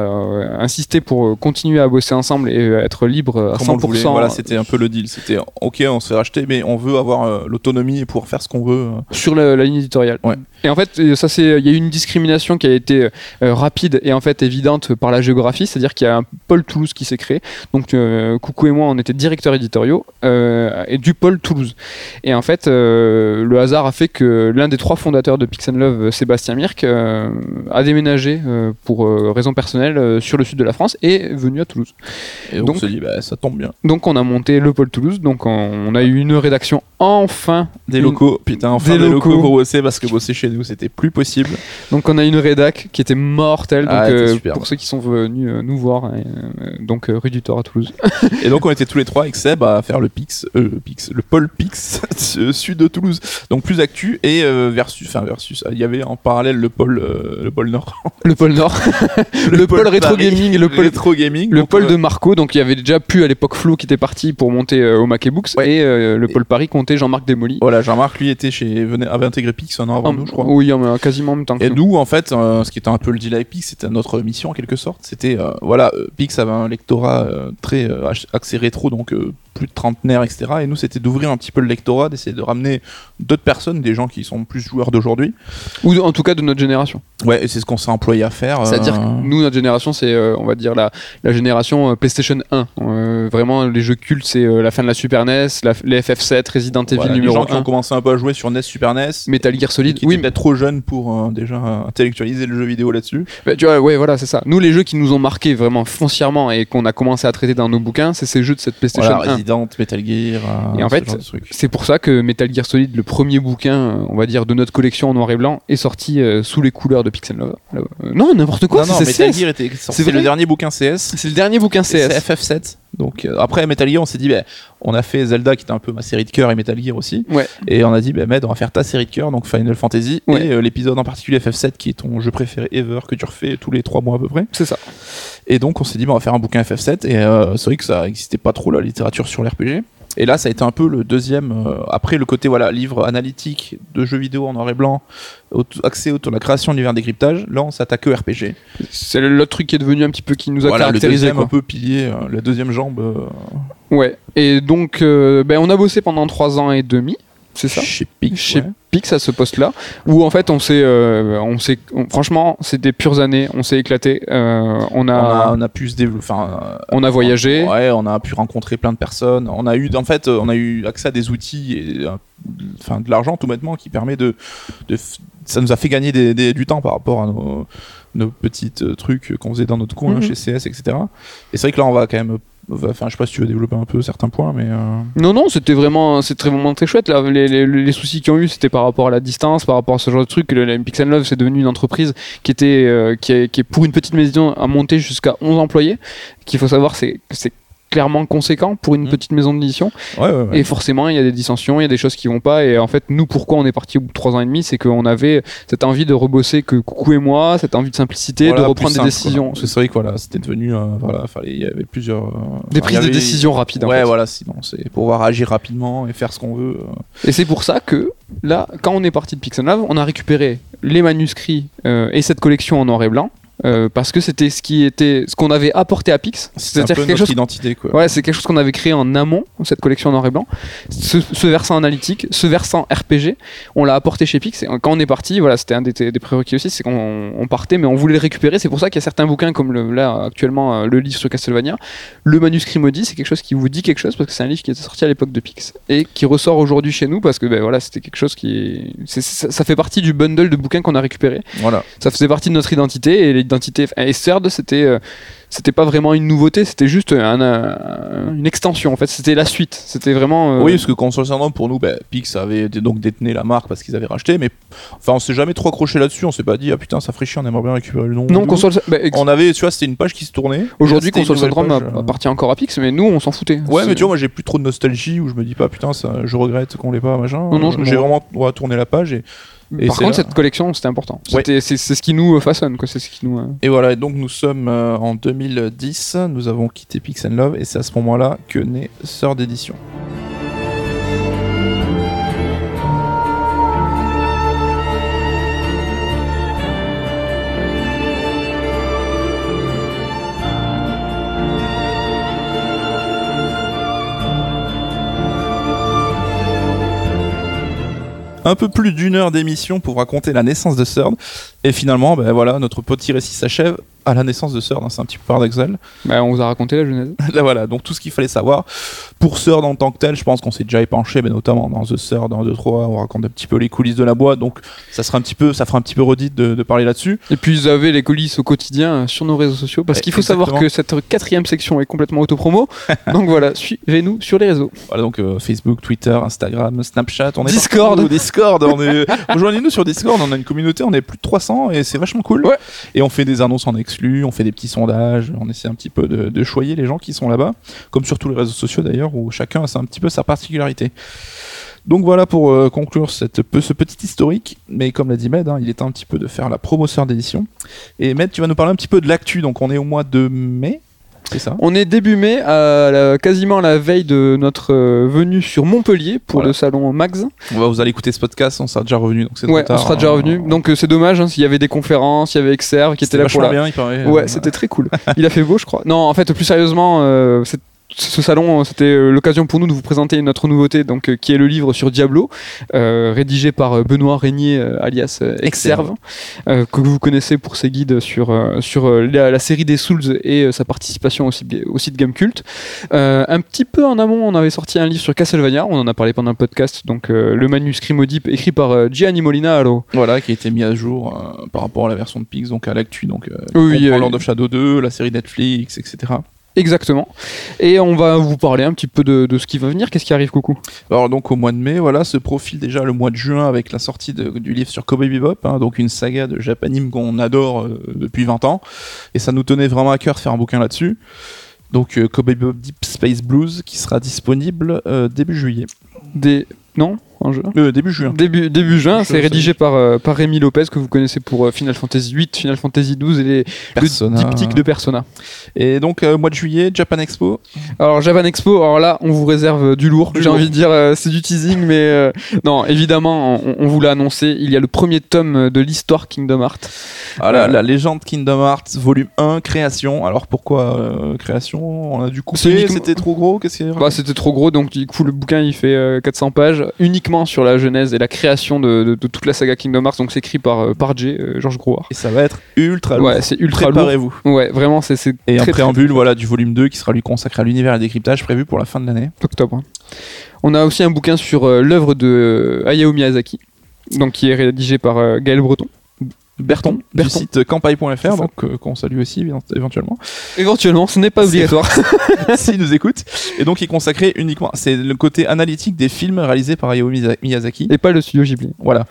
insisté pour continuer à bosser ensemble et être libre à Comme on 100%. le voulait. Voilà, c'était un peu le deal. C'était ok, on se fait racheter, mais on veut avoir l'autonomie et pouvoir faire ce qu'on veut. sur la, la ligne éditoriale. Ouais. Et en fait, euh, ça c'est, il y a eu une discrimination qui a été euh, rapide et en fait évidente par la géographie, c'est-à-dire qu'il y a un pôle Toulouse qui s'est créé. Donc euh, Coucou et moi, on était directeurs éditoriaux euh, et du pôle Toulouse. Et en fait, euh, le hasard a fait que l'un des trois fondateurs de Pix and Love, euh, Sébastien Mirk, euh, a déménagé euh, pour euh, raisons personnelles euh, sur le sud de la France et est venu à Toulouse. Et donc, Donc- on se dit, bah, ça tombe bien. Donc on a monté le pôle Toulouse. Donc on, on a eu une rédaction enfin Des locaux, putain, enfin Des des, locaux. locaux. pour bosser parce que bosser chez nous, c'était plus possible. Donc on a une rédac qui était mortelle. Donc Ah, euh, pour ceux qui sont venus euh, nous voir, euh, donc rue du Thor à Toulouse. Et donc on était tous les trois avec Seb à faire le Pix, le Pix, le pôle Pix sud de Toulouse. Donc plus actu et versus, enfin versus, il y avait en parallèle le pôle, le pôle nord, Le pôle Nord, le, pôle rétro Paris, gaming, le pôle rétro gaming, le pôle de Marco, donc il y avait déjà pu à l'époque Flo qui était parti pour monter au Books Ouais. et euh, le pôle Paris Jean-Marc Desmolly. Voilà, Jean-Marc lui était chez, venait, avait intégré Pix un an avant En- nous, je crois. Oui, en- quasiment en même temps que Et nous. en fait, euh, ce qui était un peu le deal avec Pix, c'était notre mission en quelque sorte. C'était, euh, voilà, euh, Pix avait un lectorat euh, très euh, axé rétro, donc euh, plus de trentenaires, etc. Et nous, c'était d'ouvrir un petit peu le lectorat, d'essayer de ramener d'autres personnes, des gens qui sont plus joueurs d'aujourd'hui. Ou en tout cas de notre génération. Ouais, et c'est ce qu'on s'est employé à faire. C'est-à-dire que euh, nous, notre génération, c'est, euh, on va dire, la, la génération euh, PlayStation 1. Euh, vraiment, les jeux cultes, c'est euh, la fin de la Super NES, la, les FF7, Resident Evil voilà, les numéro gens qui 1, ont commencé un peu à jouer sur NES, Super NES, Metal Gear Solid. qui Oui, peut-être trop jeunes pour euh, déjà intellectualiser le jeu vidéo là-dessus. Bah, tu vois, ouais, voilà, c'est ça. Nous, les jeux qui nous ont marqué vraiment foncièrement et qu'on a commencé à traiter dans nos bouquins, c'est ces jeux de cette PlayStation Voilà, 1. Resident, Metal Gear, euh, Et en fait. C'est pour ça que Metal Gear Solid, le premier bouquin, euh, on va dire, de notre collection en noir et blanc, est sorti euh, sous les couleurs de Pixel Love. Non, n'importe quoi, non, non, c'est Metal CS. Gear était C'est sorti vrai le dernier bouquin CS. C'est le dernier bouquin C'est CS. FF7. Donc euh, après Metal Gear, on s'est dit, bah, on a fait Zelda qui était un peu ma série de cœur et Metal Gear aussi. Ouais. Et on a dit, bah, Med, on va faire ta série de cœur, donc Final Fantasy. Ouais. Et euh, l'épisode en particulier FF7 qui est ton jeu préféré ever que tu refais tous les trois mois à peu près. C'est ça. Et donc on s'est dit, bah, on va faire un bouquin FF7. Et euh, c'est vrai que ça n'existait pas trop la littérature sur l'RPG. Et là, ça a été un peu le deuxième. euh, après le côté voilà livre analytique de jeux vidéo en noir et blanc, auto- axé autour de la création, l'univers décryptage. Là, on s'attaque au RPG. C'est l'autre truc qui est devenu un petit peu qui nous a Voilà, le caractérisé. deuxième un peu pilier, euh, la deuxième jambe. euh, Ouais. Et donc, ben, on a bossé pendant trois ans et demi. C'est ça chez Pix. Chez ouais. Pix à ce poste-là, où en fait on s'est, euh, on s'est, franchement, c'est des pures années, on s'est éclaté, euh, on On a, on a pu se développer. Enfin, euh, on a voyagé, Ouais, on a pu rencontrer plein de personnes. On a eu, en fait, euh, on a eu accès à des outils et, enfin, de l'argent tout bêtement qui permet de, de ça nous a fait gagner des- des- du temps par rapport à nos, nos petites euh, trucs qu'on faisait dans notre coin Mhm. chez CS, etc. Et c'est vrai que là, on va quand même, enfin, je sais pas si tu veux développer un peu certains points, mais euh, Non, non, c'était vraiment, très, vraiment très chouette. Là, les, les- les soucis qu'ils ont eu, c'était par rapport à la distance, par rapport à ce genre de truc. Le, la Pix and Love, c'est devenu une entreprise qui était, euh, qui, est, qui est pour une petite maison à monter jusqu'à 11 employés. Qu'il faut savoir, c'est clairement conséquent pour une Mhm. petite maison d'édition. ouais, ouais, ouais. Et forcément, il y a des dissensions, il y a des choses qui vont pas. Et en fait, nous, pourquoi on est parti au bout de trois ans et demi, c'est qu'on avait cette envie de rebosser que Coucou et moi, cette envie de simplicité, Voilà, de reprendre des décisions. C'est vrai que voilà, c'était devenu, euh, voilà, fallait, il y avait plusieurs, euh, des prises de décision rapides. en Ouais, fait. voilà, sinon c'est pouvoir agir rapidement et faire ce qu'on veut. euh. Et c'est pour ça que là, quand on est parti de Pixel Love, on a récupéré les manuscrits euh, et cette collection en noir et blanc. Euh, parce que c'était ce qui était ce qu'on avait apporté à Pix c'est-à-dire quelque notre chose identité, quoi. Ouais, c'est quelque chose qu'on avait créé en amont, cette collection en noir et blanc. Ce, ce versant analytique, ce versant RPG, on l'a apporté chez Pix. Et quand on est parti, voilà, c'était un des, des prérequis aussi, c'est qu'on on partait, mais on voulait le récupérer. C'est pour ça qu'il y a certains bouquins, comme le, là actuellement euh, le livre sur Castlevania, le manuscrit maudit, c'est quelque chose qui vous dit quelque chose parce que c'est un livre qui était sorti à l'époque de Pix et qui ressort aujourd'hui chez nous parce que ben, voilà, c'était quelque chose qui, ça, ça fait partie du bundle de bouquins qu'on a récupéré Voilà. ça faisait partie de notre identité et l'identité et CERD c'était euh, c'était pas vraiment une nouveauté c'était juste un, un- une extension en fait c'était la suite c'était vraiment euh, Oui, parce que concernant pour nous, bah, Pix avait donc détenu la marque parce qu'ils avaient racheté, mais enfin on s'est jamais trop accroché là-dessus. On s'est pas dit ah putain ça ferait chier, on aimerait bien récupérer le nom. non console bah, On avait, tu vois, c'était une page qui se tournait. aujourd'hui console syndrome euh. appartient encore à Pix mais nous on s'en foutait Ouais, mais tu vois, moi j'ai plus trop de nostalgie où je me dis pas putain, ça, je regrette qu'on l'ait pas, machin. Non, non, j'ai m'en- vraiment ouais, tourné la page et, et par contre là- cette collection c'était important Ouais. C'est ce qui nous façonne quoi ce qui nous euh, et voilà. Et donc nous sommes euh, en 2010, nous avons quitté Pix Love et c'est à ce moment-là que naît Sœur d'édition. Un peu plus d'une heure d'émission pour raconter la naissance de Third. Et finalement, ben voilà, notre petit récit s'achève à la naissance de Third. hein, c'est un petit peu paradoxal. bah, on vous a raconté la genèse Là, voilà, donc tout ce qu'il fallait savoir. Pour Third en tant que tel, je pense qu'on s'est déjà épanché, mais notamment dans The Third, dans 2-3, on raconte un petit peu les coulisses de la boîte. Donc ça, sera un petit peu, ça fera un petit peu redite de, de parler là-dessus. et puis vous avez les coulisses au quotidien euh, sur nos réseaux sociaux parce qu'il faut savoir que cette quatrième section est complètement autopromo donc voilà suivez-nous sur les réseaux Voilà, donc euh, Facebook, Twitter, Instagram, Snapchat, on est Discord. partout. Discord, on est... rejoignez-nous sur Discord, on a une communauté, on est plus de 300 et c'est vachement cool. Ouais. Et on fait des annonces en on fait des petits sondages, on essaie un petit peu de, choyer les gens qui sont là-bas, comme sur tous les réseaux sociaux d'ailleurs, où chacun a un petit peu sa particularité. Donc voilà pour euh, conclure cette, ce petit historique, mais comme l'a dit Med, hein, il est un petit peu de faire la promotion d'édition. Et Med, tu vas nous parler un petit peu de l'actu, donc on est au mois de mai, c'est ça On est début mai, à la- quasiment la veille de notre euh, venue sur Montpellier pour Voilà. le salon Max. on va, Vous allez écouter ce podcast, on sera déjà revenu, donc Ouais, on sera déjà hein. revenu. Donc euh, c'est dommage, hein, s'il y avait des conférences, il y avait Exerve qui était là pour la. bien, il paraît. Ouais, c'était très cool. Il a fait beau, je crois. Non, en fait, plus sérieusement, euh, c'est- ce salon, c'était euh, l'occasion pour nous de vous présenter notre nouveauté, donc euh, qui est le livre sur Diablo, euh, rédigé par Benoît Régnier, alias Exerve, euh, que vous connaissez pour ses guides sur sur la, la série des Souls et sa participation au, site- Gamecult. Euh, un petit peu en amont, on avait sorti un livre sur Castlevania, on en a parlé pendant le podcast, donc le manuscrit maudit écrit par Gianni Molinaro. Voilà, qui a été mis à jour par rapport à la version de Pix, donc à l'actu, donc Oui, Lord of Shadow 2, la série Netflix, etc. Exactement. Et on va vous parler un petit peu de, de ce qui va venir. Qu'est-ce qui arrive, coucou? Alors donc au mois de mai, voilà, se profile déjà le mois de juin avec la sortie de- du livre sur Cowboy Bebop, hein, donc une saga de Japanime qu'on adore euh, depuis 20 ans, et ça nous tenait vraiment à cœur de faire un bouquin là-dessus. Donc euh, Cowboy Bebop Deep Space Blues qui sera disponible euh, début juillet. Des. Non? En juin. Euh, début juin. Début, début juin, c'est rédigé par, euh, par Rémi Lopez, que vous connaissez pour euh, Final Fantasy VIII, Final Fantasy XII et les Persona. le diptyque de Persona. Et donc, euh, mois de juillet, Japan Expo. Alors Japan Expo, alors là, on vous réserve du lourd. J'ai envie de dire, euh, c'est du teasing, mais euh, non, évidemment, on, on vous l'a annoncé. Il y a le premier tome de l'histoire Kingdom Hearts. Ah, la, Euh, la légende Kingdom Hearts, volume 1, création. Alors pourquoi euh, création? On a dû couper, c'était trop gros Qu'est-ce qu'il y a? Bah, c'était trop gros, donc du coup, le bouquin il fait euh, 400 pages uniquement sur la genèse et la création de, de- de toute la saga Kingdom Hearts. Donc c'est écrit par, euh, par Jay, euh, Georges Grouard. Et ça va être ultra lourd. Ouais, c'est ultra lourd. Préparez-vous. Ouais, vraiment, c'est Et un très, très préambule voilà, du volume 2 qui sera lui consacré à l'univers et le décryptage prévu pour la fin de l'année. octobre. On a aussi un bouquin sur euh, l'œuvre de euh, Hayao Miyazaki, donc qui est rédigé par Gaël Breton. Berton, du site campagne.fr, donc euh, qu'on salue aussi évent- éventuellement, Éventuellement, ce n'est pas obligatoire. s'il nous écoute. Et donc il est consacré uniquement, c'est le côté analytique des films réalisés par Hayao Miyazaki. et pas le studio Ghibli. Voilà.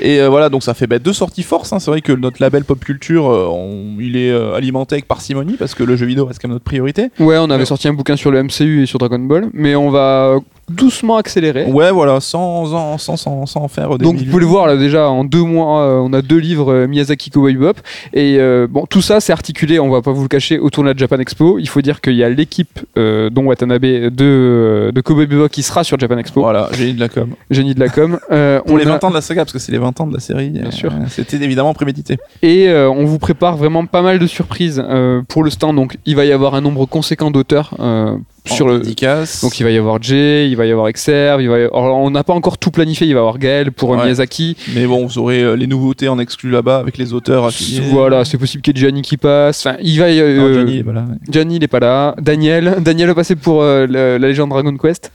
Et euh, voilà, donc ça fait bah, deux sorties force. hein. C'est vrai que notre label pop culture, euh, on- il est alimenté avec parcimonie parce que le jeu vidéo reste quand même notre priorité. Ouais, on avait sorti un bouquin sur le MCU et sur Dragon Ball, mais on va doucement accélérer. Ouais, voilà, sans en, sans, sans, sans en faire des Donc vous pouvez le voir là déjà en deux mois, euh, on a deux livres euh, Miyazaki Cowboy Bebop et euh, bon tout ça c'est articulé, on va pas vous le cacher autour de la Japan Expo. Il faut dire qu'il y a l'équipe euh, dont Watanabe de de Cowboy Bebop qui sera sur Japan Expo, Voilà, génie de la com. génie de la com. Euh, Pour on les a- 20 ans de la saga, parce que c'est les 20 ans de la série. Bien euh, sûr. C'était évidemment prémédité. Et euh, on vous prépare vraiment pas mal de surprises euh, pour le stand. Donc il va y avoir un nombre conséquent d'auteurs euh, sur En le. dédicace. Donc il va y avoir Jay, il va y avoir Exerve, il va y- alors, on n'a pas encore tout planifié, il va y avoir Gaël pour Ouais. Miyazaki. Mais bon, vous aurez euh, les nouveautés en exclu là-bas avec les auteurs affiliés. Voilà, c'est possible qu'il y ait Gianni qui passe. Enfin, il va y- Non, euh. Gianni, il est pas là. Daniel, Daniel va passer pour euh, la, la légende Dragon Quest.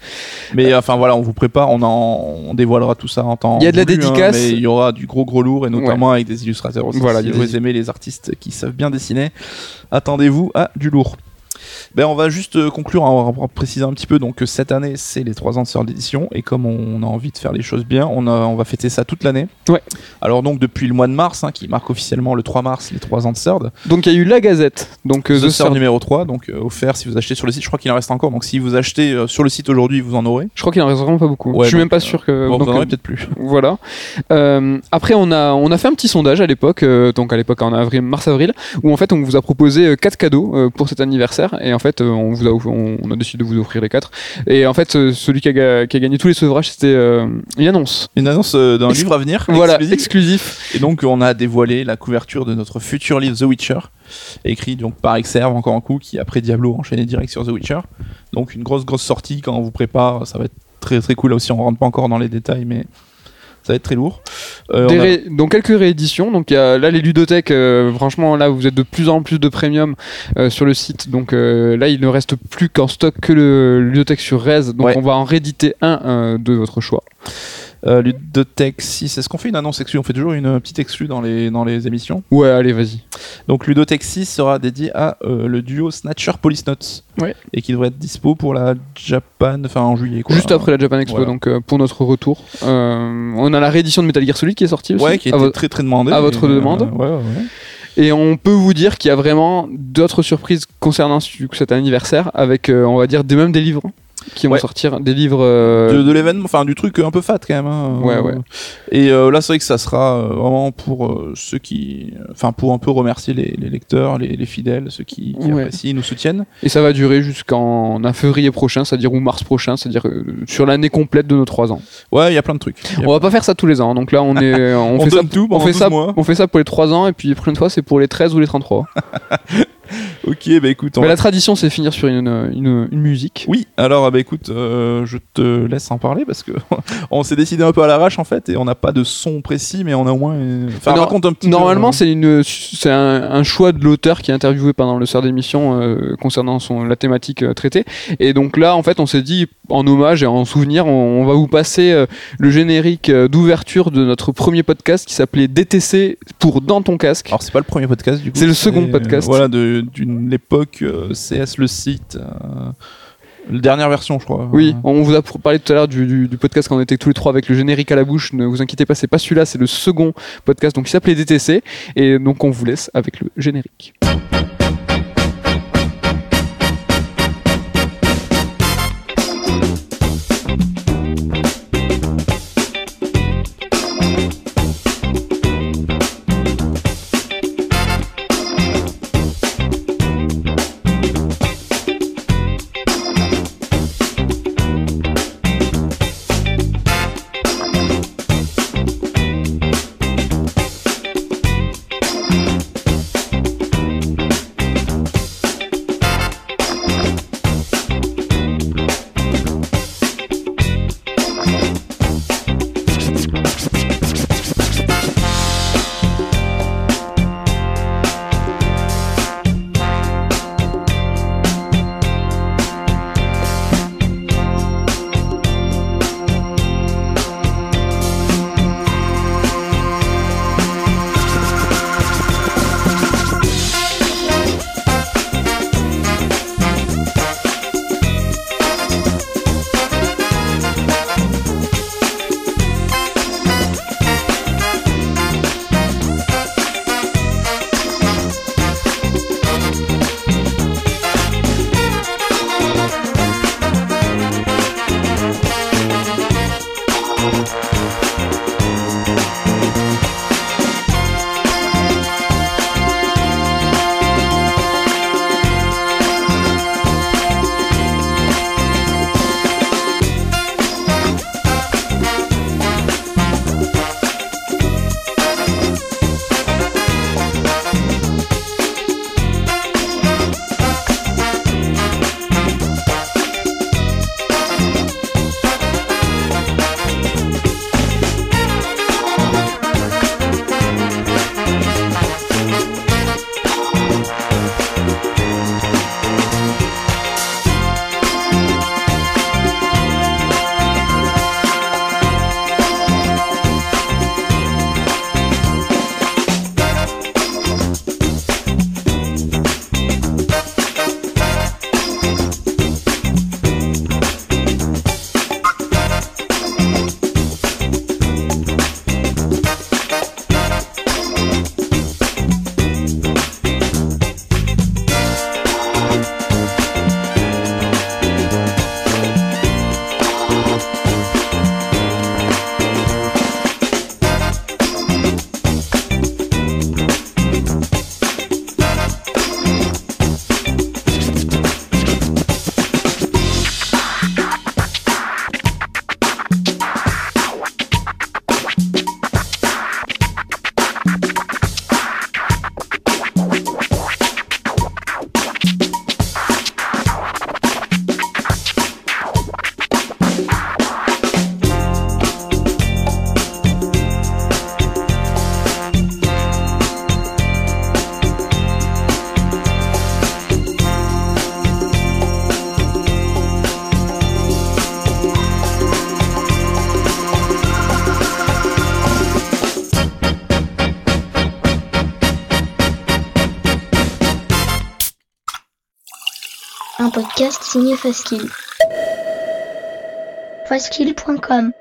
Mais enfin voilà, on vous prépare, on, en, on dévoilera tout ça en temps. Il y a de la voulu, hein, dédicace. mais il y aura du gros gros lourd et notamment avec des illustrateurs aussi. Voilà, si vous aimez les artistes qui savent bien dessiner, attendez-vous à du lourd. Ben, on va juste euh, conclure en, en précisant un petit peu donc que cette année c'est les 3 ans de sœur d'édition et comme on a envie de faire les choses bien, on, a, on va fêter ça toute l'année. Ouais. Alors donc depuis le mois de mars, hein, qui marque officiellement le 3 mars les 3 ans de Third, Donc il y a eu la Gazette. Donc euh, The The numéro 3, donc euh, offert si vous achetez sur le site, je crois qu'il en reste encore, donc si vous achetez euh, sur le site aujourd'hui vous en aurez. Je crois qu'il en reste vraiment pas beaucoup. Ouais, je suis donc, même pas sûr que. Bon, donc, vous en aurez peut-être plus. Voilà. Après, on a, on a fait un petit sondage à l'époque, donc à l'époque en avril, mars-avril, où en fait on vous a proposé euh, quatre cadeaux pour cet anniversaire, et en fait euh, on, vous a, on, on a décidé de vous offrir les quatre. Et en fait, euh, celui qui a, ga- qui a gagné tous les sevrages, c'était euh, une annonce. Une annonce d'un livre à venir. Voilà, exclusif. exclusif. Et donc on a dévoilé la couverture de notre futur livre The Witcher, écrit donc par Exerve encore un coup, qui après Diablo enchaîné direct sur The Witcher. Donc une grosse grosse sortie quand on vous prépare, ça va être très très cool là aussi. On rentre pas encore dans les détails, mais ça va être très lourd. Euh, Des on a- ré- donc quelques rééditions. Donc il y a, là les ludothèques, euh, franchement là vous êtes de plus en plus de premium euh, sur le site. Donc là il ne reste plus qu'en stock que le ludothèque sur Rez. Donc Ouais. on va en rééditer un de votre choix. Euh, Ludotech 6, est-ce qu'on fait une annonce exclue? On fait toujours une petite exclue dans les, dans les émissions? Ouais allez vas-y. Donc Ludotech 6 sera dédié à euh, le duo Snatcher Police Notes. Ouais. Et qui devrait être dispo pour la Japan, enfin en juillet quoi. Juste après la Japan Expo, Voilà. donc euh, pour notre retour. Euh, on a la réédition de Metal Gear Solid qui est sortie aussi. Ouais, qui à était vo- très très demandé. à votre euh, demande. ouais. Et on peut vous dire qu'il y a vraiment d'autres surprises concernant ce- cet anniversaire, avec euh, on va dire des, même des livres qui vont Ouais. sortir, des livres. euh, de, de l'événement, enfin du truc un peu fat quand même. hein. Ouais, ouais. Et euh, là, c'est vrai que ça sera euh, vraiment pour euh, ceux qui, enfin pour un peu remercier les, les lecteurs, les, les fidèles, ceux qui, qui Ouais. apprécient, nous soutiennent. Et ça va durer jusqu'en février prochain, c'est-à-dire ou mars prochain, c'est-à-dire sur l'année complète de nos trois ans. Ouais, il y a plein de trucs. On va pas faire ça tous les ans, donc là on est, on, On fait ça, tout on fait 12 ça, mois. on fait ça pour les trois ans, et puis la prochaine fois c'est pour les 13 ou les 33. Ok, bah écoute, on va- la tradition c'est finir sur une, une, une musique. oui. Alors, bah écoute, euh, je te laisse en parler parce que on s'est décidé un peu à l'arrache en fait, et on n'a pas de son précis, mais on a au moins. euh, Enfin, Non, raconte un petit. Normalement, euh, c'est une, c'est un, un choix de l'auteur qui est interviewé pendant le sort d'émission euh, concernant son, la thématique euh, traitée. Et donc là, en fait, on s'est dit, en hommage et en souvenir, on, on va vous passer euh, le générique euh, d'ouverture de notre premier podcast qui s'appelait DTC pour Dans ton casque. Alors c'est pas le premier podcast du coup. C'est le second euh, podcast. voilà, de- d'une époque euh, CS le site. euh, la dernière version, je crois. Oui, Euh, on vous a parlé tout à l'heure du, du- du podcast quand on était tous les trois avec le générique à la bouche. Ne vous inquiétez pas, c'est pas celui-là, c'est le second podcast donc qui s'appelait DTC. Et donc on vous laisse avec le générique. Podcast signé Faskill. Faskill.com